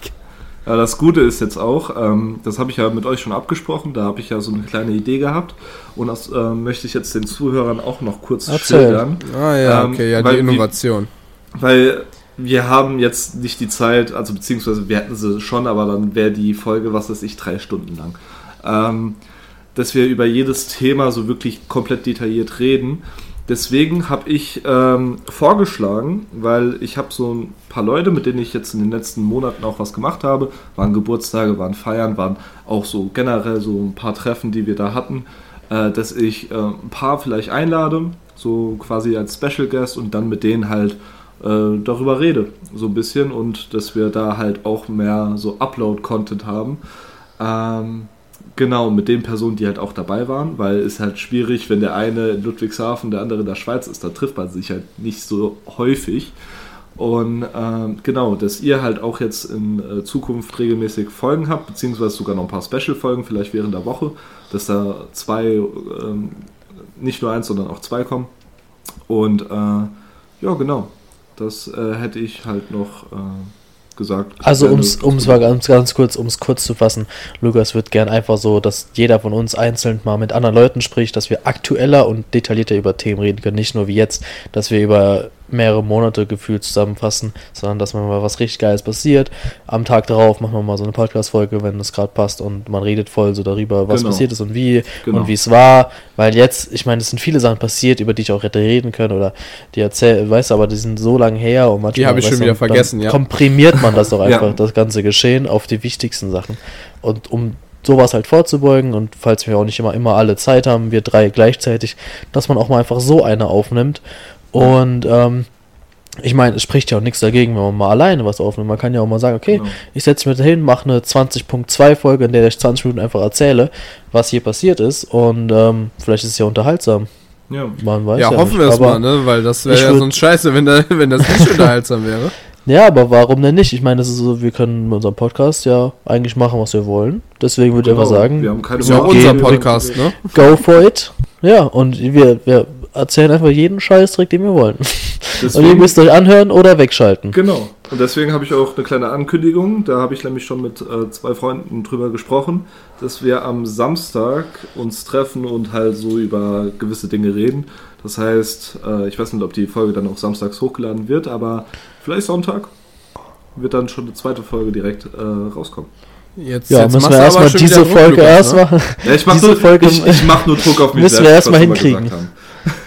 A: Ja, das Gute ist jetzt auch, ähm, das habe ich ja mit euch schon abgesprochen, da habe ich ja so eine kleine Idee gehabt und das äh, möchte ich jetzt den Zuhörern auch noch kurz
C: Erzähl.
A: schildern.
B: Ah ja,
A: Ähm,
B: okay, ja, die
A: wie-
B: Innovation.
A: Weil wir haben jetzt nicht die Zeit, also beziehungsweise wir hätten sie schon, aber dann wäre die Folge, was weiß ich, drei Stunden lang. Ähm, dass wir über jedes Thema so wirklich komplett detailliert reden. Deswegen habe ich ähm, vorgeschlagen, weil ich habe so ein paar Leute, mit denen ich jetzt in den letzten Monaten auch was gemacht habe, waren Geburtstage, waren Feiern, waren auch so generell so ein paar Treffen, die wir da hatten, äh, dass ich äh, ein paar vielleicht einlade, so quasi als Special Guest und dann mit denen halt äh, darüber rede, so ein bisschen und dass wir da halt auch mehr so Upload-Content haben. Ähm, genau, mit den Personen, die halt auch dabei waren, weil es halt schwierig, wenn der eine in Ludwigshafen, der andere in der Schweiz ist, da trifft man sich halt nicht so häufig. Und ähm, genau, dass ihr halt auch jetzt in äh, Zukunft regelmäßig Folgen habt, beziehungsweise sogar noch ein paar Special-Folgen, vielleicht während der Woche, dass da zwei, ähm, nicht nur eins, sondern auch zwei kommen. Und äh, ja, genau, das äh, hätte ich halt noch äh, gesagt.
C: Also
A: du-
C: ums mal ganz, ganz kurz, ums kurz zu fassen, Lukas wird gern einfach so, dass jeder von uns einzeln mal mit anderen Leuten spricht, dass wir aktueller und detaillierter über Themen reden können, nicht nur wie jetzt, dass wir über mehrere Monate gefühlt zusammenfassen, sondern dass mal was richtig Geiles passiert. Am Tag darauf machen wir mal so eine Podcast-Folge, wenn es gerade passt und man redet voll so darüber, was
A: Genau.
C: passiert ist und wie
A: Genau.
C: und wie es war, weil jetzt, ich meine, es sind viele Sachen passiert, über die ich auch hätte reden können oder die erzähl, weißt du, aber die sind so lange her und manchmal
B: hab ich
C: weißt
B: schon wieder vergessen, ja.
C: komprimiert man das doch
A: Ja.
C: einfach, das ganze Geschehen auf die wichtigsten Sachen. Und um sowas halt vorzubeugen und falls wir auch nicht immer, immer alle Zeit haben, wir drei gleichzeitig, dass man auch mal einfach so eine aufnimmt. Und ähm, ich meine, es spricht ja auch nichts dagegen, wenn man mal alleine was aufnimmt. Man kann ja auch mal sagen, okay,
A: Genau.
C: ich setze mich dahin, mache eine 20.2 Folge, in der ich 20 Minuten einfach erzähle, was hier passiert ist. Und ähm, vielleicht ist es ja unterhaltsam.
A: Ja.
C: Man weiß
B: Ja,
C: ja,
B: hoffen wir es
C: aber-
B: mal, ne? Weil das wäre ja sonst scheiße, wenn, da, wenn das nicht unterhaltsam wäre.
C: Ja, aber warum denn nicht? Ich meine, das ist so, wir können mit unserem Podcast ja eigentlich machen, was wir wollen. Deswegen würde ich einfach
A: Genau.
C: sagen,
A: wir haben keine
B: Ist ja unser Podcast, ne?
C: go for it. Ja, und wir, wir erzählen einfach jeden Scheißdreck, den wir wollen. Und ihr
A: Deswegen,
C: müsst euch anhören oder wegschalten.
A: genau. Und deswegen habe ich auch eine kleine Ankündigung. Da habe ich nämlich schon mit äh, zwei Freunden drüber gesprochen, dass wir am Samstag uns treffen und halt so über gewisse Dinge reden. Das heißt, äh, ich weiß nicht, ob die Folge dann auch samstags hochgeladen wird, aber vielleicht Sonntag wird dann schon eine zweite Folge direkt äh, rauskommen.
B: Jetzt,
C: Ja,
B: jetzt
C: müssen wir erstmal diese Folge erst
B: ne?
C: machen.
A: Ja, ich mache nur,
C: Folge-
A: ich, ich mach nur Druck auf mich
C: Müssen wir
A: selbst,
C: erst mal
A: was wir
C: hinkriegen.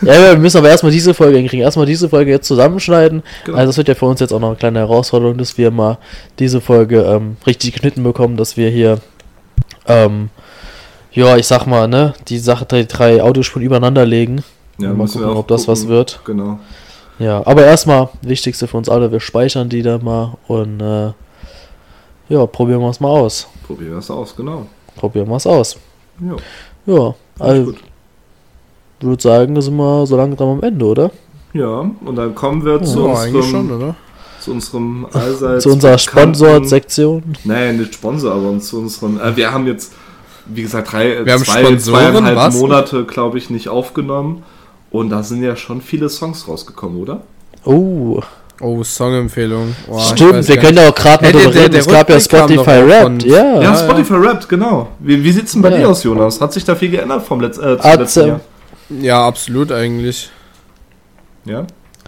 C: Ja, wir müssen aber erstmal diese Folge hinkriegen. Erstmal diese Folge jetzt zusammenschneiden.
A: Genau.
C: Also das wird ja für uns jetzt auch noch eine kleine Herausforderung, dass wir mal diese Folge ähm, richtig geschnitten bekommen, dass wir hier, ähm, ja, ich sag mal, ne, die Sache drei, drei Audiospuren übereinander legen.
A: Ja,
C: mal gucken,
A: auch
C: ob das was
A: gucken.
C: wird.
A: Genau.
C: Ja, aber erstmal, wichtigste für uns alle, wir speichern die da mal und äh, ja, probieren wir es mal aus.
A: Probieren wir es aus, genau.
C: Probieren wir es aus.
A: Ja,
C: Ja, also
A: gut.
C: Würde sagen, da sind wir so langsam am Ende, oder?
A: Ja, und dann kommen wir zu,
B: Ja, eigentlich schon,
A: unserem,
B: oder?
A: zu unserem allseits
C: Zu unserer Sponsor-Sektion.
A: Nein, nicht Sponsor, aber zu unserem. Äh, wir haben jetzt, wie gesagt, drei, äh,
B: Wir haben
A: zwei,
B: Sponsoren,
A: zweieinhalb
B: was?
A: Monate, glaube ich, nicht aufgenommen. Und da sind ja schon viele Songs rausgekommen, oder?
C: Oh,
B: Oh, Songempfehlung. Ich
C: Stimmt, wir können ja auch gerade
B: der-
C: drüber reden. Es gab ja Spotify Rap. Ja,
A: Ja,
B: ja.
A: Spotify rappt, genau. Wie, wie sieht's denn bei
C: Ja.
A: dir aus, Jonas? Hat sich da viel geändert vom Letz äh, letzten
C: ähm,
A: Jahr?
B: Ja, absolut eigentlich.
A: Ja?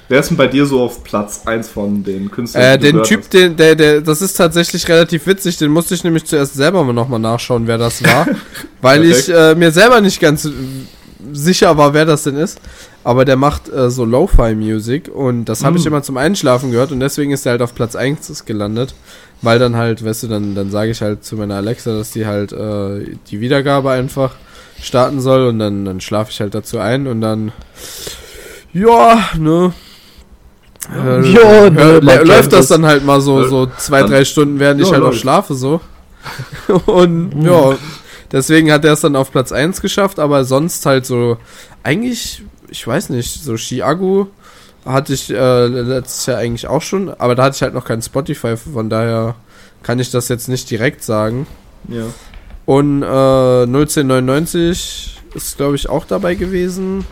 A: Wer ist denn bei dir so auf Platz 1 von den Künstlern?
B: Äh, den Typ,
A: hast?
B: den, der, der, das ist tatsächlich relativ witzig, den musste ich nämlich zuerst selber mal nochmal nachschauen, wer das war. weil ich äh, mir selber nicht ganz äh, sicher war, wer das denn ist. Aber der macht äh, so Lo-Fi-Music und das habe ich
A: Mm.
B: immer zum Einschlafen gehört und deswegen ist er halt auf Platz 1 gelandet. Weil dann halt, weißt du, dann, dann sage ich halt zu meiner Alexa, dass die halt äh, die Wiedergabe einfach starten soll und dann, dann schlafe ich halt dazu ein und dann, ja, ne. Äh,
C: Ja, ne,
B: hör-
C: man
B: läuft das dann halt mal so, so zwei,
A: Dann-
B: drei Stunden, während ich
A: Ja,
B: halt auch schlafe, so. Und ja, deswegen hat er es dann auf Platz 1 geschafft, aber sonst halt so, eigentlich, ich weiß nicht, so Chiago hatte ich äh, letztes Jahr eigentlich auch schon, aber da hatte ich halt noch kein Spotify, von daher kann ich das jetzt nicht direkt sagen.
A: Ja.
B: Und äh, 01099 ist, glaube ich, auch dabei gewesen.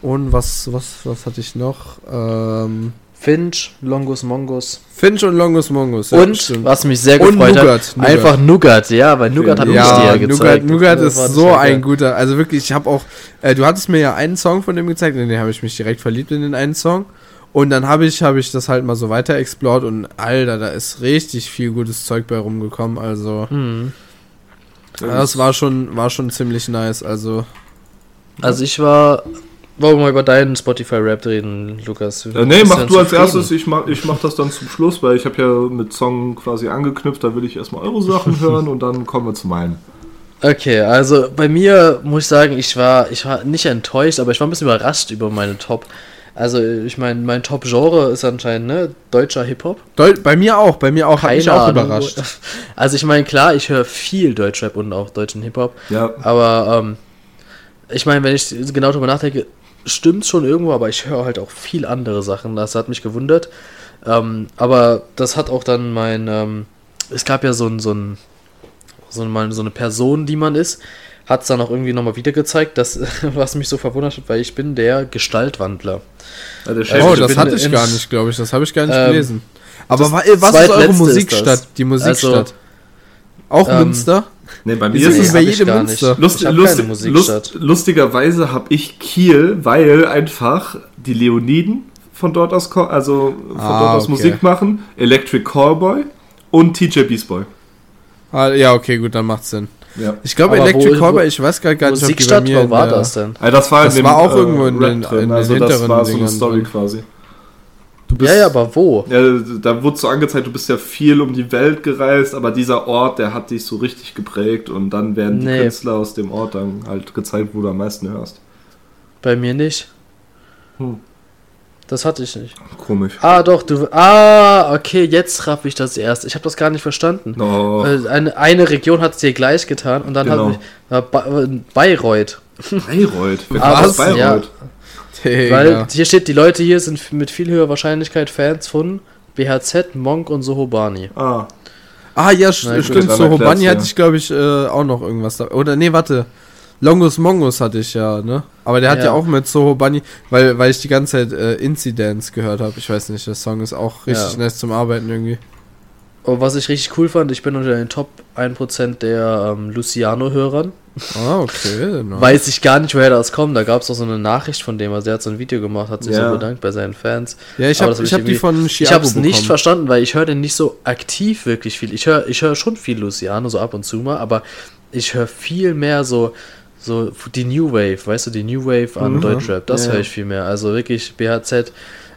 B: Und was, was, was hatte ich noch? Ähm,
C: Finch, Longus Mongus.
B: Finch und Longus Mongus. ja,
C: und,
B: stimmt.
C: was mich sehr
B: Und
C: gefreut
B: Nougat,
C: hat,
B: Nougat.
C: einfach Nougat, ja, weil Nougat hat
B: ja,
C: dir
B: Nougat,
C: gezeigt.
B: Nougat ist so ein
C: geil.
B: guter. Also wirklich, ich habe auch, äh, du hattest mir ja einen Song von dem gezeigt, in den habe ich mich direkt verliebt in den einen Song. Und dann habe ich, habe ich das halt mal so weiter explored und Alter, da ist richtig viel gutes Zeug bei rumgekommen. Also,
C: Mhm.
B: Ja, das war schon, war schon ziemlich nice. Also,
C: Also ich war. Wollen wir mal über deinen Spotify-Rap reden, Lukas?
A: Äh, nee, mach du als
C: zufrieden?
A: erstes, ich mach, ich mach das dann zum Schluss, weil ich habe ja mit Song quasi angeknüpft, da will ich erstmal eure Sachen hören und dann kommen wir zu meinen.
C: Okay, also bei mir muss ich sagen, ich war, ich war nicht enttäuscht, aber ich war ein bisschen überrascht über meine Top. Also ich meine, mein Top-Genre ist anscheinend ne, deutscher Hip-Hop.
B: Deu bei mir auch, bei mir auch, hat mich auch
C: Ahnung,
B: überrascht.
C: Also ich meine, klar, ich höre viel Deutschrap und auch deutschen Hip-Hop,
A: Ja,
C: aber ähm, ich meine, wenn ich genau drüber nachdenke, stimmt schon irgendwo, aber ich höre halt auch viel andere Sachen. Das hat mich gewundert. Ähm, aber das hat auch dann mein, ähm, es gab ja so ein, so ein, so, ein, so eine Person, die man ist, hat es dann auch irgendwie nochmal wieder gezeigt, dass, was mich so verwundert hat, weil ich bin der Gestaltwandler.
A: ja der
C: Also
A: Chef,
B: oh, das hatte ich gar nicht, glaube ich. Das habe ich gar nicht
C: Ähm,
B: gelesen. Aber
C: das
B: wa- was ist eure
C: ist
B: Musikstadt?
C: das.
B: Die Musikstadt.
C: Also,
B: auch
C: ähm,
B: Münster?
A: nee, bei mir ist
B: ist
A: es
B: bei
C: hab ich
B: jedem Münster?
A: Lust, lust, lust, lustigerweise habe ich Kiel, weil einfach die Leoniden von dort aus, also von
B: Ah,
A: dort aus
B: okay.
A: Musik machen, Electric Callboy und TJ Beast Boy.
B: Ah, ja, okay, gut, dann macht's Sinn.
A: Ja.
B: Ich glaube, Electric Callboy, ich weiß gar, gar nicht, ob die bei mir
C: war
B: der-
C: das denn?
A: Also das war,
B: Das
A: dem,
B: war auch
A: äh,
B: irgendwo in den-
A: drin,
B: in den
A: also das
B: hinteren
A: war so eine Story
B: drin.
A: quasi. Du bist,
C: Ja, ja, aber wo?
A: Ja, da wurde so angezeigt, du bist ja viel um die Welt gereist, aber dieser Ort, der hat dich so richtig geprägt und dann werden die
C: Nee.
A: Künstler aus dem Ort dann halt gezeigt, wo du am meisten hörst.
C: Bei mir nicht.
A: Hm.
C: Das hatte ich nicht.
A: Komisch.
C: Ah, doch, du. Ah, okay, jetzt raff ich das erst. Ich habe das gar nicht verstanden.
A: Oh,
C: Eine, eine Region hat es dir gleich getan und dann
A: Genau.
C: hat mich. Äh, äh, Bayreuth.
A: Bayreuth. Wer
C: Ah,
A: war
C: was?
A: das Bayreuth?
C: Ja.
B: Digga.
C: Weil hier steht, die Leute hier sind mit viel höherer Wahrscheinlichkeit Fans von BHZ, Monk und Sohobani.
A: Ah,
B: Ah, ja, st
C: Na
B: stimmt.
A: dann
B: So,
A: erklärt's,
B: Hobani
A: ja.
B: hatte ich, glaube ich, äh, auch noch irgendwas da. Oder, nee, warte. Longus Mongus hatte ich ja, ne? Aber der hat ja,
C: Ja.
B: auch mit Soho Bunny, weil, weil ich die ganze Zeit äh, Incidents gehört habe. Ich weiß nicht, der Song ist auch richtig
C: Ja.
B: nice zum Arbeiten irgendwie.
C: Und was ich richtig cool fand, ich bin unter den Top 1% der ähm, Luciano-Hörern.
B: Ah, okay. Nice.
C: Weiß ich gar nicht, woher das kommt. Da gab es auch so eine Nachricht von dem. Also, der hat so ein Video gemacht, hat sich
A: Ja.
C: so bedankt bei seinen Fans.
B: ja, ich habe
C: hab
B: ich
C: ich
B: hab die von
C: Ich
B: Chiago
C: habe es nicht verstanden, weil ich höre den nicht so aktiv wirklich viel. Ich höre ich hör schon viel Luciano, so ab und zu mal, aber ich höre viel mehr so, so die New Wave, weißt du, die New Wave an
A: Mhm.
C: Deutschrap. Das
A: Ja,
C: höre ich viel mehr. Also wirklich BHZ,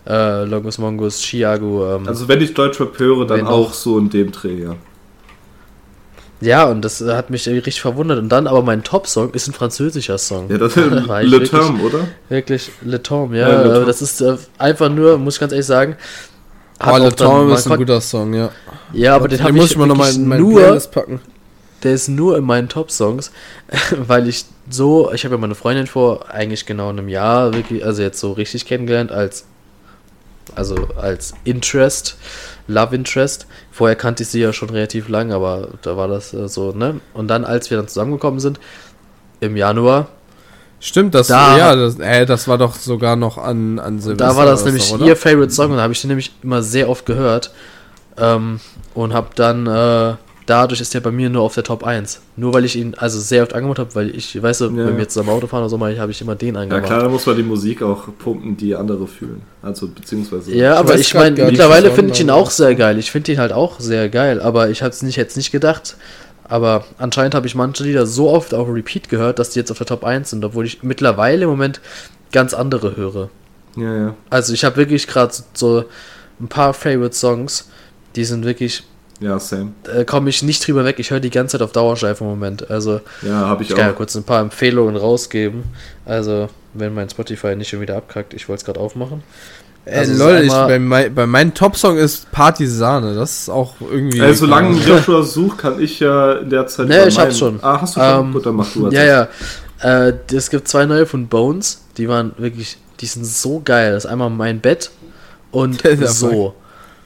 C: äh, Longus Mongus, Chiago. Ähm,
A: also wenn ich Deutschrap höre, dann auch
C: noch?
A: so in dem Dreh, ja.
C: ja, und das hat mich richtig verwundert. Und dann aber mein Top-Song ist ein französischer Song.
A: Ja, das
C: Da
A: ist
C: ich
A: Le
C: wirklich-
A: Term, oder?
C: Wirklich, Le Tom, ja.
A: Ja, Le
C: aber
A: Tom.
C: das ist äh, einfach nur, muss ich ganz ehrlich sagen.
B: Oh, Le
C: auch man
B: ist ein guter Song, ja.
C: Ja, aber den,
B: den
C: habe
B: muss
C: ich
B: ich mal nochmal
C: wirklich
B: in
C: nur,
B: Playlist packen.
C: Der ist nur in meinen Top-Songs, weil ich so, ich habe ja meine Freundin vor eigentlich genau einem Jahr wirklich, also jetzt so richtig kennengelernt als, also als Interest, Love Interest. Vorher kannte ich sie ja schon relativ lang, aber da war das äh, so, ne? Und dann, als wir dann zusammengekommen sind, im Januar,
B: Stimmt, das,
C: Da-
B: ja, das, äh, das war doch sogar noch an, an Silvester.
C: Da war das nämlich
B: so,
C: ihr Favorite Song und da habe ich den nämlich immer sehr oft gehört. Ähm, und habe dann, äh, dadurch ist der bei mir nur auf der Top 1. Nur weil ich ihn also sehr oft angemacht habe, weil ich, weißt du,
A: Ja.
C: wenn wir jetzt am Auto fahren oder so, mal, habe ich immer den
A: Ja
C: angemacht.
A: klar, da muss man die Musik auch pumpen, die andere fühlen. Also beziehungsweise.
C: Ja, aber
B: weiß
C: ich meine, mittlerweile finde ich ihn auch sehr geil. Ich finde ihn halt auch sehr geil, aber ich habe es nicht, jetzt nicht gedacht. Aber anscheinend habe ich manche Lieder so oft auf Repeat gehört, dass die jetzt auf der Top 1 sind, obwohl ich mittlerweile im Moment ganz andere höre.
A: Ja, ja.
C: Also ich habe wirklich gerade so ein paar Favorite Songs, die sind wirklich,
A: Ja, same.
C: äh, komme ich nicht drüber weg. Ich höre die ganze Zeit auf Dauerschleife im Moment. Also
A: Ja, habe ich,
C: ich kann ja
A: auch.
C: kurz ein paar Empfehlungen rausgeben. Also wenn mein Spotify nicht schon wieder abkackt, ich wollte es gerade aufmachen.
B: Äh,
C: Also ist
B: lol, ich, bei, mein, bei meinem Top-Song ist Partisane. Das ist auch irgendwie.
A: Äh, solange Joshua sucht, kann ich ja in der Zeit.
C: Nee, ich hab's schon.
A: Ah, hast du schon?
C: Ähm,
A: Gut, dann mach du als
C: Ja, ja. Äh, es gibt zwei neue von Bones, die waren wirklich, die sind so geil. Das ist einmal mein Bett und so.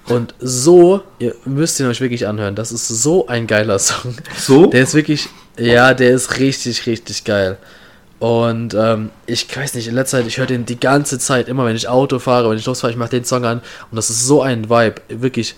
C: Und so, ihr müsst ihn euch wirklich anhören. Das ist so ein geiler Song.
A: So?
C: Der ist wirklich, ja, der ist richtig, richtig geil. Und ähm, ich weiß nicht, in letzter Zeit, ich höre den die ganze Zeit, immer wenn ich Auto fahre, wenn ich losfahre, ich mache den Song an und das ist so ein Vibe. Wirklich,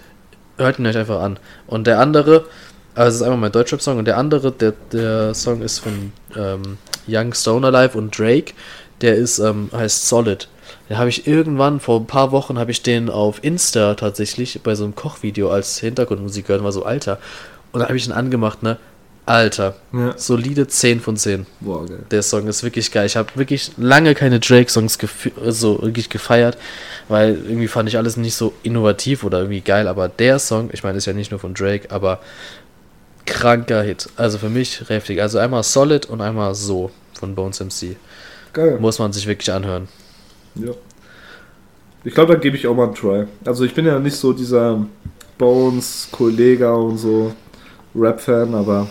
C: hört ihn euch einfach an. Und der andere, also es ist einmal mein Deutschrap-Song und der andere, der, der Song ist von ähm, Young Stone Alive und Drake, der ist, ähm, heißt Solid. Den habe ich irgendwann, vor ein paar Wochen, habe ich den auf Insta tatsächlich bei so einem Kochvideo als Hintergrundmusik gehört und war so, Alter. Und dann habe ich ihn angemacht, ne? Alter,
A: Ja.
C: solide 10 von 10.
A: Boah, geil.
C: Der Song ist wirklich geil. Ich habe wirklich lange keine Drake-Songs so wirklich gefeiert, weil irgendwie fand ich alles nicht so innovativ oder irgendwie geil. Aber der Song, ich meine, ist ja nicht nur von Drake, aber kranker Hit. Also für mich heftig. Also einmal Solid und einmal So von Bones MC.
A: Geil.
C: Muss man sich wirklich anhören.
A: Ja. Ich glaube, da gebe ich auch mal einen Try. Also ich bin ja nicht so dieser Bones, Kollega und so Rap-Fan, aber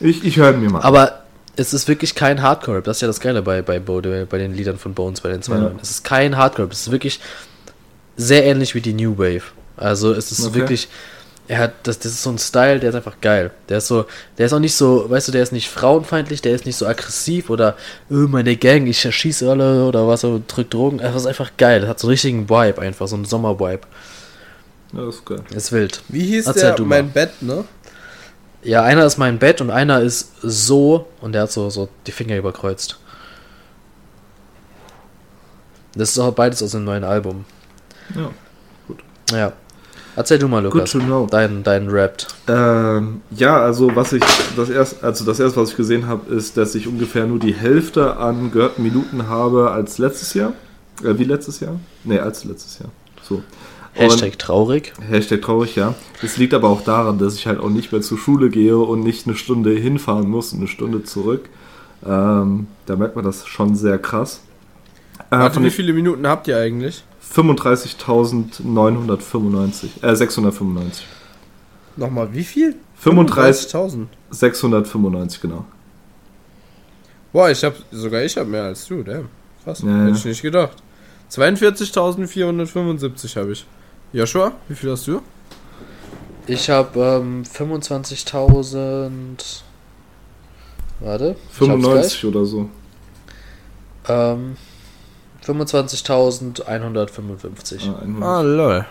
A: ich, ich höre mir mal.
C: Aber es ist wirklich kein Hardcore-Rap. Das ist ja das Geile bei, bei, Bode, bei den Liedern von Bones, bei den zwei
A: Ja.
C: Es ist kein Hardcore-Rap. Es ist wirklich sehr ähnlich wie die New Wave. Also es ist
A: Okay.
C: wirklich. Er hat, das, das ist so ein Style, der ist einfach geil. Der ist so, der ist auch nicht so, weißt du, der ist nicht frauenfeindlich, der ist nicht so aggressiv oder, oh, meine Gang, ich erschieße alle oder was, oder drück Drogen. Das ist einfach geil. Das hat so einen richtigen Vibe einfach, so einen Sommer-Vibe.
A: ja, das ist geil.
C: Ist wild.
B: Wie hieß
C: Erzähl
B: der?
C: du mal.
B: Mein Bett, ne?
C: Ja, einer ist mein Bett und einer ist so und der hat so, so die Finger überkreuzt. Das ist auch beides aus dem neuen Album.
A: Ja.
C: Ja. Erzähl du mal,
A: Good
C: Lukas.
A: to know.
C: Dein, dein Rap.
A: Ähm, ja, also was ich das erste, also das erste, was ich gesehen habe, ist, dass ich ungefähr nur die Hälfte an gehörten Minuten habe als letztes Jahr. Äh, wie letztes Jahr? Nee, als letztes Jahr. So.
C: Hashtag traurig.
A: Und, Hashtag traurig, ja. Das liegt aber auch daran, dass ich halt auch nicht mehr zur Schule gehe und nicht eine Stunde hinfahren muss und eine Stunde zurück. Ähm, da merkt man das schon sehr krass. Äh,
B: Warte, wie viele Minuten habt ihr eigentlich?
A: 35.995, äh, 695.
B: Nochmal, wie viel?
A: 35,
B: 35.000.
A: 695, genau.
B: Boah, ich hab, sogar ich hab mehr als du, damn. Krass,
A: Ja, ja.
B: hätte ich nicht gedacht. 42.475 habe ich. Joshua, wie viel hast du?
C: Ich habe ähm, 25.000. Warte. ich hab's
A: 95 oder so.
C: Ähm, 25.155.
A: Ah, 100.
B: Ah, lol.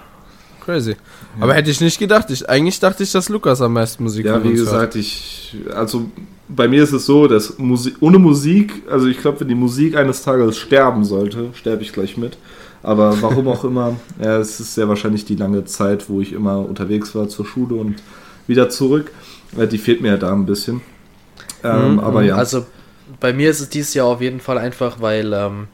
B: Crazy. Aber hätte ich nicht gedacht. Ich, eigentlich dachte ich, dass Lukas am meisten Musik
A: Ja, wie gesagt, ich, also bei mir ist es so, dass Musik, ohne Musik, also ich glaube, wenn die Musik eines Tages sterben sollte, sterbe ich gleich mit. Aber warum auch immer, ja, es ist sehr wahrscheinlich die lange Zeit, wo ich immer unterwegs war zur Schule und wieder zurück. Äh, Die fehlt mir ja da ein bisschen. Ähm,
B: Mhm,
A: aber ja.
C: Also bei mir ist es dieses Jahr auf jeden Fall einfach, weil ähm,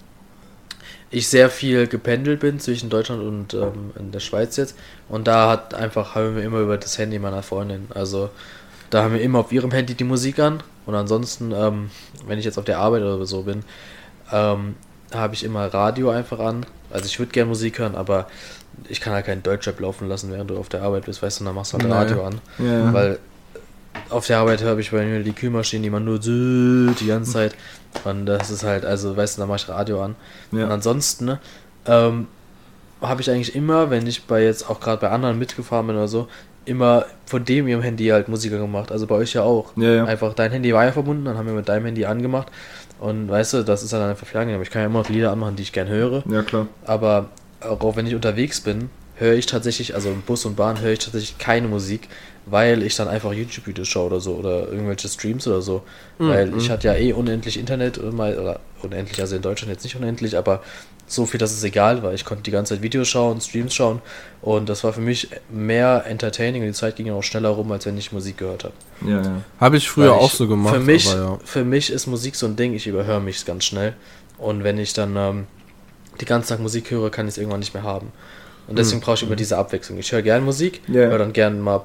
C: ich sehr viel gependelt bin zwischen Deutschland und ähm, in der Schweiz jetzt. Und da hat einfach, haben wir immer über das Handy meiner Freundin. Also da haben wir immer auf ihrem Handy die Musik an. Und ansonsten, ähm, wenn ich jetzt auf der Arbeit oder so bin, ähm, habe ich immer Radio einfach an. Also ich würde gerne Musik hören, aber ich kann halt keinen Deutschrap laufen lassen, während du auf der Arbeit bist, weißt du, dann machst du halt
B: Nee.
C: Radio an.
A: ja.
C: Weil auf der Arbeit habe ich bei mir die Kühlmaschine, die man nur die ganze Zeit. Und das ist halt, also weißt du, da mache ich Radio an. Und
A: ja.
C: ansonsten ne, ähm, habe ich eigentlich immer, wenn ich bei jetzt auch gerade bei anderen mitgefahren bin oder so, immer von dem ihrem Handy halt Musiker gemacht. Also bei euch ja auch.
A: Ja, ja.
C: Einfach dein Handy war ja verbunden, dann haben wir mit deinem Handy angemacht. Und weißt du, das ist dann einfach viel angenehmer. Ich kann ja immer noch Lieder anmachen, die ich gern höre.
A: Ja, klar.
C: Aber auch wenn ich unterwegs bin, höre ich tatsächlich, also im Bus und Bahn höre ich tatsächlich keine Musik, weil ich dann einfach YouTube-Videos schaue oder so oder irgendwelche Streams oder so.
B: Mhm.
C: Weil ich hatte ja eh unendlich Internet oder, mal, oder unendlich, also in Deutschland jetzt nicht unendlich, aber so viel, dass es egal war. Ich konnte die ganze Zeit Videos schauen, Streams schauen und das war für mich mehr entertaining und die Zeit ging auch schneller rum, als wenn ich Musik gehört habe.
A: Ja, ja.
B: Habe ich früher
C: Weil
B: auch
C: ich-
B: so gemacht.
C: Für mich,
B: aber ja.
C: für mich ist Musik so ein Ding, ich überhöre mich ganz schnell. Und wenn ich dann ähm, die ganze Tag Musik höre, kann ich es irgendwann nicht mehr haben. Und deswegen brauche ich immer diese Abwechslung. Ich höre gern Musik,
A: Ja.
C: höre dann gern mal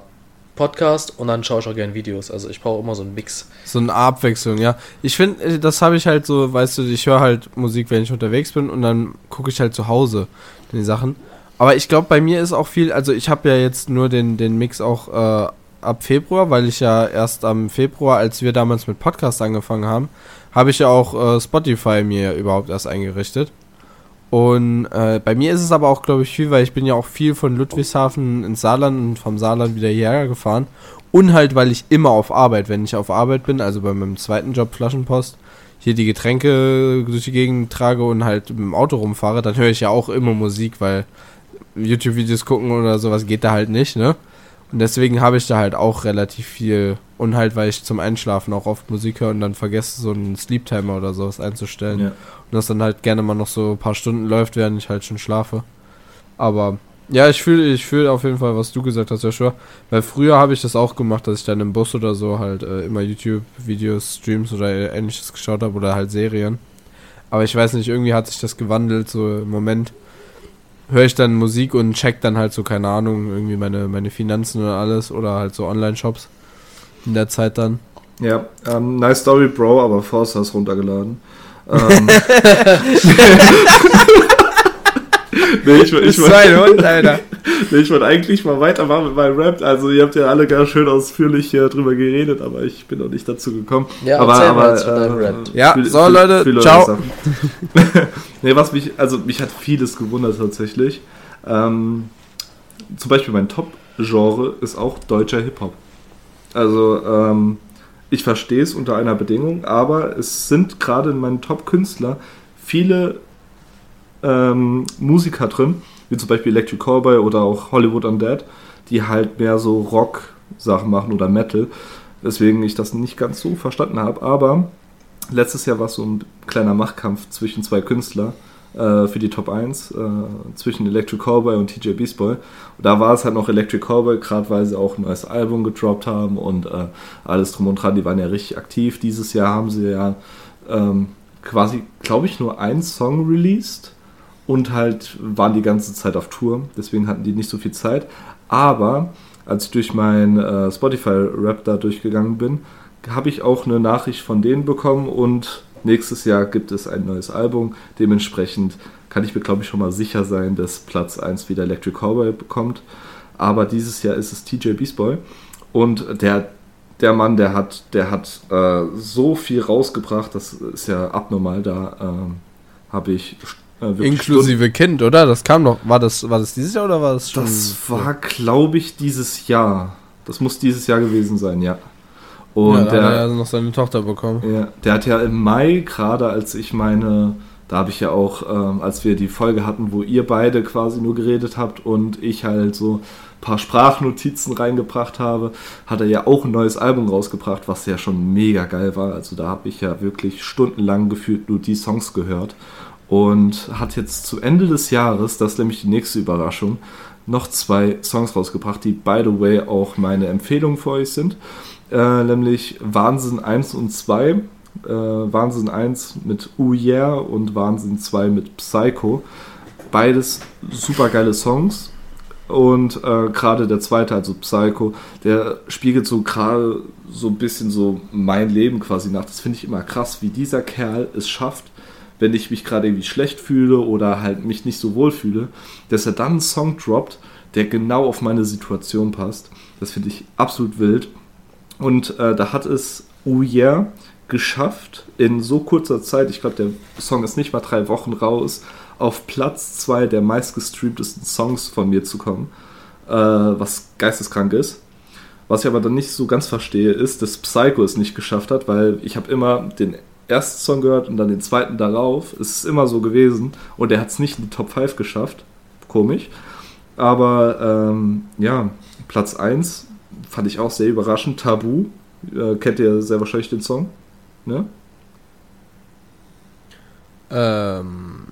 C: Podcast und dann schaue ich auch gern Videos. Also ich brauche immer so einen Mix.
B: So eine Abwechslung, ja. Ich finde, das habe ich halt so, weißt du, ich höre halt Musik, wenn ich unterwegs bin und dann gucke ich halt zu Hause die Sachen. Aber ich glaube, bei mir ist auch viel, also ich habe ja jetzt nur den, den Mix auch äh, ab Februar, weil ich ja erst am Februar, als wir damals mit Podcast angefangen haben, habe ich ja auch äh, Spotify mir überhaupt erst eingerichtet. Und äh, bei mir ist es aber auch, glaube ich, viel, weil ich bin ja auch viel von Ludwigshafen ins Saarland und vom Saarland wieder hierher gefahren. Und halt, weil ich immer auf Arbeit, wenn ich auf Arbeit bin, also bei meinem zweiten Job Flaschenpost, hier die Getränke durch die Gegend trage und halt mit dem Auto rumfahre, dann höre ich ja auch immer Musik, weil YouTube-Videos gucken oder sowas geht da halt nicht, ne? Und deswegen habe ich da halt auch relativ viel und halt, weil ich zum Einschlafen auch oft Musik höre und dann vergesse, so einen Sleep Timer oder sowas einzustellen.
A: Ja.
B: Und das dann halt gerne mal noch so ein paar Stunden läuft, während ich halt schon schlafe. Aber ja, ich fühle ich fühl auf jeden Fall, was du gesagt hast, Joshua. Weil früher habe ich das auch gemacht, dass ich dann im Bus oder so halt äh, immer YouTube-Videos, Streams oder ähnliches geschaut habe oder halt Serien. Aber ich weiß nicht, irgendwie hat sich das gewandelt. So im Moment höre ich dann Musik und check dann halt so, keine Ahnung, irgendwie meine, meine Finanzen oder alles oder halt so Online-Shops in der Zeit dann.
A: Ja, ähm, nice Story, Bro, aber Forster ist runtergeladen. Ähm, nee, ich, ich, ich,
B: Hund, Alter.
A: Nee, ich wollte eigentlich mal weitermachen mit meinem Rap. Also, ihr habt ja alle ganz schön ausführlich hier drüber geredet, aber ich bin noch nicht dazu gekommen.
C: Ja,
A: aber,
C: erzähl mal
A: aber,
C: jetzt von deinem
A: äh,
C: Rap.
B: Ja,
A: für-
B: so,
A: für-
B: Leute,
A: Leute
B: ciao.
A: Nee, was mich, also mich hat vieles gewundert tatsächlich. Ähm, zum Beispiel mein Top-Genre ist auch deutscher Hip-Hop. Also, ähm, ich verstehe es unter einer Bedingung, aber es sind gerade in meinen Top-Künstler viele ähm, Musiker drin, wie zum Beispiel Electric Callboy oder auch Hollywood Undead, die halt mehr so Rock-Sachen machen oder Metal. Weswegen ich das nicht ganz so verstanden habe. Aber letztes Jahr war es so ein kleiner Machtkampf zwischen zwei Künstlern äh, für die Top 1, äh, zwischen Electric Callboy und TJ Beast Boy. Und da war es halt noch Electric Callboy, gerade weil sie auch ein neues Album gedroppt haben und äh, alles drum und dran. Die waren ja richtig aktiv. Dieses Jahr haben sie ja ähm, quasi, glaube ich, nur einen Song released und halt waren die ganze Zeit auf Tour. Deswegen hatten die nicht so viel Zeit. Aber als ich durch mein äh, Spotify-Rap da durchgegangen bin, habe ich auch eine Nachricht von denen bekommen und nächstes Jahr gibt es ein neues Album. Dementsprechend kann ich mir, glaube ich, schon mal sicher sein, dass Platz 1 wieder Electric Cowboy bekommt. Aber dieses Jahr ist es TJ Beast Boy und der, der Mann, der hat, der hat äh, so viel rausgebracht, das ist ja abnormal. Da ähm, habe ich äh,
B: Inklusive Kind, oder? Das kam noch. War das, war das dieses Jahr oder war das schon?
A: Das war, glaube ich, dieses Jahr. Das muss dieses Jahr gewesen sein, ja. Und
B: ja,
A: der,
B: hat ja noch seine Tochter bekommen.
A: ja, der hat ja im Mai, gerade als ich meine, da habe ich ja auch, ähm, als wir die Folge hatten, wo ihr beide quasi nur geredet habt und ich halt so ein paar Sprachnotizen reingebracht habe, hat er ja auch ein neues Album rausgebracht, was ja schon mega geil war. Also da habe ich ja wirklich stundenlang gefühlt nur die Songs gehört. Und hat jetzt zu Ende des Jahres, das ist nämlich die nächste Überraschung, noch zwei Songs rausgebracht, die by the way auch meine Empfehlung für euch sind. Äh, nämlich Wahnsinn 1 und 2. Äh, Wahnsinn 1 mit Oh Yeah und Wahnsinn 2 mit Psycho. Beides super geile Songs. Und äh, gerade der zweite, also Psycho, der spiegelt so gerade so ein bisschen so mein Leben quasi nach. Das finde ich immer krass, wie dieser Kerl es schafft, wenn ich mich gerade irgendwie schlecht fühle oder halt mich nicht so wohl fühle, dass er dann einen Song droppt, der genau auf meine Situation passt. Das finde ich absolut wild. Und äh, da hat es Oh Yeah geschafft, in so kurzer Zeit, ich glaube, der Song ist nicht mal drei Wochen raus, auf Platz zwei der meistgestreamtesten Songs von mir zu kommen. äh, was geisteskrank ist. Was ich aber dann nicht so ganz verstehe, ist, dass Psycho es nicht geschafft hat, weil ich habe immer den ersten Song gehört und dann den zweiten darauf. Es ist immer so gewesen und er hat es nicht in die Top 5 geschafft. Komisch. Aber ähm, ja, Platz 1 fand ich auch sehr überraschend. Tabu. Äh, kennt ihr sehr wahrscheinlich den Song? Ne?
B: Ähm,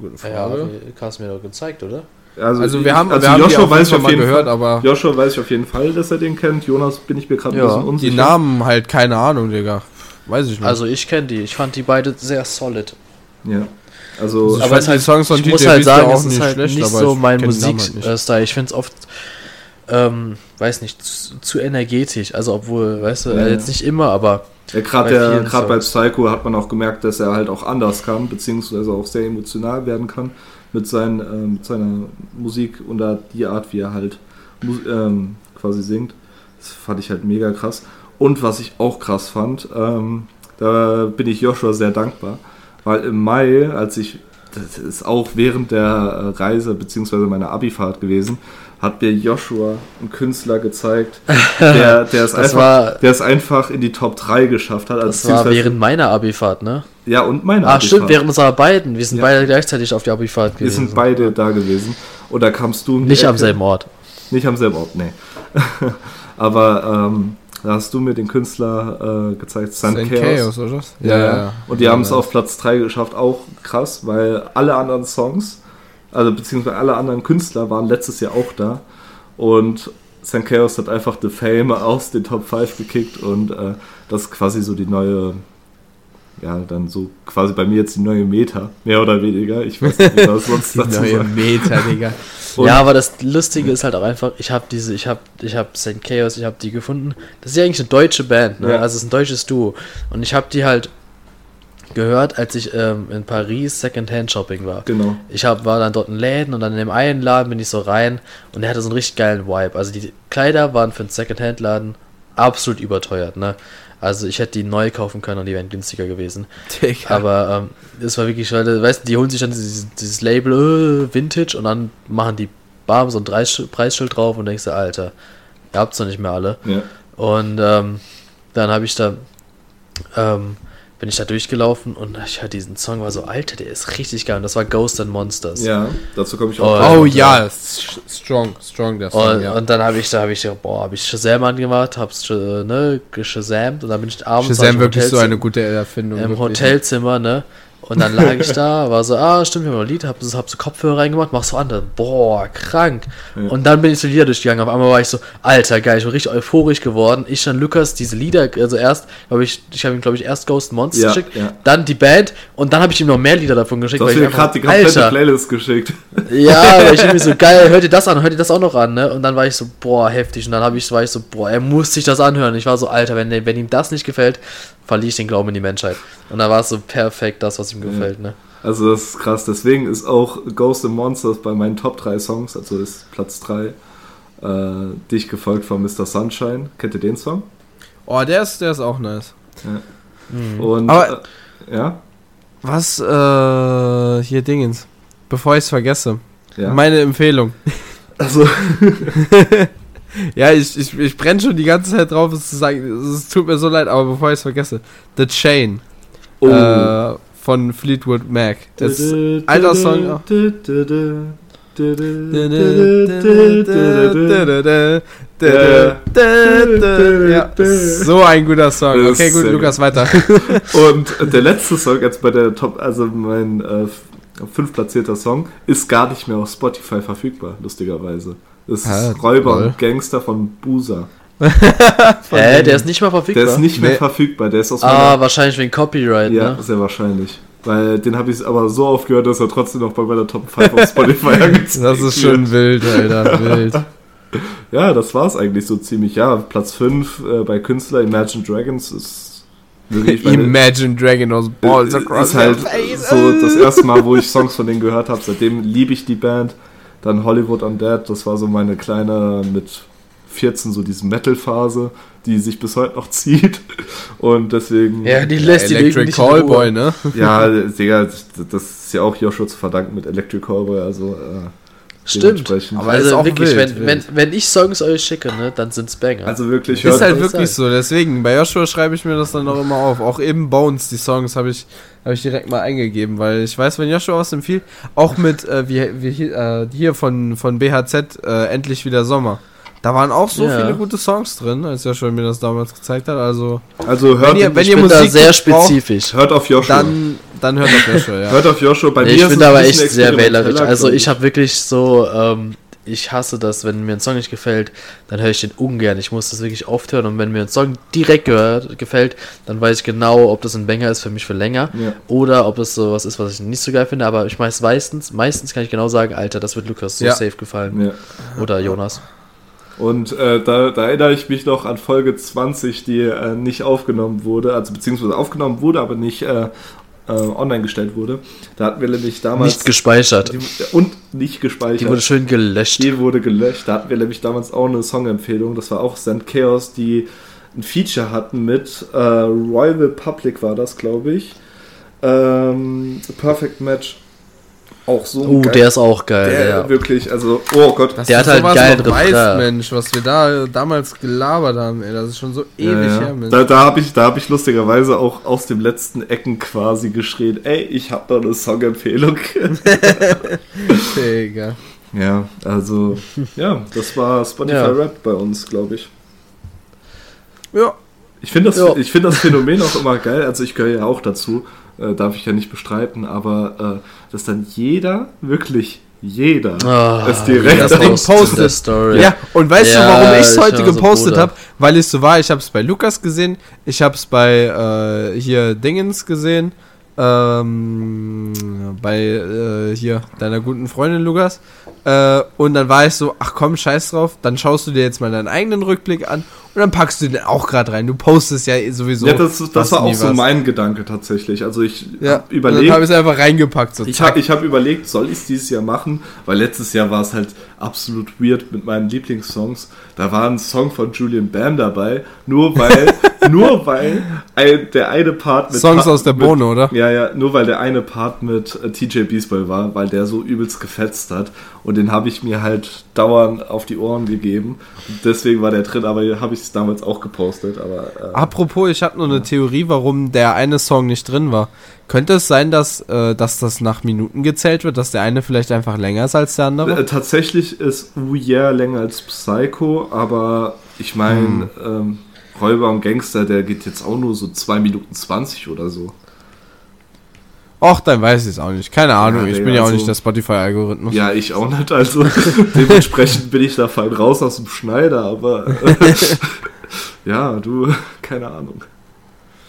B: gute
C: Ja,
B: Frage.
C: hast du mir doch gezeigt, oder?
B: Also,
A: ich-
B: wir haben,
A: also
B: wir haben die
A: Joshua weiß
B: jeden
A: ich
B: Fall
A: auf jeden
B: gehört,
A: Fall.
B: aber
A: Joshua weiß ich auf jeden Fall, dass er den kennt. Jonas bin ich mir gerade
C: Ja.
A: ein bisschen
B: die
A: unsicher.
B: Namen halt keine Ahnung, Digga. Weiß ich nicht.
C: Also ich kenne die. Ich fand die beide sehr solid.
A: Ja. Also,
B: Also ich
C: aber es halt,
B: die Songs von
C: ich
B: DJ
C: muss halt sagen,
B: auch
C: es ist
B: nicht
C: halt
B: schlecht,
C: nicht
B: aber
C: so
B: ich
C: mein. Musikstil. ich finde es oft, ähm, weiß nicht, zu, zu energetisch. Also obwohl, weißt du,
A: Ja,
C: äh,
A: ja.
C: jetzt nicht immer, aber
A: Ja, gerade
C: Bei
A: der-
C: vielen
A: gerade bei
C: Songs.
A: Psycho hat man auch gemerkt, dass er halt auch anders kann, beziehungsweise auch sehr emotional werden kann mit, seinen, ähm, mit seiner Musik und da die Art, wie er halt ähm, quasi singt. Das fand ich halt mega krass. Und was ich auch krass fand, ähm, da bin ich Joshua sehr dankbar, weil im Mai, als ich, das ist auch während der Reise beziehungsweise meiner Abifahrt gewesen, hat mir Joshua einen Künstler gezeigt, der, der, es einfach,
C: war-
A: der es einfach in die Top 3 geschafft hat. Also
C: das war während meiner Abifahrt, ne?
A: ja, und meine
C: Ach
A: Abifahrt.
C: stimmt, während unserer beiden. Wir sind
A: Ja.
C: beide gleichzeitig auf die Abifahrt
A: Wir
C: gewesen.
A: sind beide da gewesen. Und da kamst du
C: nicht am
A: Ecke.
C: selben Ort.
A: Nicht am selben Ort, nee. Aber ähm, da hast du mir den Künstler äh, gezeigt, Sun Chaos.
B: Chaos, oder?
A: Ja, ja. Und die haben es
B: ja.
A: auf Platz 3 geschafft, auch krass, weil alle anderen Songs, also beziehungsweise alle anderen Künstler waren letztes Jahr auch da. Und St. Chaos hat einfach The Fame aus den Top 5 gekickt und äh, das ist quasi so die neue, ja, dann so quasi bei mir jetzt die neue Meta, mehr oder weniger. Ich weiß nicht, wie das sonst
B: Die
A: dazu
B: neue. Meta, Digga.
A: Und-
C: ja, aber das Lustige ist halt auch einfach, ich habe diese, ich habe, ich habe St. Chaos, ich habe die gefunden. Das ist ja eigentlich eine deutsche Band, ne?
A: Ja.
C: Also es ist ein deutsches Duo. Und ich habe die halt gehört, als ich ähm, in Paris Secondhand Shopping war.
A: Genau.
C: Ich hab, war dann dort in Läden und dann in dem einen Laden bin ich so rein und der hatte so einen richtig geilen Vibe. Also die Kleider waren für einen Secondhand-Laden absolut überteuert, ne? Also ich hätte die neu kaufen können und die wären günstiger gewesen.
B: Digga.
C: Aber ähm, es war wirklich, weil, weißt du, die holen sich dann dieses, dieses Label äh, Vintage und dann machen die Bam so ein Preis- Preisschild drauf und denkst du, Alter, ihr habt's doch nicht mehr alle.
A: Ja.
C: Und ähm, dann habe ich da, ähm, bin ich da durchgelaufen und ich hörte diesen Song, war so, Alter, der ist richtig geil. Und das war Ghost and Monsters.
A: ja, dazu komme ich auch.
C: Oh,
A: gleich
B: Oh ja, s- strong, strong der Song,
C: Und,
B: ja.
C: und dann habe ich da, habe ich boah, habe ich Shazam angemacht, hab's äh, ne, geshazamt und dann bin ich abends
B: Shazam
C: im
B: wirklich so
C: Hotelzimmer-
B: eine gute Erfindung.
C: im
B: wirklich.
C: Hotelzimmer, ne? Und dann lag ich da, war so, ah, stimmt, wir haben ein Lied, hab, hab so Kopfhörer reingemacht, mach so an, dann, boah, krank.
A: Ja.
C: Und dann bin ich so Lieder durchgegangen. Auf einmal war ich so, alter, geil, ich bin richtig euphorisch geworden. Ich dann Lukas diese Lieder, also erst, habe ich, ich habe ihm, glaube ich, erst Ghost Monsters
A: Ja,
C: geschickt,
A: ja.
C: dann die Band und dann habe ich ihm noch mehr Lieder davon geschickt.
A: Du hast mir
C: ich
A: gerade die komplette
C: Alter,
A: Playlist geschickt.
C: ja, weil ich irgendwie so geil, hört ihr das an, hört ihr das auch noch an, ne? Und dann war ich so, boah, heftig. Und dann habe ich, war ich so, boah, er muss sich das anhören. Ich war so, Alter, wenn, wenn ihm das nicht gefällt, verliere ich den Glauben in die Menschheit. Und dann war es so perfekt, das, was ihm gefällt, ne?
A: Also das ist krass. Deswegen ist auch Ghost and Monsters bei meinen Top 3 Songs, also ist Platz 3, äh, dicht gefolgt von Mr. Sunshine. Kennt ihr den Song?
B: Oh, der ist, der ist auch nice.
A: Und
B: Aber-
A: äh, ja,
B: Was, äh, hier Dingens. Bevor ich es vergesse.
A: ja.
B: Meine Empfehlung.
A: also
B: Ja, ich, ich, ich brenne schon die ganze Zeit drauf, es zu sagen. Es tut mir so leid, aber bevor ich es vergesse. The Chain
A: oh.
B: äh, von Fleetwood Mac. Das ist alter Song. auch. Ja, so ein guter Song. Okay, gut, Lukas, weiter.
A: Und der letzte Song jetzt bei der Top, also mein äh, fünf platzierter Song, ist gar nicht mehr auf Spotify verfügbar, lustigerweise. Das ist
B: Ah,
A: Räuber
B: lol.
A: und Gangster von Busa.
C: Hä, der ist nicht mal verfügbar.
A: Der ist nicht mehr
B: Nee.
A: verfügbar, der ist aus
C: ah,
A: meiner...
C: wahrscheinlich wegen Copyright,
A: Ja,
C: ne?
A: sehr wahrscheinlich. Weil den habe ich aber so oft gehört, dass er trotzdem noch bei meiner Top 5 auf Spotify angezeigt
B: Das ist schon wild, Alter, wild.
A: Ja, das war's eigentlich so ziemlich. Ja, Platz 5 äh, bei Künstler Imagine Dragons ist wirklich meine,
B: Imagine Dragon aus Balls
A: äh,
B: across
A: ist halt
B: your face.
A: so das erste Mal, wo ich Songs von denen gehört habe. Seitdem liebe ich die Band. Dann Hollywood Undead, das war so meine kleine mit 14 so diese Metal-Phase, die sich bis heute noch zieht. Und deswegen,
C: Ja, die lässt die
B: Electric
C: nicht in Ruhe.
B: Callboy, ne?
A: ja, Digga, das ist ja auch Joshua zu verdanken mit Electric Callboy. Also, äh,
C: Stimmt.
B: Aber ist
C: also
B: auch
C: wirklich,
B: wild,
C: wenn,
B: wild.
C: wenn, wenn ich Songs euch schicke, ne, dann sind's Banger.
A: Also wirklich,
B: Ist halt wirklich so, deswegen, bei Joshua schreibe ich mir das dann auch immer auf. Auch eben Bones, die Songs habe ich, hab ich direkt mal eingegeben, weil ich weiß, wenn Joshua was empfiehlt, auch mit, äh, wie, wie hier, äh, hier von, von BHZ, äh, Endlich wieder Sommer. Da waren auch so
C: Ja.
B: viele gute Songs drin, als Joshua mir das damals gezeigt hat. Also,
A: also hört,
B: Wenn ihr- wenn
C: ich
B: ihr
C: bin da
B: Musik
C: sehr
B: braucht,
C: spezifisch.
A: hört auf Joshua.
B: dann, dann hört auf Joshua, ja.
A: Hört auf Joshua. Bei
C: Nee,
A: mir
C: ich bin aber echt sehr wählerisch. Also ich habe wirklich so, ähm, ich hasse das, wenn mir ein Song nicht gefällt, dann höre ich den ungern. Ich muss das wirklich oft hören und wenn mir ein Song direkt gehört, gefällt, dann weiß ich genau, ob das ein Banger ist für mich für länger
A: Ja.
C: oder ob das so was ist, was ich nicht so geil finde. Aber ich weiß meistens, meistens kann ich genau sagen, Alter, das wird Lukas so
B: Ja.
C: safe gefallen.
A: Ja.
C: Oder Jonas.
A: Und äh, da, da erinnere ich mich noch an Folge 20, die äh, nicht aufgenommen wurde, also beziehungsweise aufgenommen wurde, aber nicht äh, äh, online gestellt wurde. Da hatten wir nämlich damals.
C: Nicht gespeichert.
A: die, und nicht gespeichert.
C: Die wurde schön gelöscht.
A: Die wurde gelöscht. Da hatten wir nämlich damals auch eine Songempfehlung. Das war auch St. Chaos, die ein Feature hatten mit äh, Royal Public war das, glaube ich. Ähm, Perfect Match. Auch so.
C: Uh,
A: geil-
C: der ist auch geil.
A: der
C: ja.
A: wirklich, also, oh Gott.
B: Dass
C: Der hat halt
B: weißt,
C: Refrain.
B: Mensch, was wir da damals gelabert haben, ey, das ist schon so ewig
A: Ja, ja.
B: her, Mensch.
A: Da, da habe ich, da hab ich lustigerweise auch aus dem letzten Ecken quasi geschrien, ey, ich habe da eine Songempfehlung.
B: Digga.
A: ja, also, ja, das war Spotify
C: Ja.
A: Rap bei uns, glaube ich.
B: Ja,
A: Ich finde das,
C: Ja.
A: ich find das Phänomen auch immer geil, also ich gehöre ja auch dazu, äh, darf ich ja nicht bestreiten, aber äh, dass dann jeder, wirklich jeder,
C: Ah,
A: es direkt
B: das
C: postet. Story.
B: Ja, und weißt
C: Ja,
B: du, warum ich es heute
C: so
B: gepostet
C: Bruder.
B: habe? Weil es so war, ich habe es bei Lukas gesehen, ich habe es bei äh, hier Dingens gesehen, ähm, bei äh, hier deiner guten Freundin Lukas. Äh, und dann war ich so, ach komm, scheiß drauf, dann schaust du dir jetzt mal deinen eigenen Rückblick an und dann packst du den auch gerade rein. Du postest ja sowieso.
A: ja, das, das war auch so mein Gedanke tatsächlich. Also ich
B: Ja,
A: hab
B: Dann
A: überlegt,
B: habe ich es einfach reingepackt. So,
A: Ich habe hab überlegt, soll ich es dieses Jahr machen? Weil letztes Jahr war es halt absolut weird mit meinen Lieblingssongs. Da war ein Song von Julian Bam dabei, nur weil, nur weil ein, der eine Part mit
B: Songs
A: Pa-
B: aus der Bohne, oder?
A: Ja, ja, nur weil der eine Part mit äh, TJ Beasboy war, weil der so übelst gefetzt hat. Und den habe ich mir halt dauernd auf die Ohren gegeben. Und deswegen war der drin, aber habe ich es damals auch gepostet. Aber äh,
B: Apropos, ich habe nur eine Theorie, warum der eine Song nicht drin war. Könnte es sein, dass, äh, dass das nach Minuten gezählt wird, dass der eine vielleicht einfach länger ist als der andere?
A: Äh, tatsächlich ist Oh Yeah länger als Psycho, aber ich meine,
B: Hm.
A: ähm, Räuber und Gangster, der geht jetzt auch nur so 2 Minuten 20 oder so.
B: Och, dann weiß ich es auch nicht. Keine Ahnung,
A: Ja,
B: ich
A: Digga,
B: bin ja auch
A: also-
B: nicht der Spotify-Algorithmus.
A: Ja, ich auch nicht, also dementsprechend bin ich da fein raus aus dem Schneider, aber ja, du, keine Ahnung.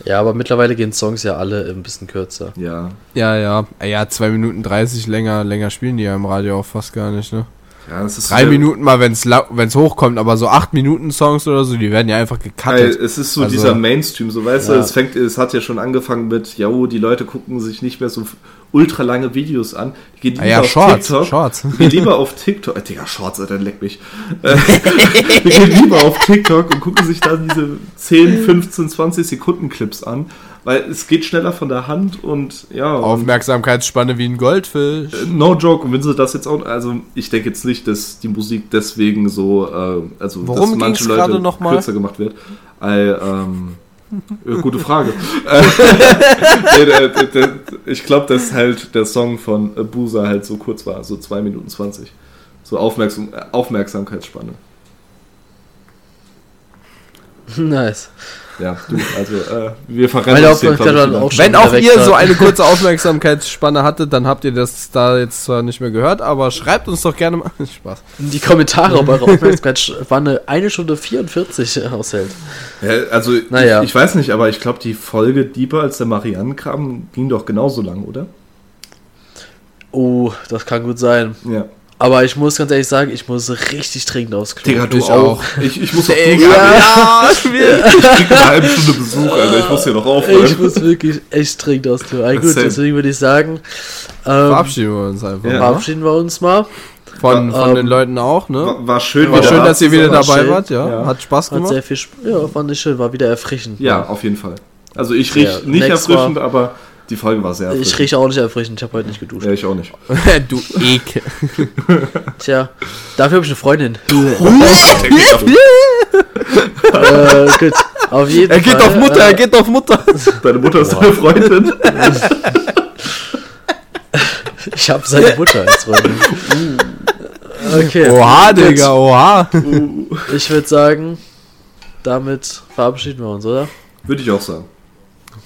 C: Ja, aber mittlerweile gehen Songs ja alle ein bisschen kürzer.
A: Ja,
B: Ja, ja. Äh, Ja, 2 Minuten 30 länger, länger spielen die ja im Radio auch fast gar nicht, ne?
A: Ja, es ist
B: Drei
A: wieder-
B: Minuten mal, wenn es hochkommt, aber so 8 Minuten Songs oder so, die werden ja einfach gecuttet.
A: es ist so
B: Also-
A: dieser Mainstream, so weißt
C: Ja.
A: du, es fängt, es hat ja schon angefangen mit, ja, oh, die Leute gucken sich nicht mehr so ultra lange Videos an. Die gehen lieber
B: ja,
A: auf
B: Shorts,
A: TikTok.
B: Shorts.
A: Wir gehen lieber auf TikTok. Äh, Digga, Shorts, Alter, leck mich. Äh, wir gehen lieber auf TikTok und gucken sich dann diese 10, 15, 20 Sekunden Clips an, weil es geht schneller von der Hand und ja.
B: Aufmerksamkeitsspanne wie ein Goldfisch.
A: äh, no joke. Und wenn sie das jetzt auch, also ich denke jetzt nicht, dass die Musik deswegen so, äh, also
B: Worum
A: dass manche Leute
B: noch mal?
A: kürzer gemacht wird. Äh, ähm, äh, gute Frage. Äh, ich glaube, dass halt der Song von äh, Busa halt so kurz war, so 2 Minuten 20. So Aufmerksam Aufmerksamkeitsspanne.
C: nice.
A: Ja, du, also äh, wir verrennen uns hier, ich,
C: auch
B: Wenn auch ihr so eine kurze Aufmerksamkeitsspanne hattet, dann habt ihr das da jetzt zwar nicht mehr gehört, aber schreibt uns doch gerne mal. Spaß.
C: In die Kommentare, ob eure Aufmerksamkeitsspanne eine Stunde 44 aushält.
A: Ja, also
C: Naja.
A: ich, ich weiß nicht, aber ich glaube, die Folge Deeper als der Mariannenkram ging doch genauso lang, oder?
C: Oh, das kann gut sein.
A: Ja.
C: Aber ich muss ganz ehrlich sagen, ich muss richtig dringend aufs Klo.
A: Digga, du
B: Ich
A: auch. Ich, ich muss auf
B: Digga,
A: ja.
B: ja,
A: Ich krieg eine halbe Stunde Besuch, Alter. Ich muss hier noch aufhören.
C: Ich muss wirklich echt dringend aufs Klo. Also gut, deswegen würde ich sagen, ähm,
B: verabschieden wir uns einfach.
A: Ja.
C: verabschieden wir uns mal.
B: Von, von
C: Ähm,
B: den Leuten auch, ne?
A: War, war schön,
B: War schön,
A: da
B: dass ihr wieder dabei
C: schön.
B: wart, ja.
A: Ja.
B: Hat Spaß
C: Hat
B: gemacht.
C: sehr viel, Sp ja, fand ich schön, war wieder erfrischend.
A: Ja, auf jeden Fall. Also ich riech
C: Ja,
A: nicht
C: next
A: erfrischend, aber Die Folge war sehr
C: Ich
A: erfrischend.
C: rieche auch nicht erfrischend, ich habe heute nicht geduscht.
A: Ja, ich auch nicht.
B: du Ekel.
C: Tja, dafür habe ich eine Freundin.
A: Deine
C: äh, gut, auf jeden
B: Er geht
C: Fall.
B: auf Mutter,
C: äh,
B: er geht auf Mutter.
A: Mutter ist deine Freundin.
C: Ich habe seine Mutter als Freundin. Okay.
B: Oha. Digga, oha.
C: Ich würde sagen, damit verabschieden wir uns, oder?
A: Würde ich auch sagen.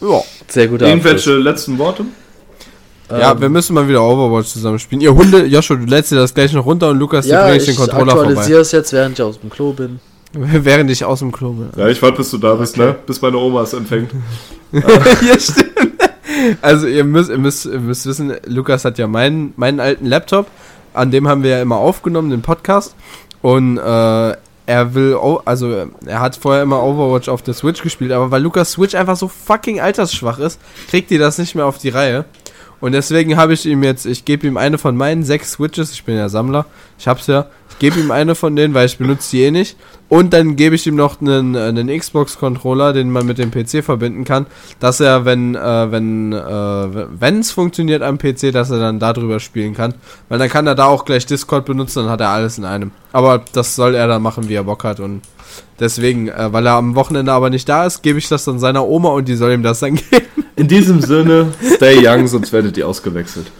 B: Ja.
C: Sehr guter
A: Irgendwelche letzten Worte?
C: Abschluss.
B: Ja,
C: Ähm,
B: wir müssen mal wieder Overwatch zusammen spielen. Ihr Hunde, Joshua, du lädst dir das gleich noch runter und Lukas,
C: ja,
B: dir bring
C: ich
B: ich den Controller
C: aktualisiere
B: vorbei.
C: es jetzt, während ich aus dem Klo bin.
B: Während ich aus dem Klo bin.
A: Ja, ich warte, bis du da bist, ne? Bis meine Oma es empfängt.
B: ja, stimmt. Also ihr müsst, ihr müsst, ihr müsst wissen, Lukas hat ja meinen, meinen alten Laptop, an dem haben wir ja immer aufgenommen, den Podcast. Und äh, er will, also er hat vorher immer Overwatch auf der Switch gespielt, aber weil Lukas Switch einfach so fucking altersschwach ist, kriegt ihr das nicht mehr auf die Reihe. Und deswegen habe ich ihm jetzt, ich gebe ihm eine von meinen sechs Switches, ich bin ja Sammler, ich hab's ja, gebe ihm eine von denen, weil ich benutze die eh nicht. Und dann gebe ich ihm noch einen, einen Xbox-Controller, den man mit dem PC verbinden kann, dass er, wenn äh, wenn äh, wenn es funktioniert am PC, dass er dann darüber spielen kann, weil dann kann er da auch gleich Discord benutzen, dann hat er alles in einem. Aber das soll er dann machen, wie er Bock hat und deswegen, äh, weil er am Wochenende aber nicht da ist, gebe ich das dann seiner Oma und die soll ihm das dann geben.
A: In diesem Sinne, stay young, sonst werdet ihr ausgewechselt.